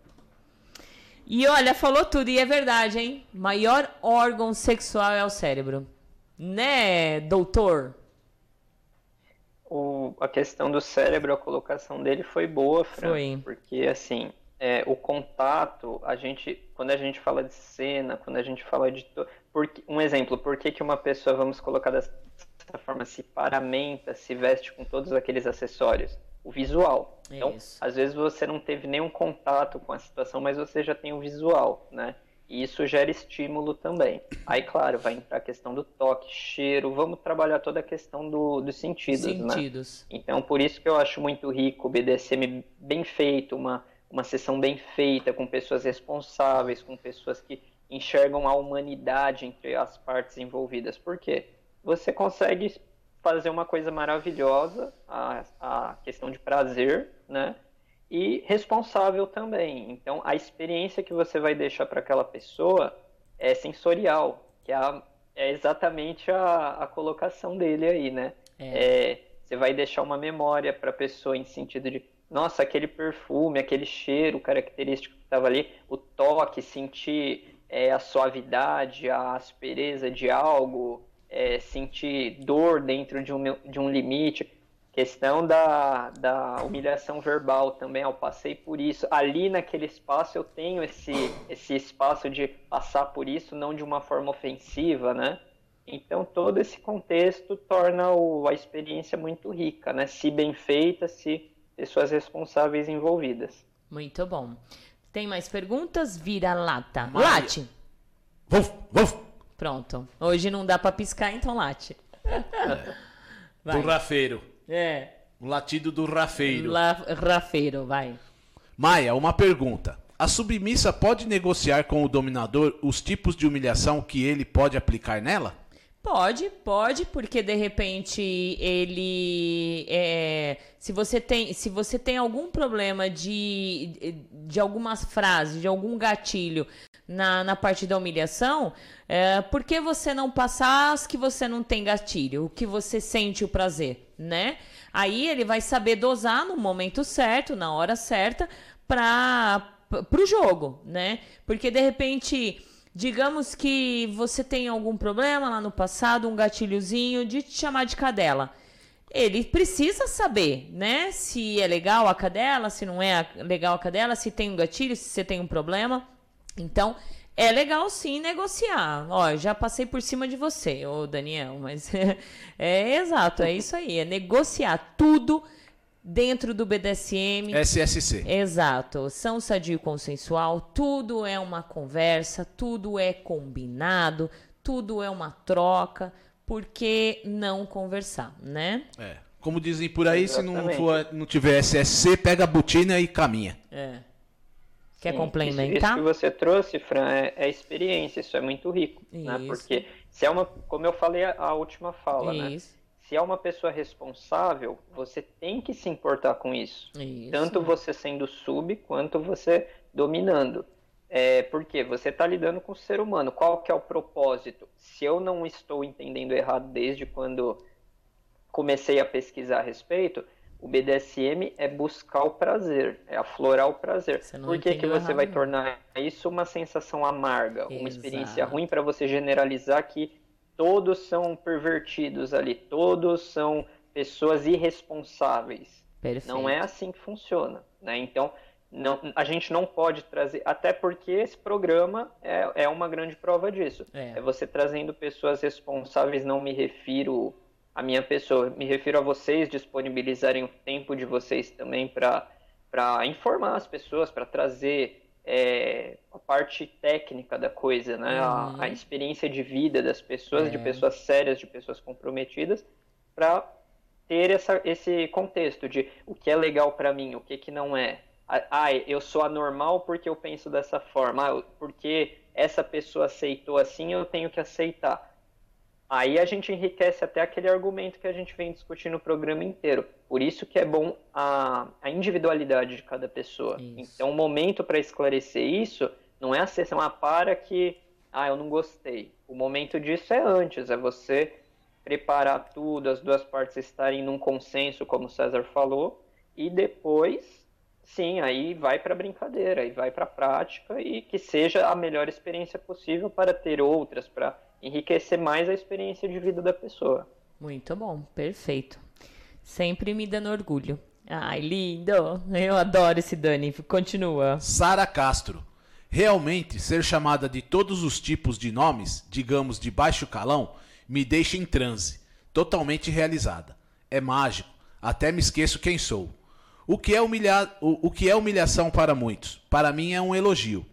E olha, falou tudo e é verdade, hein? Maior órgão sexual é o cérebro. Né, doutor? O, a questão do cérebro, a colocação dele foi boa, Fran. Foi. Porque, assim, é, o contato, a gente, quando a gente fala de cena, quando a gente fala de. to- Porque, um exemplo, por que, que uma pessoa, vamos colocar dessa forma, se paramenta, se veste com todos aqueles acessórios? O visual. Então, Isso. às vezes você não teve nenhum contato com a situação, mas você já tem o visual, né? E isso gera estímulo também. Aí, claro, vai entrar a questão do toque, cheiro, vamos trabalhar toda a questão do, dos sentidos, né? Sentidos. Então, por isso que eu acho muito rico o BDSM bem feito, uma, uma sessão bem feita, com pessoas responsáveis, com pessoas que enxergam a humanidade entre as partes envolvidas. Por quê? Você consegue fazer uma coisa maravilhosa, a, a questão de prazer, né? E responsável também. Então, a experiência que você vai deixar para aquela pessoa é sensorial, que é, a- é exatamente a, a colocação dele aí, né? É, você vai deixar uma memória para a pessoa em sentido de, nossa, aquele perfume, aquele cheiro característico que estava ali, o toque, sentir é, a suavidade, a aspereza de algo, é, sentir dor dentro de um, de um limite. Questão da, da humilhação verbal também, eu passei por isso. Ali naquele espaço eu tenho esse, esse espaço de passar por isso, não de uma forma ofensiva, né? Então todo esse contexto torna o, a experiência muito rica, né? Se bem feita, se pessoas responsáveis envolvidas. Muito bom. Tem mais perguntas? Vira lata. Maia. Late. Vuf, vuf, Pronto. Hoje não dá pra piscar, então late. Vai. do rafeiro. É. O latido do rafeiro. La... Rafeiro, vai. Maia, uma pergunta. A submissa pode negociar com o dominador os tipos de humilhação que ele pode aplicar nela? Pode, pode, porque de repente ele é, se você tem se você tem algum problema de, de algumas frases, de algum gatilho na, na parte da humilhação, é, por que você não passar as que você não tem gatilho, o que você sente o prazer, né? Aí ele vai saber dosar no momento certo, na hora certa, para pro jogo, né? Porque de repente Digamos que você tem algum problema lá no passado, um gatilhozinho de te chamar de cadela. Ele precisa saber, né? Se é legal a cadela, se não é legal a cadela, se tem um gatilho, se você tem um problema. Então, É legal sim negociar. Ó, já passei por cima de você, ô Daniel, mas [LAUGHS] é, é exato, é isso aí. É negociar tudo dentro do BDSM. SSC. Exato. São sadio consensual, tudo é uma conversa, tudo é combinado, tudo é uma troca. Por que não conversar, né? É. Como dizem por aí, Exatamente. se não, for, não tiver SSC, pega a botina e caminha. É. Quer Sim, complementar? Isso, isso, que você trouxe, Fran, é, é experiência, isso é muito rico, né? isso. né? Porque se é uma, como eu falei a, a última fala, né? isso. né? Se é uma pessoa responsável, você tem que se importar com isso. isso. Tanto você sendo sub, quanto você dominando. É, porque você está lidando com o ser humano. Qual que é o propósito? Se eu não estou entendendo errado desde quando comecei a pesquisar a respeito, o BDSM é buscar o prazer, é aflorar o prazer. Por que, que você vai tornar isso uma sensação amarga, Exato. uma experiência ruim para você generalizar que todos são pervertidos ali, todos são pessoas irresponsáveis. Perfeito. Não é assim que funciona, né? Então, não, a gente não pode trazer, até porque esse programa é, é uma grande prova disso. É. é você trazendo pessoas responsáveis, não me refiro a minha pessoa. Me refiro a vocês disponibilizarem o tempo de vocês também para informar as pessoas, para trazer é, a parte técnica da coisa, né? Uhum. A, a, experiência de vida das pessoas, é. de pessoas sérias, de pessoas comprometidas, para ter essa, esse contexto de o que é legal para mim, o que, que não é. Ah, eu sou anormal porque eu penso dessa forma. Ah, porque essa pessoa aceitou assim, eu tenho que aceitar. Aí a gente enriquece até aquele argumento que a gente vem discutindo o programa inteiro. Por isso que é bom a, a individualidade de cada pessoa. Isso. Então, o momento para esclarecer isso não é a sessão, ah, para que, ah, eu não gostei. O momento disso é antes, é você preparar tudo, as duas partes estarem num consenso, como o César falou, e depois, sim, aí vai para brincadeira, aí vai para prática e que seja a melhor experiência possível para ter outras, para enriquecer mais a experiência de vida da pessoa. Muito bom, perfeito. Sempre me dando orgulho. Ai, lindo! Eu adoro esse Dani. Continua. Sara Castro. Realmente, ser chamada de todos os tipos de nomes, digamos de baixo calão, me deixa em transe, totalmente realizada. É mágico, até me esqueço quem sou. O que, é humilha... o, o que é humilhação para muitos? Para mim é um elogio.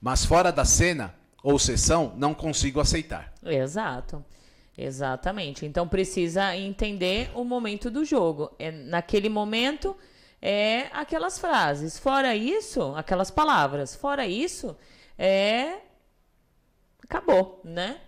Mas fora da cena, ou sessão, não consigo aceitar. Exato. Exatamente. Então precisa entender o momento do jogo. É, naquele momento é aquelas frases. Fora isso, aquelas palavras. Fora isso, é acabou, né?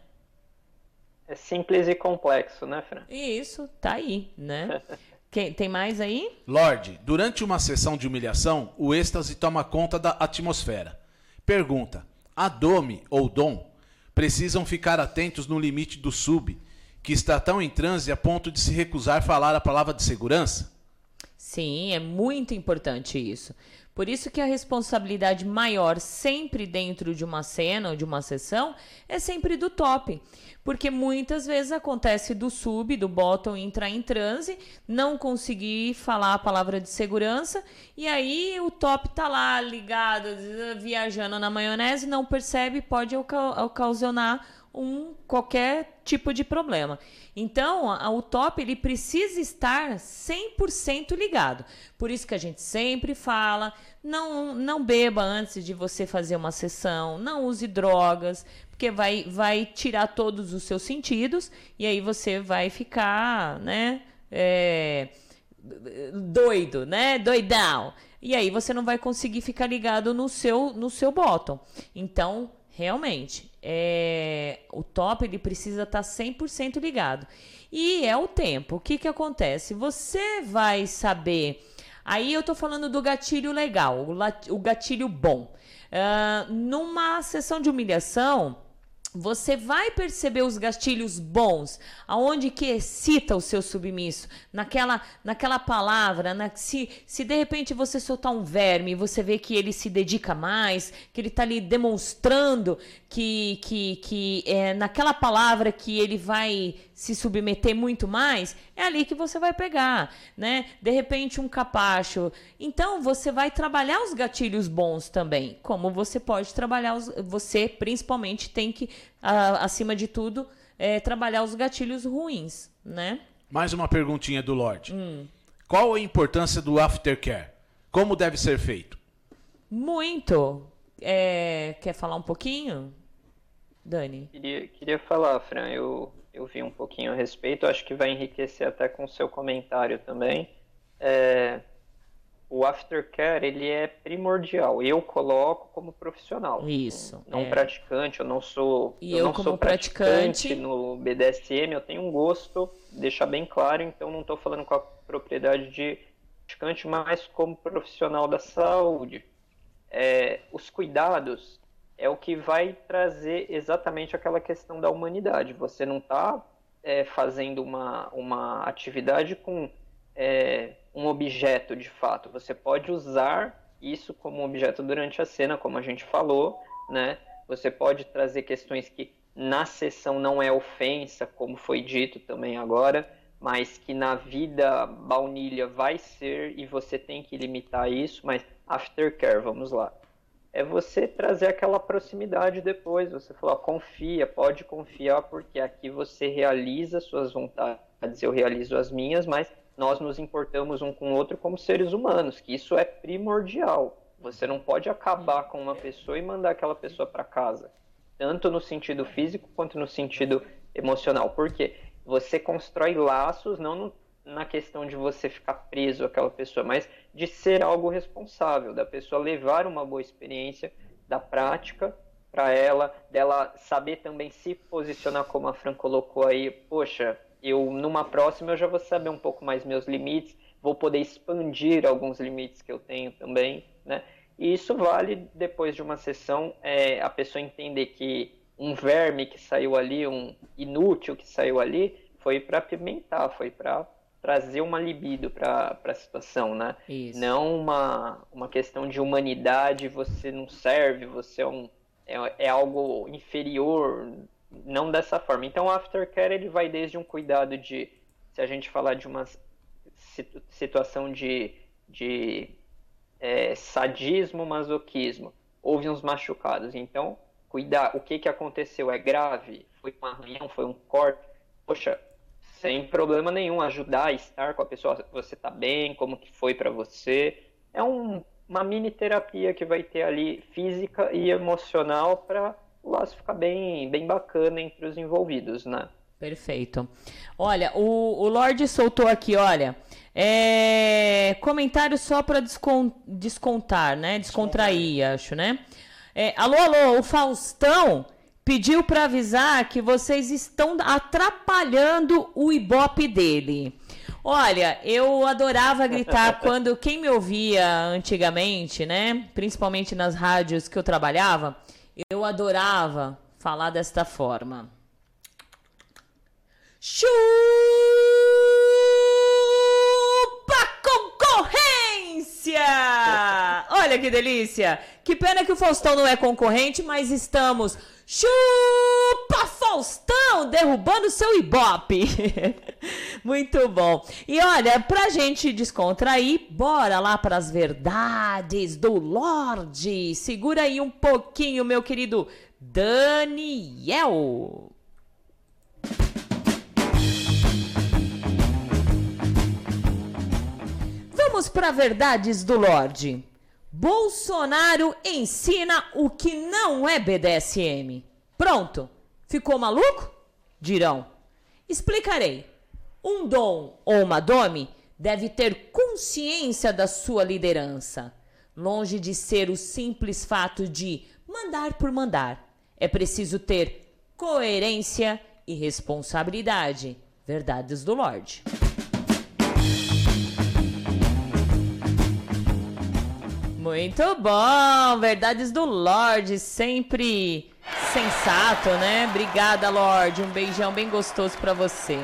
É simples e complexo, né, Fran? Isso, tá aí, né? [LAUGHS] Quem, tem mais aí? Lorde, durante uma sessão de humilhação, o êxtase toma conta da atmosfera. Pergunta: a Dome ou Dom precisam ficar atentos no limite do sub, que está tão em transe a ponto de se recusar falar a palavra de segurança? Sim, é muito importante isso. Por isso que a responsabilidade maior sempre dentro de uma cena ou de uma sessão é sempre do top. Porque muitas vezes acontece do sub, do bottom entrar em transe, não conseguir falar a palavra de segurança e aí o top tá lá ligado, viajando na maionese, não percebe, pode ocasionar um qualquer tipo de problema. Então, a, o top ele precisa estar 100% ligado. Por isso que a gente sempre fala, não não beba antes de você fazer uma sessão, não use drogas, porque vai vai tirar todos os seus sentidos e aí você vai ficar, né, é, doido, né, doidão. E aí você não vai conseguir ficar ligado no seu no seu bottom. Então, realmente, é, o top ele precisa estar tá 100% ligado. E é o tempo. O que, que acontece? Você vai saber. Aí eu tô falando do gatilho legal, o gatilho bom. Uh, numa sessão de humilhação, você vai perceber os gatilhos bons, aonde que excita o seu submisso, naquela, naquela palavra, na, se, se de repente você soltar um verme, você vê que ele se dedica mais, que ele está ali demonstrando que, que, que é naquela palavra que ele vai se submeter muito mais, é ali que você vai pegar, né? De repente um capacho. Então você vai trabalhar os gatilhos bons também, como você pode trabalhar os, você principalmente tem que a, acima de tudo é, trabalhar os gatilhos ruins, né? Mais uma perguntinha do Lorde. Hum. Qual a importância do aftercare? Como deve ser feito? Muito. É, quer falar um pouquinho, Dani? Queria, queria falar, Fran. Eu eu vi um pouquinho a respeito, acho que vai enriquecer até com o seu comentário também. É, o aftercare ele é primordial. Eu coloco como profissional. Isso. Não é. praticante, eu não sou. E eu, eu não como sou praticante, praticante no BDSM, eu tenho um gosto, deixar bem claro, então não estou falando com a propriedade de praticante, mas como profissional da saúde. É, os cuidados é o que vai trazer exatamente aquela questão da humanidade. Você não está é, fazendo uma, uma atividade com é, um objeto de fato. Você pode usar isso como objeto durante a cena, como a gente falou, né? Você pode trazer questões que na sessão não é ofensa, como foi dito também agora, mas que na vida baunilha vai ser e você tem que limitar isso, mas aftercare, vamos lá é você trazer aquela proximidade depois. Você falar, confia, pode confiar, porque aqui você realiza suas vontades, eu realizo as minhas, mas nós nos importamos um com o outro como seres humanos, que isso é primordial. Você não pode acabar com uma pessoa e mandar aquela pessoa para casa, tanto no sentido físico quanto no sentido emocional, porque você constrói laços não no na questão de você ficar preso àquela pessoa, mas de ser algo responsável, da pessoa levar uma boa experiência da prática para ela, dela saber também se posicionar como a Fran colocou aí, poxa, eu numa próxima eu já vou saber um pouco mais meus limites, vou poder expandir alguns limites que eu tenho também, né? E isso vale depois de uma sessão é, a pessoa entender que um verme que saiu ali, um inútil que saiu ali, foi para pimentar, foi para trazer uma libido para a situação, né? Isso. Não uma, uma questão de humanidade, você não serve, você é, um, é, é algo inferior, não dessa forma. Então, o aftercare ele vai desde um cuidado de, se a gente falar de uma situação de, de é, sadismo, masoquismo, houve uns machucados. Então, cuidar, o que, que aconteceu é grave? Foi um arranhão, foi um corte? Poxa, sem problema nenhum, ajudar a estar com a pessoa, você tá bem, como que foi para você. É um, uma mini terapia que vai ter ali física e emocional para o laço ficar bem, bem bacana entre os envolvidos, né? Perfeito. Olha, o, o Lorde soltou aqui, olha, é, comentário só para descontar, né? Descontrair, acho, né? É, alô, alô, o Faustão pediu para avisar que vocês estão atrapalhando o ibope dele. Olha, eu adorava gritar [LAUGHS] quando quem me ouvia antigamente, né? Principalmente nas rádios que eu trabalhava, eu adorava falar desta forma. Chupa concorrência! Olha que delícia! Que pena que o Faustão não é concorrente, mas estamos Chupa Faustão, derrubando seu ibope. [LAUGHS] Muito bom. E olha, pra gente descontrair, bora lá para as verdades do Lorde. Segura aí um pouquinho, meu querido Daniel. Vamos para verdades do Lorde. Bolsonaro ensina o que não é BDSM. Pronto. Ficou maluco? Dirão. Explicarei. Um dom ou uma dome deve ter consciência da sua liderança, longe de ser o simples fato de mandar por mandar. É preciso ter coerência e responsabilidade. Verdades do Lorde. Muito bom! Verdades do Lorde, sempre Sensato, né? Obrigada, Lorde. Um beijão bem gostoso para você.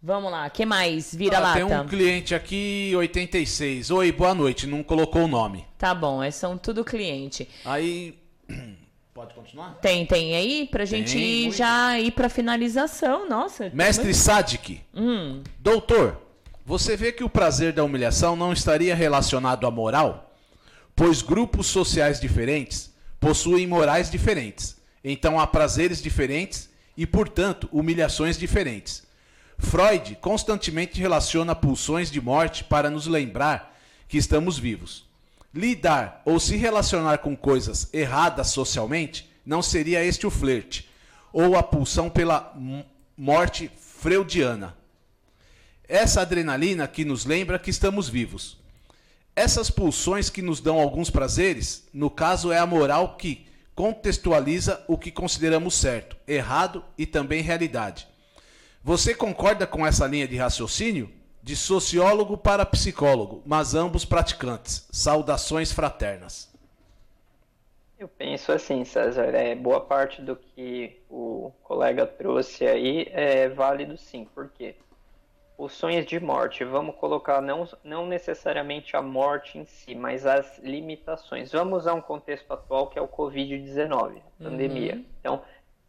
Vamos lá, que mais? Vira ah, lata. Tem um cliente aqui, 86. Oi, boa noite. Não colocou o nome. Tá bom, é, são tudo cliente. Aí. [CLEARS THROAT] Pode continuar? Tem, tem aí pra gente tem, ir já ir pra finalização. Nossa. Mestre muito... Sadik. Hum. Doutor, você vê que o prazer da humilhação não estaria relacionado à moral? Pois grupos sociais diferentes possuem morais diferentes. Então há prazeres diferentes e, portanto, humilhações diferentes. Freud constantemente relaciona pulsões de morte para nos lembrar que estamos vivos. Lidar ou se relacionar com coisas erradas socialmente não seria este o flerte, ou a pulsão pela morte freudiana. Essa adrenalina que nos lembra que estamos vivos. Essas pulsões que nos dão alguns prazeres, no caso é a moral que contextualiza o que consideramos certo, errado e também realidade. Você concorda com essa linha de raciocínio? De sociólogo para psicólogo, mas ambos praticantes. Saudações fraternas. Eu penso assim, César, é, boa parte do que o colega trouxe aí é válido sim. Por quê? Os sonhos de morte, vamos colocar não, não necessariamente a morte em si, mas as limitações. Vamos usar um contexto atual que é o Covid-19, pandemia. Uhum. Então,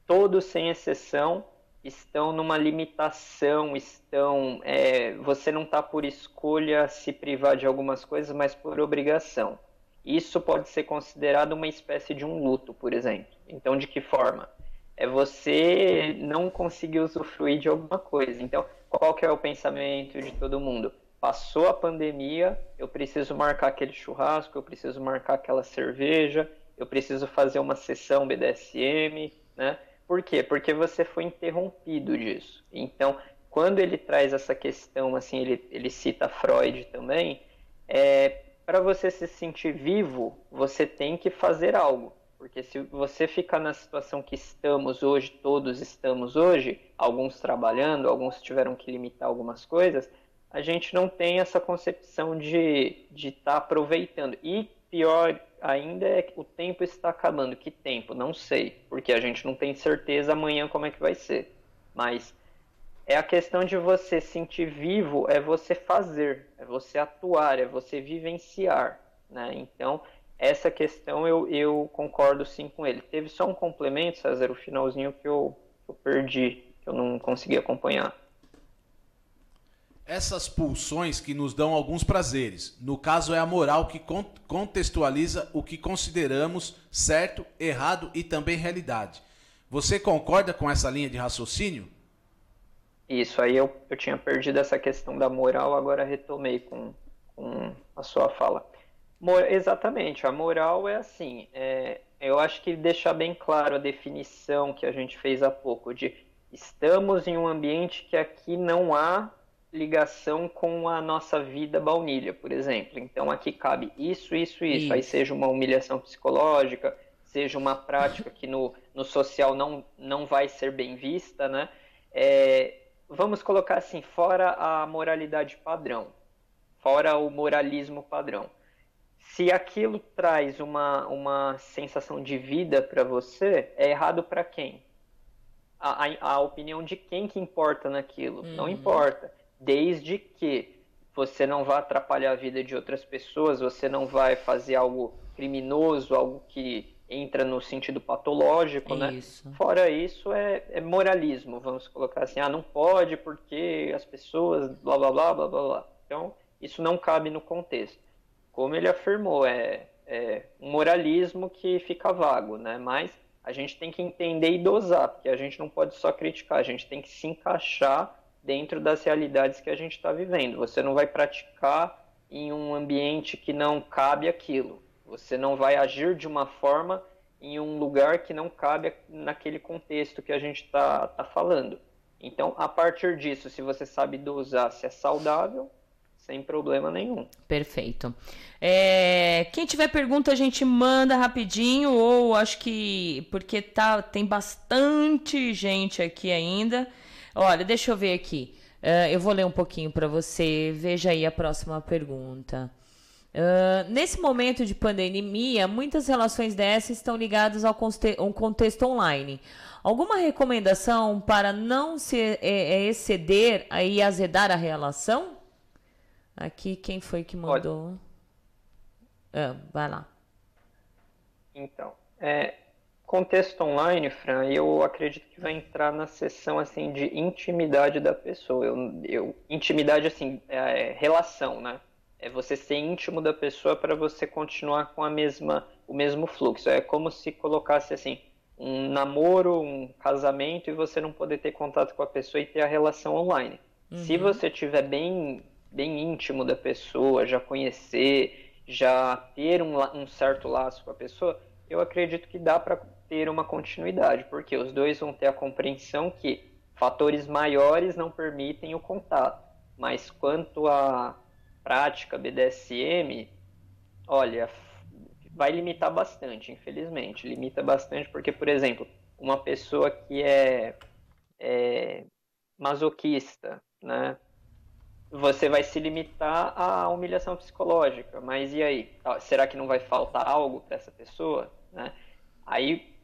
todos sem exceção estão numa limitação, estão. É, você não está por escolha se privar de algumas coisas, mas por obrigação. Isso pode ser considerado uma espécie de um luto, por exemplo. Então, de que forma? É você não conseguir usufruir de alguma coisa. Então, qual que é o pensamento de todo mundo? Passou a pandemia, eu preciso marcar aquele churrasco, eu preciso marcar aquela cerveja, eu preciso fazer uma sessão BDSM, né? Por quê? Porque você foi interrompido disso. Então, quando ele traz essa questão, assim, ele, ele cita Freud também, é, para você se sentir vivo, você tem que fazer algo. Porque se você ficar na situação que estamos hoje, todos estamos hoje, alguns trabalhando, alguns tiveram que limitar algumas coisas, a gente não tem essa concepção de estar de tá aproveitando. E pior ainda é que o tempo está acabando. Que tempo? Não sei, porque a gente não tem certeza amanhã como é que vai ser. Mas é a questão de você sentir vivo, é você fazer, é você atuar, é você vivenciar, né? Então, essa questão eu, eu concordo sim com ele. Teve só um complemento, César, o finalzinho que eu, eu perdi, que eu não consegui acompanhar essas pulsões que nos dão alguns prazeres. No caso, é a moral que contextualiza o que consideramos certo, errado e também realidade. Você concorda com essa linha de raciocínio? Isso, aí eu, eu tinha perdido essa questão da moral, agora retomei com, com a sua fala. Exatamente, a moral é assim, é, eu acho que deixar bem claro a definição que a gente fez há pouco, de estamos em um ambiente que aqui não há ligação com a nossa vida baunilha, por exemplo. Então aqui cabe isso, isso, isso. isso. Aí seja uma humilhação psicológica, seja uma prática que no, no social não, não vai ser bem vista, né? É, vamos colocar assim, fora a moralidade padrão, fora o moralismo padrão. Se aquilo traz uma, uma sensação de vida para você, é errado para quem? A, a, a, opinião de quem que importa naquilo? Uhum. Não importa desde que você não vá atrapalhar a vida de outras pessoas, você não vai fazer algo criminoso, algo que entra no sentido patológico, né? isso. Fora isso, é, é, moralismo, vamos colocar assim, ah, não pode porque as pessoas, blá, blá, blá, blá, blá, blá. Então, isso não cabe no contexto. Como ele afirmou, é, é um moralismo que fica vago, né? Mas a gente tem que entender e dosar, porque a gente não pode só criticar, a gente tem que se encaixar dentro das realidades que a gente está vivendo. Você não vai praticar em um ambiente que não cabe aquilo. Você não vai agir de uma forma em um lugar que não cabe naquele contexto que a gente está tá falando. Então, a partir disso, se você sabe dosar se é saudável, sem problema nenhum. Perfeito. É, quem tiver pergunta, a gente manda rapidinho, ou acho que. Porque tá, tem bastante gente aqui ainda. Olha, deixa eu ver aqui. Uh, eu vou ler um pouquinho para você. Veja aí a próxima pergunta. Uh, nesse momento de pandemia, muitas relações dessas estão ligadas ao um contexto online. Alguma recomendação para não se é, é, exceder e azedar a relação? Aqui, quem foi que mandou? Ah, vai lá. Então, é, contexto online, Fran, eu acredito que vai entrar na sessão assim de intimidade da pessoa. Eu, eu intimidade assim, é, relação, né? É você ser íntimo da pessoa para você continuar com a mesma o mesmo fluxo. É como se colocasse assim um namoro, um casamento e você não poder ter contato com a pessoa e ter a relação online. Uhum. Se você tiver bem bem íntimo da pessoa, já conhecer, já ter um, um certo laço com a pessoa, eu acredito que dá para ter uma continuidade, porque os dois vão ter a compreensão que fatores maiores não permitem o contato. Mas quanto à prática BDSM, olha, vai limitar bastante, infelizmente. Limita bastante porque, por exemplo, uma pessoa que é, é masoquista, né? Você vai se limitar à humilhação psicológica, mas e aí? Será que não vai faltar algo para essa pessoa? Né? Aí,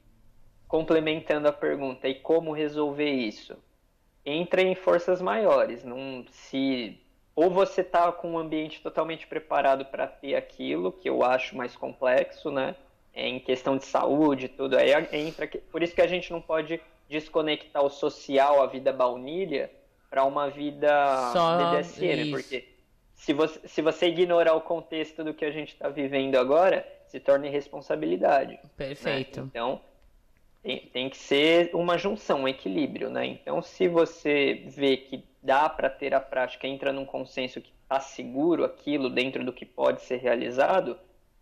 complementando a pergunta, e como resolver isso? Entra em forças maiores, não se ou você está com um ambiente totalmente preparado para ter aquilo, que eu acho mais complexo, né? É em questão de saúde, tudo aí entra. Por isso que a gente não pode desconectar o social, a vida baunilha, para uma vida Só BDSM, isso. porque se você, se você ignorar o contexto do que a gente está vivendo agora, se torna irresponsabilidade. Né? Perfeito. Né? Então, tem, tem que ser uma junção, um equilíbrio, né? Então, se você vê que dá para ter a prática, entra num consenso que está seguro aquilo dentro do que pode ser realizado,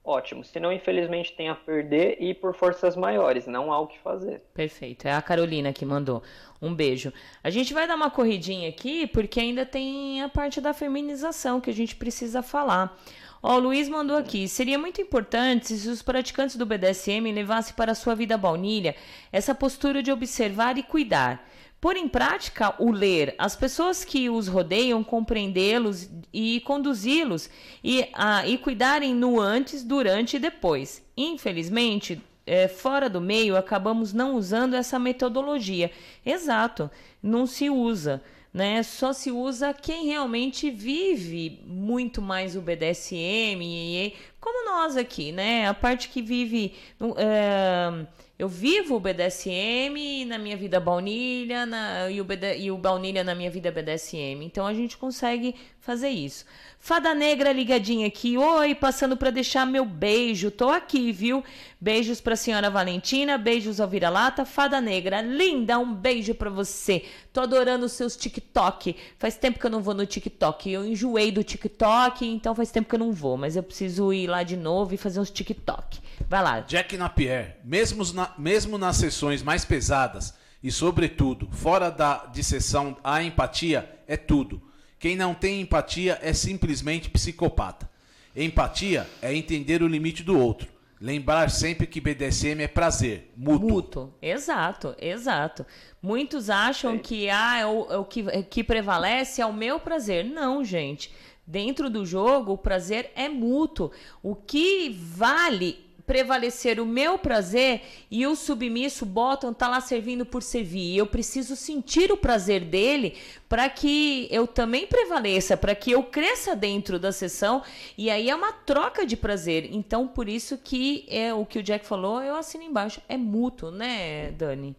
ótimo. Se não, infelizmente, tem a perder e por forças maiores, não há o que fazer. Perfeito. É a Carolina que mandou. Um beijo. A gente vai dar uma corridinha aqui, porque ainda tem a parte da feminização que a gente precisa falar. Ó, o Luiz mandou aqui. Seria muito importante se os praticantes do BDSM levassem para a sua vida baunilha essa postura de observar e cuidar. Pôr em prática o ler, as pessoas que os rodeiam compreendê-los e conduzi-los e, e cuidarem no antes, durante e depois. Infelizmente, é, fora do meio, acabamos não usando essa metodologia. Exato, não se usa né? Só se usa quem realmente vive muito mais o BDSM, como nós aqui, né? A parte que vive. É, eu vivo o BDSM na minha vida baunilha na, e, o BD, e o baunilha na minha vida BDSM. Então a gente consegue fazer isso. Fada Negra ligadinha aqui. Oi, passando para deixar meu beijo. Tô aqui, viu? Beijos pra senhora Valentina, beijos ao Vira-Lata. Fada Negra, linda, um beijo para você. Tô adorando os seus TikTok. Faz tempo que eu não vou no TikTok. Eu enjoei do TikTok, então faz tempo que eu não vou. Mas eu preciso ir lá de novo e fazer uns TikTok. Vai lá. Jack Napier, mesmo, na, mesmo nas sessões mais pesadas e, sobretudo, fora da de sessão, a empatia é tudo. Quem não tem empatia é simplesmente psicopata. Empatia é entender o limite do outro. Lembrar sempre que BDSM é prazer, mútuo. Mútuo, exato, exato. Muitos acham que ah, é o, é o que, é, que prevalece é o meu prazer. Não, gente. Dentro do jogo, o prazer é mútuo. O que vale prevalecer o meu prazer e o submisso Bottom tá lá servindo por servir. Eu preciso sentir o prazer dele para que eu também prevaleça, para que eu cresça dentro da sessão e aí é uma troca de prazer. Então por isso que é o que o Jack falou, eu assino embaixo, é mútuo, né, Dani?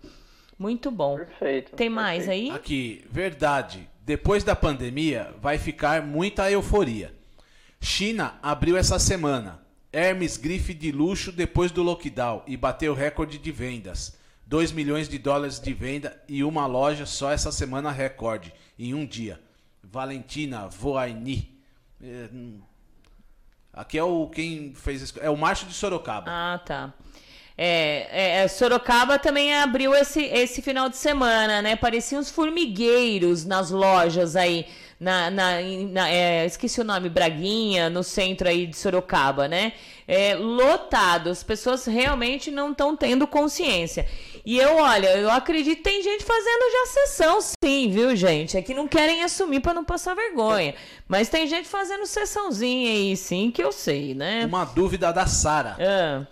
Muito bom. Perfeito. Tem mais perfeito. aí? Aqui, verdade. Depois da pandemia vai ficar muita euforia. China abriu essa semana Hermes grife de luxo depois do lockdown e bateu recorde de vendas. 2 milhões de dólares de venda e uma loja só essa semana recorde, em um dia. Valentina Voaini. É, hum, aqui é o quem fez é o Marcho de Sorocaba. Ah, tá. É, é, é, Sorocaba também abriu esse, esse final de semana, né? Pareciam uns formigueiros nas lojas aí na, na, na é, esqueci o nome, Braguinha, no centro aí de Sorocaba, né? É, lotado, as pessoas realmente não estão tendo consciência. E eu, olha, eu acredito que tem gente fazendo já sessão, sim, viu, gente? É que não querem assumir para não passar vergonha. Mas tem gente fazendo sessãozinha aí, sim, que eu sei, né? Uma dúvida da Sara. Ah,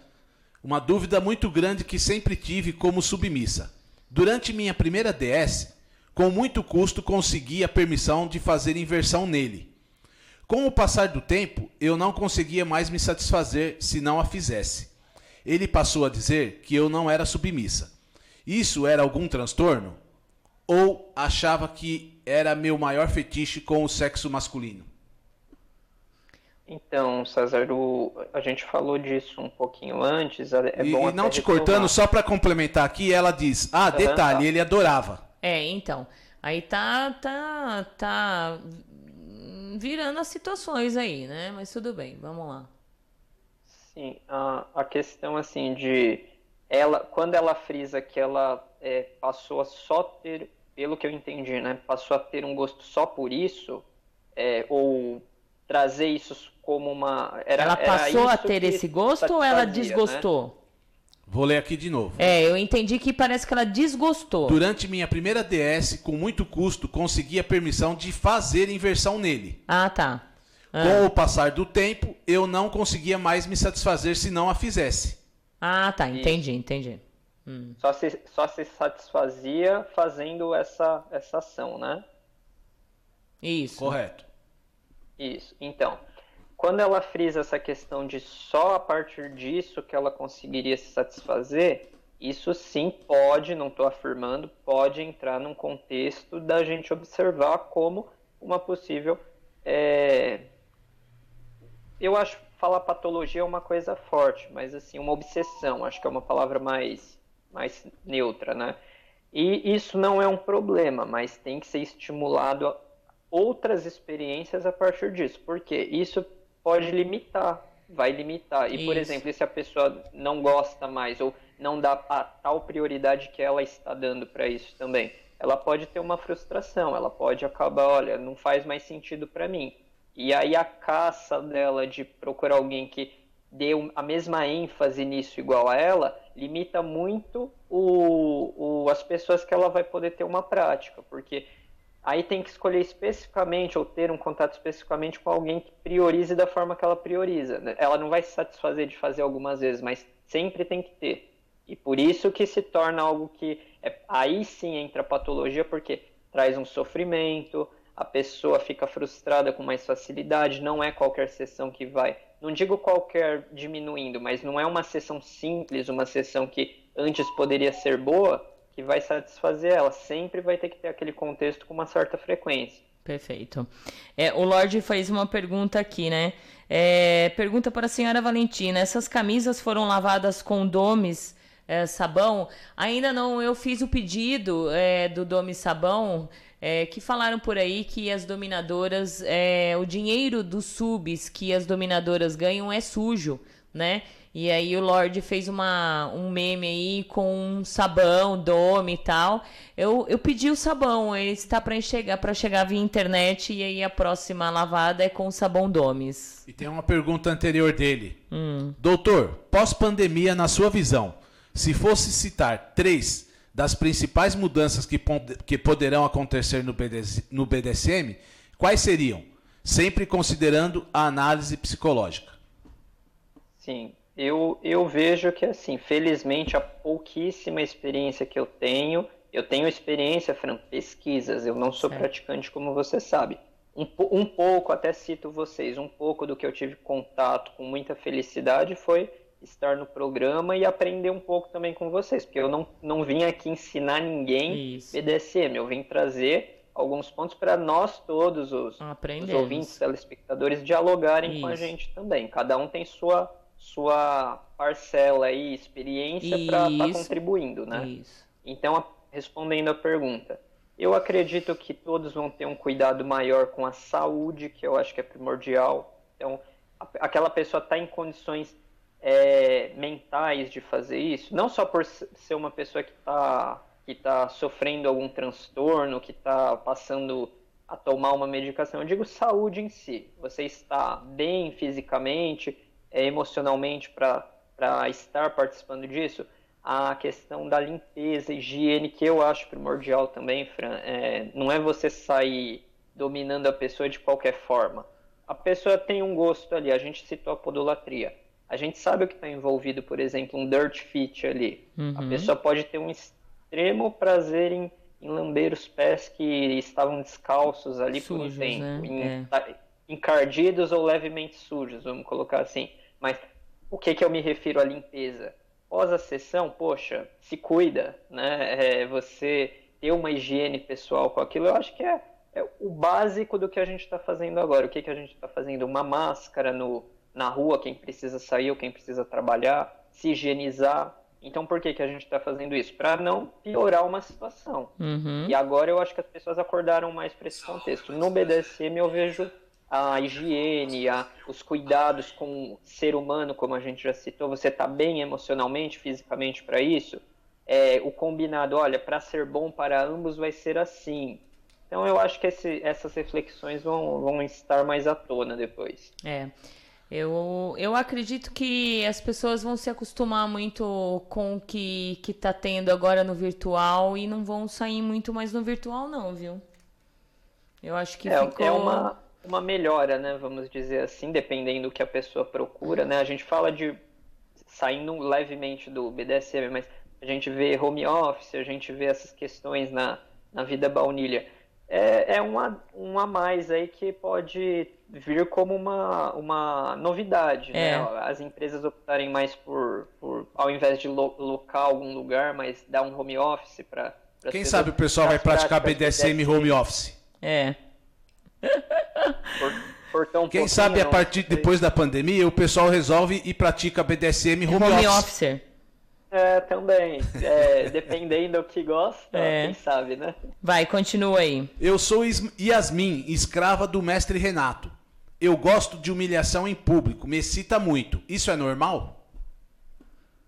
Uma dúvida muito grande que sempre tive como submissa. Durante minha primeira DS, com muito custo consegui a permissão de fazer inversão nele. Com o passar do tempo, eu não conseguia mais me satisfazer se não a fizesse. Ele passou a dizer que eu não era submissa. Isso era algum transtorno? Ou achava que era meu maior fetiche com o sexo masculino? Então, César, a gente falou disso um pouquinho antes. É e bom e não te cortando, retomar. só para complementar aqui, ela diz: Ah, detalhe, ele adorava. É, então. Aí tá, tá, tá virando as situações aí, né? Mas tudo bem, vamos lá. Sim, a, a questão assim de ela, quando ela frisa que ela é, passou a só ter, pelo que eu entendi, né, passou a ter um gosto só por isso, é, ou trazer isso como uma, era, Ela era passou a isso ter esse gosto ou ela satisfazia, né? Vou ler aqui de novo. É, eu entendi que parece que ela desgostou. Durante minha primeira DS, com muito custo, consegui a permissão de fazer inversão nele. Ah, tá. Ah. Com o passar do tempo, eu não conseguia mais me satisfazer se não a fizesse. Ah, tá, entendi, entendi. Só se, só se satisfazia fazendo essa, essa ação, né? Isso. Correto. Isso. Então, quando ela frisa essa questão de só a partir disso que ela conseguiria se satisfazer, isso sim pode, não estou afirmando, pode entrar num contexto da gente observar como uma possível. é, Eu acho falar patologia é uma coisa forte, mas assim, uma obsessão, acho que é uma palavra mais, mais neutra, né? E isso não é um problema, mas tem que ser estimulado outras experiências a partir disso, porque isso pode limitar, vai limitar. E, por Isso. exemplo, se a pessoa não gosta mais ou não dá a tal prioridade que ela está dando para isso também, ela pode ter uma frustração, ela pode acabar, olha, não faz mais sentido para mim. E aí a caça dela de procurar alguém que dê a mesma ênfase nisso igual a ela, limita muito o, o- as pessoas que ela vai poder ter uma prática, porque aí tem que escolher especificamente ou ter um contato especificamente com alguém que priorize da forma que ela prioriza. né? Ela não vai se satisfazer de fazer algumas vezes, mas sempre tem que ter. E por isso que se torna algo que é- aí sim entra a patologia, porque traz um sofrimento, a pessoa fica frustrada com mais facilidade, não é qualquer sessão que vai. Não digo qualquer diminuindo, mas não é uma sessão simples, uma sessão que antes poderia ser boa, que vai satisfazer ela. Sempre vai ter que ter aquele contexto com uma certa frequência. Perfeito. É, o Lorde fez uma pergunta aqui, né? É, pergunta para a senhora Valentina: essas camisas foram lavadas com domes, é, sabão? Ainda não, eu fiz o pedido é, do Dome Sabão, é, que falaram por aí que as dominadoras, é, o dinheiro dos subs que as dominadoras ganham é sujo, né? E aí o Lorde fez uma, um meme aí com um sabão, dome e tal. Eu, eu pedi o sabão, ele está para chegar para chegar via internet e aí a próxima lavada é com o sabão domes. E tem uma pergunta anterior dele. Doutor, pós-pandemia, na sua visão, se fosse citar três das principais mudanças que, que poderão acontecer no, BDS no BDSM, quais seriam? Sempre considerando a análise psicológica. Sim, eu, eu vejo que assim, felizmente a pouquíssima experiência que eu tenho, eu tenho experiência, Fran, pesquisas, eu não sou Certo. praticante como você sabe. Um, um pouco, até cito vocês, um pouco do que eu tive contato com muita felicidade foi estar no programa e aprender um pouco também com vocês, porque eu não, não vim aqui ensinar ninguém Isso. BDSM, eu vim trazer alguns pontos para nós todos os, os ouvintes, telespectadores dialogarem com a Isso. gente também. Cada um tem sua sua parcela e experiência para estar Isso. contribuindo, né? Isso. Então, a- respondendo a pergunta, eu acredito que todos vão ter um cuidado maior com a saúde, que eu acho que é primordial. Então, a- aquela pessoa está em condições é, mentais de fazer isso, não só por ser uma pessoa que está que tá sofrendo algum transtorno, que está passando a tomar uma medicação. Eu digo saúde em si. Você está bem fisicamente, é, emocionalmente para estar participando disso. A questão da limpeza, higiene, que eu acho primordial também, Fran. É, não é você sair dominando a pessoa de qualquer forma. A pessoa tem um gosto ali, a gente citou a podolatria. A gente sabe o que está envolvido, por exemplo, um dirt fit ali. Uhum. A pessoa pode ter um extremo prazer em em lamber os pés que estavam descalços ali sujos, por um tempo, né? é. Tá, encardidos ou levemente sujos, vamos colocar assim. Mas o que, que eu me refiro à limpeza? Pós a sessão, poxa, se cuida, né? É, você ter uma higiene pessoal com aquilo, eu acho que é, é o básico do que a gente está fazendo agora. O que, que a gente está fazendo? Uma máscara no, na rua, quem precisa sair ou quem precisa trabalhar, se higienizar, então, por que, que a gente está fazendo isso? Para não piorar uma situação. Uhum. E agora eu acho que as pessoas acordaram mais para esse contexto. No BDSM eu vejo a higiene, a, os cuidados com o ser humano, como a gente já citou. Você está bem emocionalmente, fisicamente para isso? É, o combinado, olha, para ser bom para ambos vai ser assim. Então eu acho que esse, essas reflexões vão, vão estar mais à tona depois. É. Eu, eu acredito que as pessoas vão se acostumar muito com o que, que tá tendo agora no virtual e não vão sair muito mais no virtual, não, viu? Eu acho que é, ficou... é uma, uma melhora, né? Vamos dizer assim, dependendo do que a pessoa procura, né? A gente fala de saindo levemente do BDSM, mas a gente vê home office, a gente vê essas questões na, na vida baunilha. É, é uma, um a mais aí que pode vir como uma, uma novidade, né? é. né? As empresas optarem mais por, por ao invés de lo, locar algum lugar, mas dar um home office para Quem sabe o pessoal vai praticar BDSM home office? É. Quem sabe a partir depois da pandemia o pessoal resolve e pratica BDSM home, home office. officer. É, também. É, [LAUGHS] dependendo do que gosta, é. quem sabe, né? Vai, continua aí. Eu sou Yasmin, escrava do mestre Renato. Eu gosto de humilhação em público, me excita muito. Isso é normal?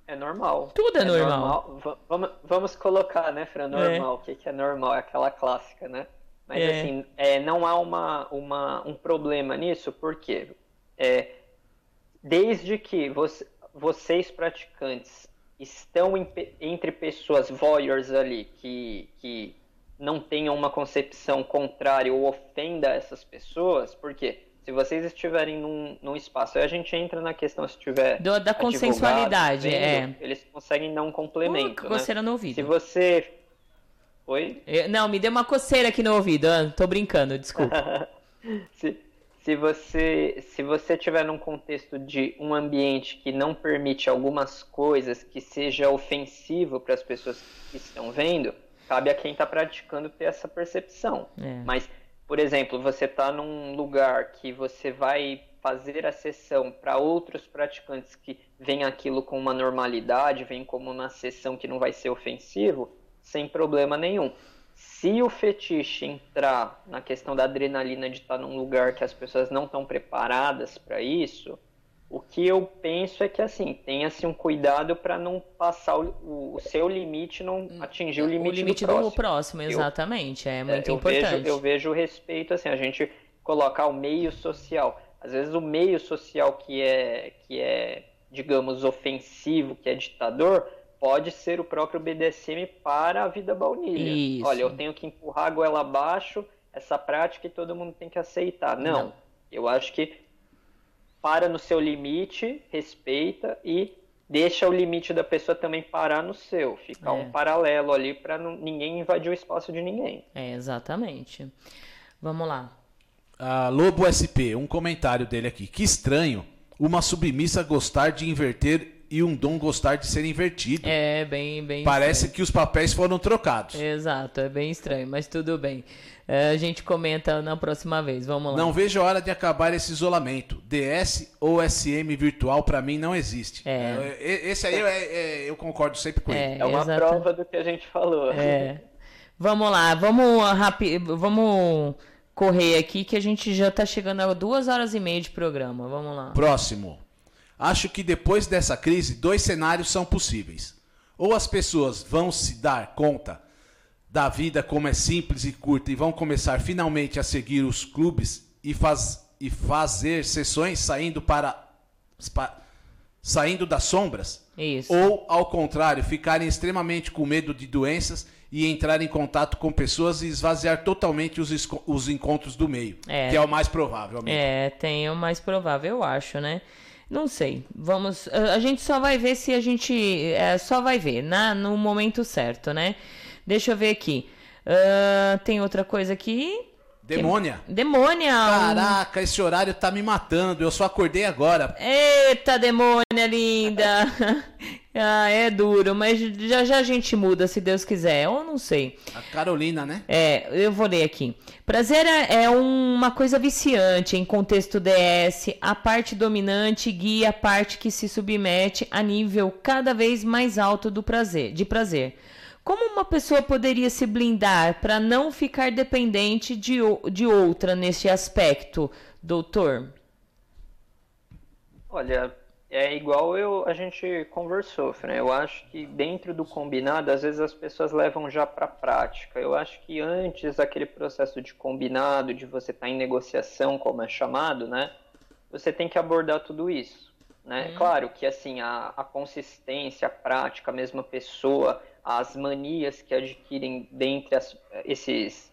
É normal. Tudo é, é normal. normal. Vamos, vamos colocar, né, Fran? Normal. É. O que, que é normal? É aquela clássica, né? Mas é. assim, é, não há uma, uma, um problema nisso, porque é, desde que você, vocês praticantes estão em, entre pessoas voyeurs ali que, que não tenham uma concepção contrária ou ofenda essas pessoas, porque se vocês estiverem num, num espaço, aí a gente entra na questão se tiver. Do, da consensualidade, vendo, é. Eles conseguem dar um complemento. Uh, né? no ouvido. Se você. Oi? Eu, não, me deu uma coceira aqui no ouvido. Ah, tô brincando, desculpa. [LAUGHS] se, se você se você estiver num contexto de um ambiente que não permite algumas coisas que seja ofensivo para as pessoas que estão vendo, cabe a quem está praticando ter essa percepção. É. Mas por exemplo, você está num lugar que você vai fazer a sessão para outros praticantes que veem aquilo com uma normalidade, veem como uma sessão que não vai ser ofensivo, sem problema nenhum. Se o fetiche entrar na questão da adrenalina de estar num lugar que as pessoas não estão preparadas para isso, o que eu penso é que assim, tenha-se um cuidado para não passar o, o, seu limite, não atingir o limite, o limite do próximo. Do próximo exatamente, eu, é muito é, eu importante. Vejo, eu vejo o respeito, assim, a gente colocar o meio social. Às vezes o meio social que é, que é, digamos, ofensivo, que é ditador, pode ser o próprio BDSM para a vida baunilha. Isso. Olha, eu tenho que empurrar a goela abaixo essa prática e todo mundo tem que aceitar. Não. Não. Eu acho que para no seu limite, respeita e deixa o limite da pessoa também parar no seu, ficar é. um paralelo ali para ninguém invadir o espaço de ninguém. É, exatamente. Vamos lá. Ah, Lobo SP, um comentário dele aqui. Que estranho uma submissa gostar de inverter e um dom gostar de ser invertido. É, bem, bem. Parece estranho. que os papéis foram trocados. Exato, é bem estranho, mas tudo bem. É, a gente comenta na próxima vez. Vamos lá. Não vejo a hora de acabar esse isolamento. DS ou SM virtual para mim não existe. É. é esse aí é, é, eu concordo sempre com ele. É, uma exato. prova do que a gente falou. É. Vamos lá, vamos rápido, vamos correr aqui que a gente já está chegando a duas horas e meia de programa. Vamos lá. Próximo. Acho que depois dessa crise, dois cenários são possíveis. Ou as pessoas vão se dar conta da vida como é simples e curta e vão começar finalmente a seguir os clubes e, faz, e fazer sessões saindo para, para saindo das sombras? Isso. Ou, ao contrário, ficarem extremamente com medo de doenças e entrar em contato com pessoas e esvaziar totalmente os, os encontros do meio. É. Que é o mais provável. Amigo. É, tem o mais provável, eu acho, né? Não sei. Vamos. A gente só vai ver se a gente. É, só vai ver, na, no momento certo, né? Deixa eu ver aqui. Uh, tem outra coisa aqui. Demônia. Demônia. Caraca, esse horário tá me matando. Eu só acordei agora. Eita, demônia linda. [LAUGHS] ah, é duro, mas já já a gente muda, se Deus quiser. Ou não sei. A Carolina, né? É, eu vou ler aqui. Prazer é, é uma coisa viciante em contexto DS. A parte dominante guia a parte que se submete a nível cada vez mais alto do prazer, de prazer. Como uma pessoa poderia se blindar para não ficar dependente de, de outra nesse aspecto, doutor? Olha, é igual eu, a gente conversou, né? Eu acho que dentro do combinado, às vezes as pessoas levam já para a prática. Eu acho que antes aquele processo de combinado, de você estar tá em negociação, como é chamado, né? Você tem que abordar tudo isso. Né? Hum. Claro que assim a, a consistência, a prática, a mesma pessoa, as manias que adquirem dentre as, esses,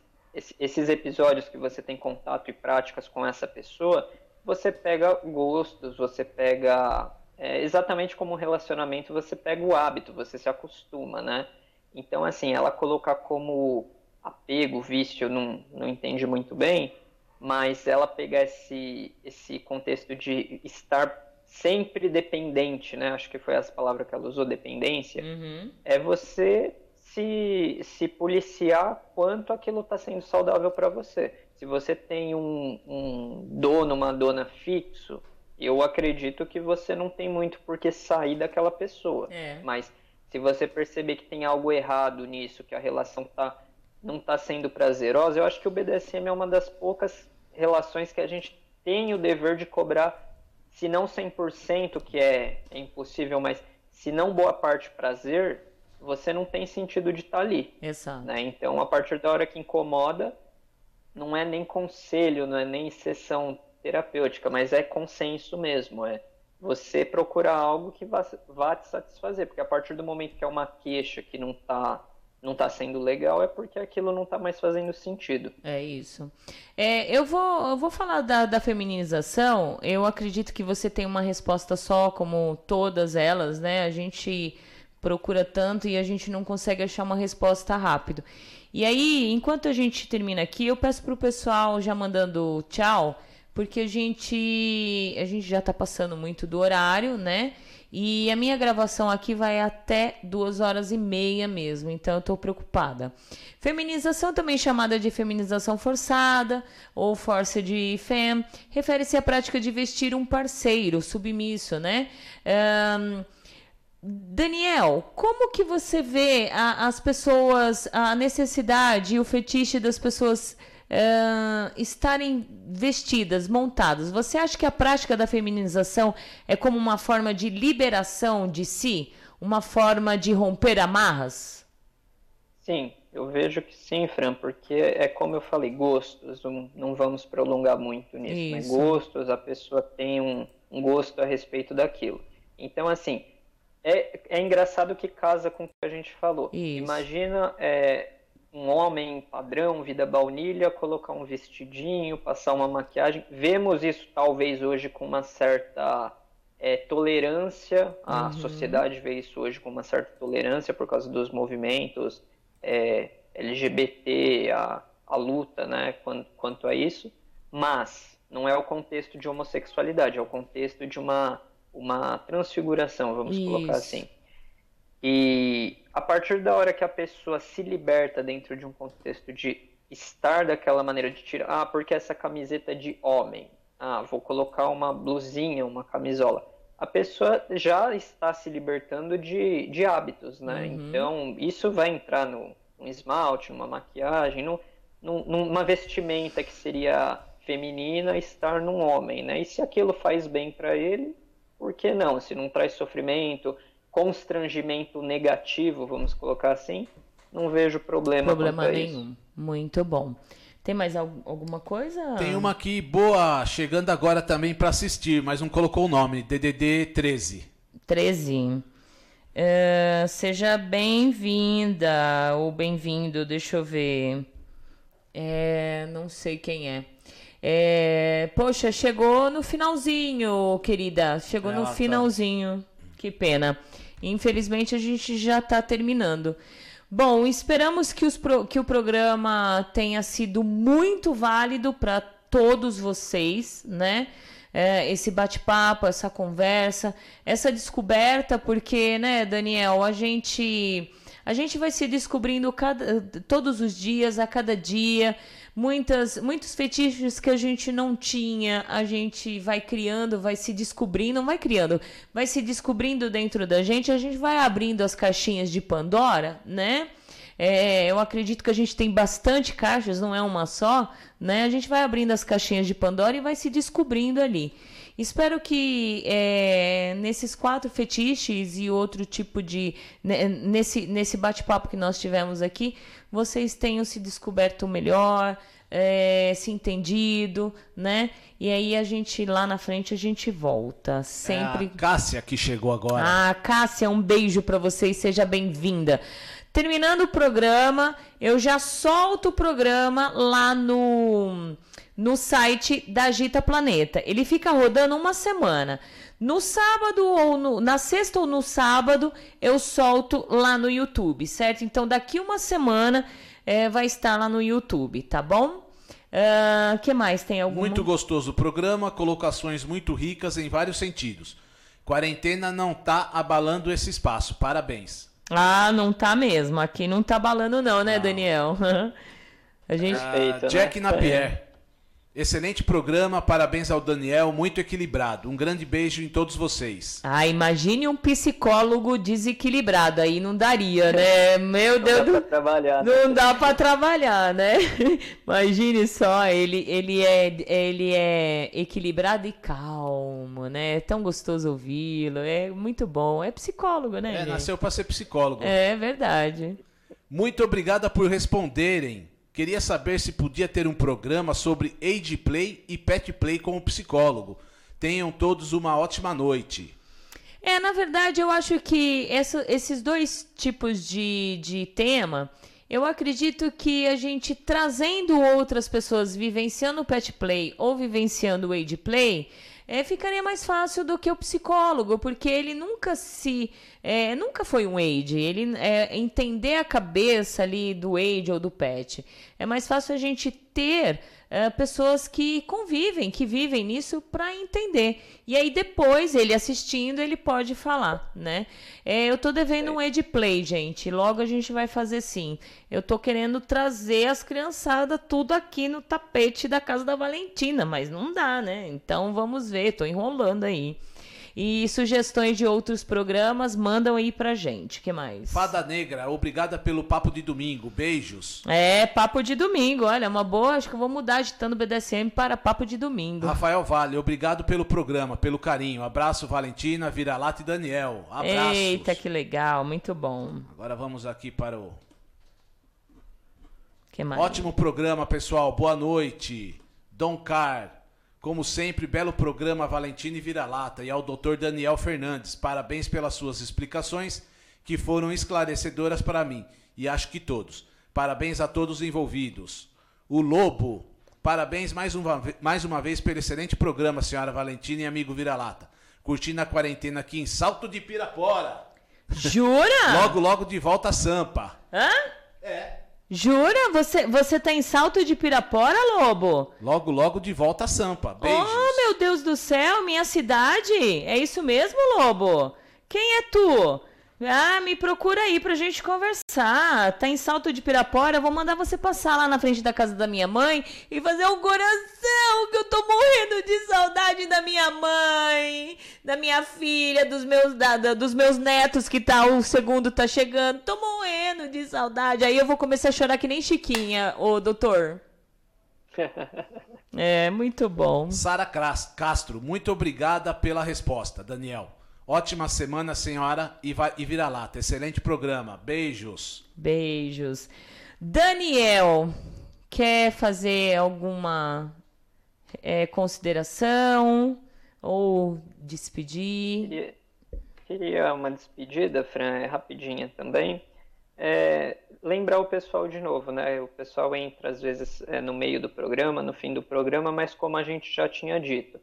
esses episódios que você tem contato e práticas com essa pessoa, você pega gostos, você pega. É, exatamente como um relacionamento, você pega o hábito, você se acostuma, né? Então, assim, ela colocar como apego, vício, não, não entende muito bem, mas ela pegar esse, esse contexto de estar sempre dependente, né? Acho que foi essa palavra que ela usou, dependência. Uhum. É você se, se policiar quanto aquilo está sendo saudável para você. Se você tem um, um dono, uma dona fixo, eu acredito que você não tem muito por que sair daquela pessoa. É. Mas se você perceber que tem algo errado nisso, que a relação tá, não está sendo prazerosa, eu acho que o BDSM é uma das poucas relações que a gente tem o dever de cobrar se não 100%, que é, é impossível, mas se não boa parte prazer, você não tem sentido de estar tá ali. Exato. Né? Então, a partir da hora que incomoda, não é nem conselho, não é nem sessão terapêutica, mas é consenso mesmo. É você procurar algo que vá, vá te satisfazer, porque a partir do momento que é uma queixa que não está não está sendo legal é porque aquilo não está mais fazendo sentido. É isso. É, eu, vou, eu vou falar da, da feminização. Eu acredito que você tem uma resposta só, como todas elas, né? A gente procura tanto e a gente não consegue achar uma resposta rápido. E aí, enquanto a gente termina aqui, eu peço para o pessoal já mandando tchau, porque a gente, a gente já está passando muito do horário, né? E a minha gravação aqui vai até duas horas e meia mesmo, então eu estou preocupada. Feminização, também chamada de feminização forçada ou força de fem, refere-se à prática de vestir um parceiro submisso, né? Um, Daniel, como que você vê a, as pessoas, a necessidade e o fetiche das pessoas uh, estarem vestidas, montadas, você acha que a prática da feminização é como uma forma de liberação de si? Uma forma de romper amarras? Sim, eu vejo que sim, Fran, porque é como eu falei, gostos, não, não vamos prolongar muito nisso, Isso. né? Gostos, a pessoa tem um, um gosto a respeito daquilo. Então, assim, é, é engraçado que casa com o que a gente falou. Isso. Imagina é, um homem padrão, vida baunilha, colocar um vestidinho, passar uma maquiagem. Vemos isso talvez hoje com uma certa é, tolerância. A uhum. sociedade vê isso hoje com uma certa tolerância por causa dos movimentos é, LGBT, a, a luta né, quanto, quanto a isso. Mas não é o contexto de homossexualidade, é o contexto de uma, uma transfiguração, vamos isso. colocar assim. E a partir da hora que a pessoa se liberta dentro de um contexto de estar daquela maneira de tirar, ah, porque essa camiseta é de homem, ah, vou colocar uma blusinha, uma camisola. A pessoa já está se libertando de, de hábitos, né? Uhum. Então, isso vai entrar no, no esmalte, numa maquiagem, no, no, numa vestimenta que seria feminina, estar num homem, né? E se aquilo faz bem para ele, por que não? Se não traz sofrimento, constrangimento negativo, vamos colocar assim, não vejo problema. Problema nenhum. Isso. Muito bom. Tem mais alguma coisa? Tem uma aqui boa, chegando agora também para assistir, mas não colocou o nome, DDD 13. 13. Uh, seja bem-vinda ou bem-vindo, deixa eu ver. É, não sei quem é. É. Poxa, chegou no finalzinho, querida. Chegou Ela no finalzinho. Tá... Que pena. Infelizmente a gente já está terminando. Bom, esperamos que, os pro, que o programa tenha sido muito válido para todos vocês, né? É, esse bate-papo, essa conversa, essa descoberta, porque, né, Daniel, a gente a gente vai se descobrindo cada, todos os dias, a cada dia muitas, muitos fetiches que a gente não tinha, a gente vai criando, vai se descobrindo, não vai criando, vai se descobrindo dentro da gente, a gente vai abrindo as caixinhas de Pandora, né? É, eu acredito que a gente tem bastante caixas, não é uma só, né? A gente vai abrindo as caixinhas de Pandora e vai se descobrindo ali. Espero que é, nesses quatro fetiches e outro tipo de. Né, nesse, nesse bate-papo que nós tivemos aqui, vocês tenham se descoberto melhor, é, se entendido, né? E aí a gente lá na frente a gente volta sempre. É a Cássia que chegou agora. Ah, Cássia, um beijo para você e seja bem-vinda. Terminando o programa, eu já solto o programa lá no no site da Agita Planeta. Ele fica rodando uma semana. No sábado ou no, na sexta ou no sábado eu solto lá no YouTube, certo? Então daqui uma semana é, vai estar lá no YouTube, tá bom? Uh, que mais tem algum? Muito gostoso o programa, colocações muito ricas em vários sentidos. Quarentena não tá abalando esse espaço. Parabéns. Ah, não tá mesmo. Aqui não tá abalando não, né, não. Daniel? [LAUGHS] A gente... Ah, Jack né? Napier. Excelente programa, parabéns ao Daniel, muito equilibrado. Um grande beijo em todos vocês. Ah, imagine um psicólogo desequilibrado, aí não daria, né? Meu não Deus. Dá do... pra trabalhar, né? Não dá para trabalhar, né? [LAUGHS] Imagine só, ele, ele, é, ele é equilibrado e calmo, né? É tão gostoso ouvi-lo, é muito bom. É psicólogo, né? É, gente? nasceu para ser psicólogo. É verdade. Muito obrigada por responderem. Queria saber se podia ter um programa sobre age play e pet play como psicólogo. Tenham todos uma ótima noite. É, na verdade, eu acho que essa, esses dois tipos de, de tema, eu acredito que a gente trazendo outras pessoas vivenciando o pet play ou vivenciando o age play, é, ficaria mais fácil do que o psicólogo, porque ele nunca se. É, nunca foi um aid. Ele é, entender a cabeça ali do aid ou do pet. É mais fácil a gente ter uh, pessoas que convivem, que vivem nisso para entender. E aí depois, ele assistindo, ele pode falar, né? É, eu tô devendo um edplay, gente. Logo a gente vai fazer sim. Eu tô querendo trazer as criançadas tudo aqui no tapete da casa da Valentina, mas não dá, né? Então vamos ver, tô enrolando aí. E sugestões de outros programas, mandam aí pra gente. que mais? Fada Negra, obrigada pelo papo de domingo. Beijos. É, papo de domingo. Olha, uma boa. Acho que eu vou mudar agitando BDSM para papo de domingo. Rafael Vale, obrigado pelo programa, pelo carinho. Abraço, Valentina, Vira-Lata e Daniel. Abraços. Eita, que legal. Muito bom. Agora vamos aqui para o. Que mais? Ótimo programa, pessoal. Boa noite. Dom Car. Como sempre, belo programa Valentina e Vira-Lata e ao Dr. Daniel Fernandes. Parabéns pelas suas explicações que foram esclarecedoras para mim e acho que todos. Parabéns a todos envolvidos. O Lobo, parabéns mais uma, mais uma vez pelo excelente programa, senhora Valentina e amigo Vira-Lata. Curtindo a quarentena aqui em Salto de Pirapora. Jura? logo, logo de volta a Sampa. Hã? É. Jura? Você, você tá em Salto de Pirapora, Lobo? Logo, logo de volta a Sampa. Beijos. Oh, meu Deus do céu, minha cidade? É isso mesmo, Lobo? Quem é tu? Ah, me procura aí pra gente conversar. Tá em Salto de Pirapora? Vou mandar você passar lá na frente da casa da minha mãe e fazer um coração que eu tô morrendo de saudade da minha mãe, da minha filha, dos meus, da, da, dos meus netos que tá, o segundo tá chegando. Tô morrendo de saudade. Aí eu vou começar a chorar que nem Chiquinha, ô doutor. [LAUGHS] É, muito bom. Sara Castro, muito obrigada pela resposta, Daniel. Ótima semana, senhora, e, vai, e vira lata. Excelente programa. Beijos. Beijos. Daniel, quer fazer alguma é, consideração ou despedir? Queria, queria uma despedida, Fran, é rapidinha também. É, lembrar o pessoal de novo, né? O pessoal entra às vezes é, no meio do programa, no fim do programa, mas como a gente já tinha dito,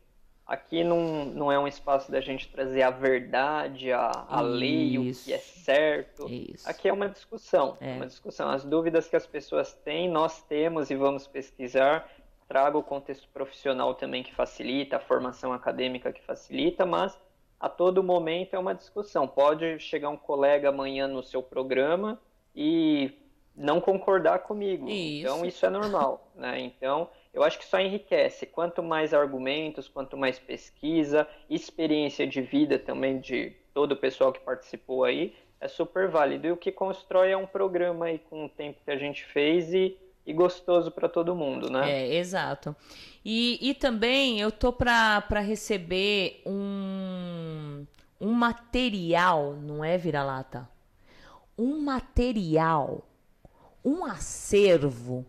aqui não, não é um espaço da gente trazer a verdade, a, a lei, o que é certo. Isso. Aqui é uma discussão, É. uma discussão. As dúvidas que as pessoas têm, nós temos e vamos pesquisar. Trago o contexto profissional também que facilita, a formação acadêmica que facilita, mas a todo momento é uma discussão. Pode chegar um colega amanhã no seu programa e não concordar comigo. Isso. Então isso é normal, né? Então eu acho que só enriquece. Quanto mais argumentos, quanto mais pesquisa, experiência de vida também de todo o pessoal que participou aí, é super válido. E o que constrói é um programa aí com o tempo que a gente fez e, e gostoso para todo mundo, né? É, exato. E, e também eu tô para receber um, um material, não é vira-lata? Um material, um acervo,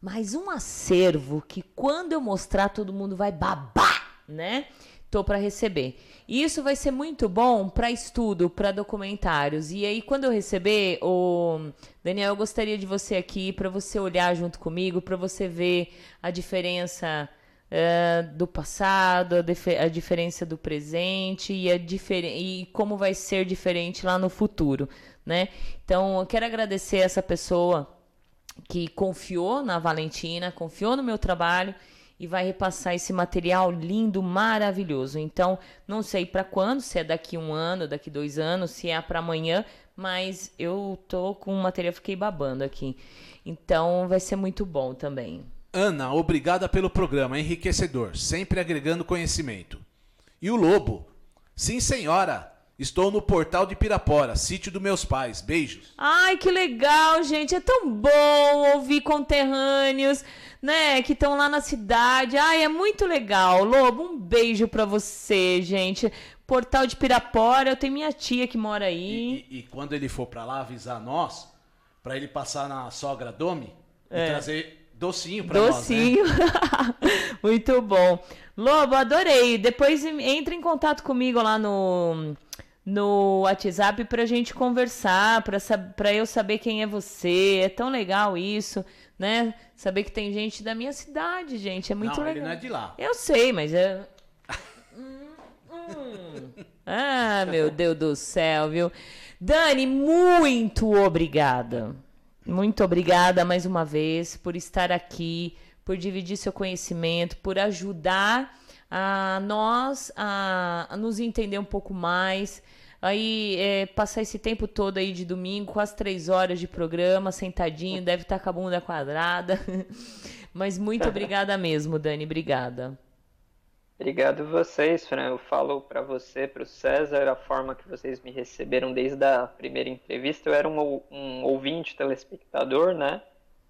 mas um acervo que quando eu mostrar todo mundo vai babar, né? Tô para receber. E isso vai ser muito bom para estudo, para documentários. E aí quando eu receber, o Daniel, eu gostaria de você aqui para você olhar junto comigo, para você ver a diferença eh, do passado, a, a diferença do presente e, a e como vai ser diferente lá no futuro, né? Então, eu quero agradecer essa pessoa que confiou na Valentina, confiou no meu trabalho e vai repassar esse material lindo, maravilhoso. Então, não sei para quando, se é daqui um ano, daqui dois anos, se é para amanhã, mas eu tô com o material, fiquei babando aqui. Então, vai ser muito bom também. Ana, obrigada pelo programa, enriquecedor, sempre agregando conhecimento. E o Lobo? Sim, senhora. Estou no portal de Pirapora, sítio dos meus pais. Beijos. Ai, que legal, gente. É tão bom ouvir conterrâneos, né, que estão lá na cidade. Ai, é muito legal. Lobo, um beijo pra você, gente. Portal de Pirapora, eu tenho minha tia que mora aí. E, e quando ele for pra lá avisar nós, pra ele passar na sogra Domi e trazer docinho pra nós, né? Docinho. [LAUGHS] muito bom. Lobo, adorei. Depois entre em contato comigo lá no no WhatsApp pra gente conversar, pra eu saber quem é você. É tão legal isso, né? Saber que tem gente da minha cidade, gente. É muito não, legal. ele não é de lá. Eu sei, mas é. Hum, hum. Ah, meu Deus do céu, viu? Dani, muito obrigada. Muito obrigada mais uma vez por estar aqui, por dividir seu conhecimento, por ajudar a nós a, a nos entender um pouco mais. Aí, é, passar esse tempo todo aí de domingo, quase três horas de programa, sentadinho, deve estar com a bunda quadrada. [LAUGHS] Mas muito [LAUGHS] obrigada mesmo, Dani, obrigada. Obrigado vocês, Fran. Eu falo para você, para o César, a forma que vocês me receberam desde a primeira entrevista. Eu era um, um ouvinte, telespectador, né?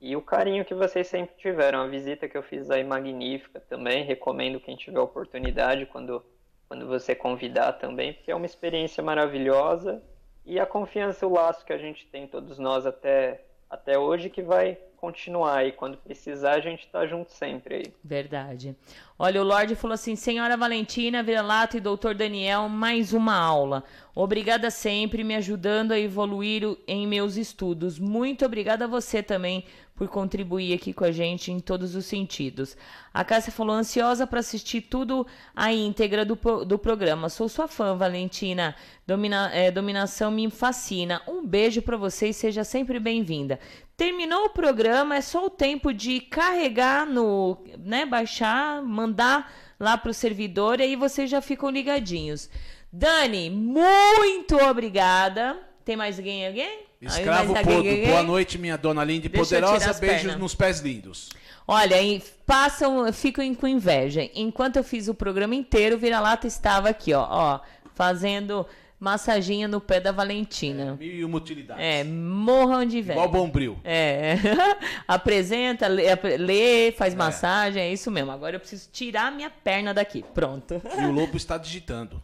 E o carinho que vocês sempre tiveram. A visita que eu fiz aí magnífica também. Recomendo quem tiver oportunidade quando, quando você convidar também, porque é uma experiência maravilhosa. E a confiança, o laço que a gente tem, todos nós, até, até hoje, que vai continuar. E quando precisar, a gente tá junto sempre aí. Verdade. Olha, o Lorde falou assim: Senhora Valentina, Vira-Lata e Doutor Daniel, mais uma aula. Obrigada sempre, me ajudando a evoluir em meus estudos. Muito obrigada a você também por contribuir aqui com a gente em todos os sentidos. A Cássia falou: ansiosa para assistir tudo a íntegra do, do programa. Sou sua fã, Valentina. Domina- é, dominação me fascina. Um beijo para você e seja sempre bem-vinda. Terminou o programa, é só o tempo de carregar no, né, baixar, mandar lá pro servidor e aí vocês já ficam ligadinhos. Dani, muito obrigada. Tem mais alguém? Alguém? Escravo Podo, alguém? boa noite, minha dona linda e poderosa. Beijos pernas. nos pés lindos. Olha, e passam, ficam com inveja. Enquanto eu fiz o programa inteiro, o Vira-Lata estava aqui, ó, ó, fazendo massaginha no pé da Valentina. Mil e uma utilidades. É, morram de inveja. Igual bombril. É. [LAUGHS] Apresenta, lê, lê, faz massagem, é isso mesmo. Agora eu preciso tirar minha perna daqui. Pronto. E o lobo está digitando.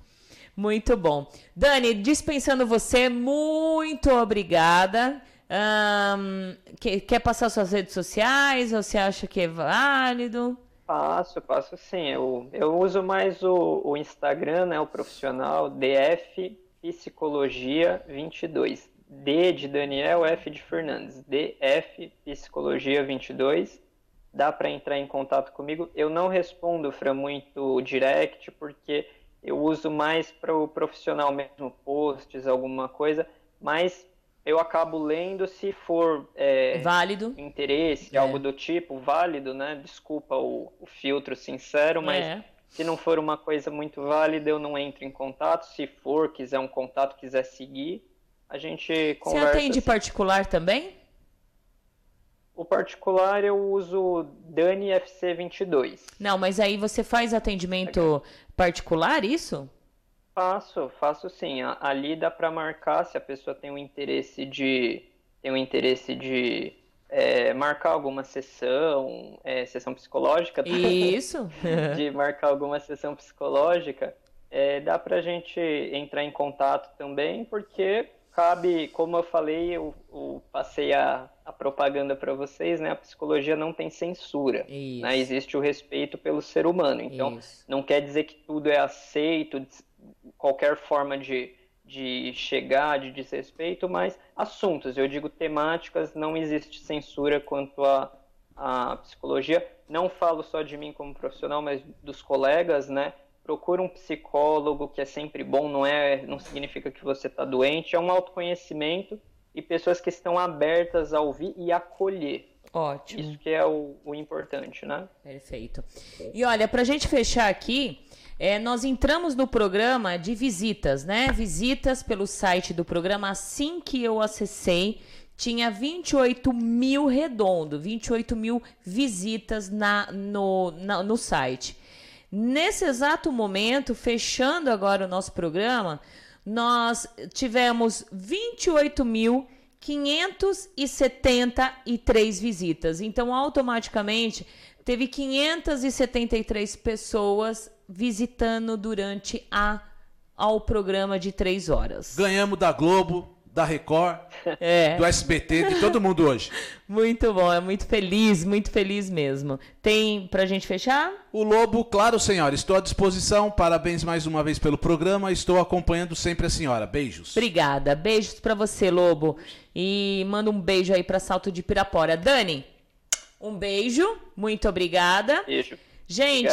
Muito bom. Dani, dispensando você, muito obrigada. Um, quer, quer passar suas redes sociais? Você acha que é válido? Passo, passo sim. Eu, eu uso mais o, o Instagram, né, o profissional, DF Psicologia 22. D de Daniel, F de Fernandes. DF Psicologia 22. Dá para entrar em contato comigo. Eu não respondo, Fran, muito direct, porque eu uso mais para o profissional mesmo, posts, alguma coisa, mas eu acabo lendo se for é, válido interesse, é. algo do tipo, válido, né? Desculpa o, o filtro sincero, mas é. se não for uma coisa muito válida, eu não entro em contato. Se for, quiser um contato, quiser seguir, a gente conversa. Você atende assim. particular também? O particular eu uso Dani FC22. Não, mas aí você faz atendimento particular, isso? Faço, faço sim. Ali dá para marcar se a pessoa tem um interesse de tem um interesse de é, marcar alguma sessão, é, sessão psicológica. Tá? Isso. [LAUGHS] de marcar alguma sessão psicológica. É, dá para a gente entrar em contato também, porque cabe, como eu falei, eu, eu passei a, a propaganda para vocês, né? A psicologia não tem censura. Né? Existe o respeito pelo ser humano. Então, Isso. não quer dizer que tudo é aceito, qualquer forma de, de chegar, de desrespeito, mas assuntos, eu digo temáticas, não existe censura quanto à a, a psicologia. Não falo só de mim como profissional, mas dos colegas, né? Procura um psicólogo, que é sempre bom, não é, não significa que você está doente, é um autoconhecimento e pessoas que estão abertas a ouvir e acolher. Ótimo. Isso que é o, o importante, né? Perfeito. E olha, para a gente fechar aqui, é, nós entramos no programa de visitas, né? Visitas pelo site do programa. Assim que eu acessei, tinha 28 mil redondo, 28 mil visitas na, no, na, no site. Nesse exato momento, fechando agora o nosso programa, nós tivemos 28 mil 573 visitas. Então, automaticamente, teve 573 pessoas visitando durante a ao programa de três horas. Ganhamos da Globo, da Record, [LAUGHS] é. do SBT, de todo mundo hoje. [LAUGHS] Muito bom, é muito feliz, muito feliz mesmo. Tem pra gente fechar? O Lobo, claro, senhora, estou à disposição. Parabéns mais uma vez pelo programa. Estou acompanhando sempre a senhora. Beijos. Obrigada. Beijos para você, Lobo. E manda um beijo aí para Salto de Pirapora. Dani, um beijo. Muito obrigada. Beijo. Gente,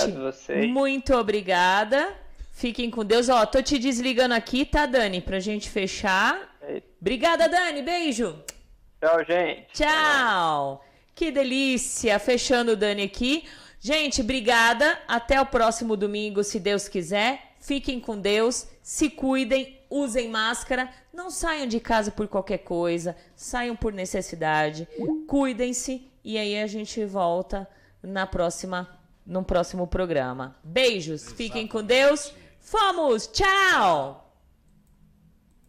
muito obrigada. Fiquem com Deus. Ó, tô te desligando aqui, tá, Dani? Pra gente fechar. Obrigada, Dani. Beijo. Tchau, gente. Tchau. Que delícia. Fechando o Dani aqui. Gente, obrigada. Até o próximo domingo, se Deus quiser. Fiquem com Deus. Se cuidem. Usem máscara. Não saiam de casa por qualquer coisa. Saiam por necessidade. Cuidem-se. E aí a gente volta na próxima no próximo programa. Beijos, fiquem com Deus. Fomos! Tchau!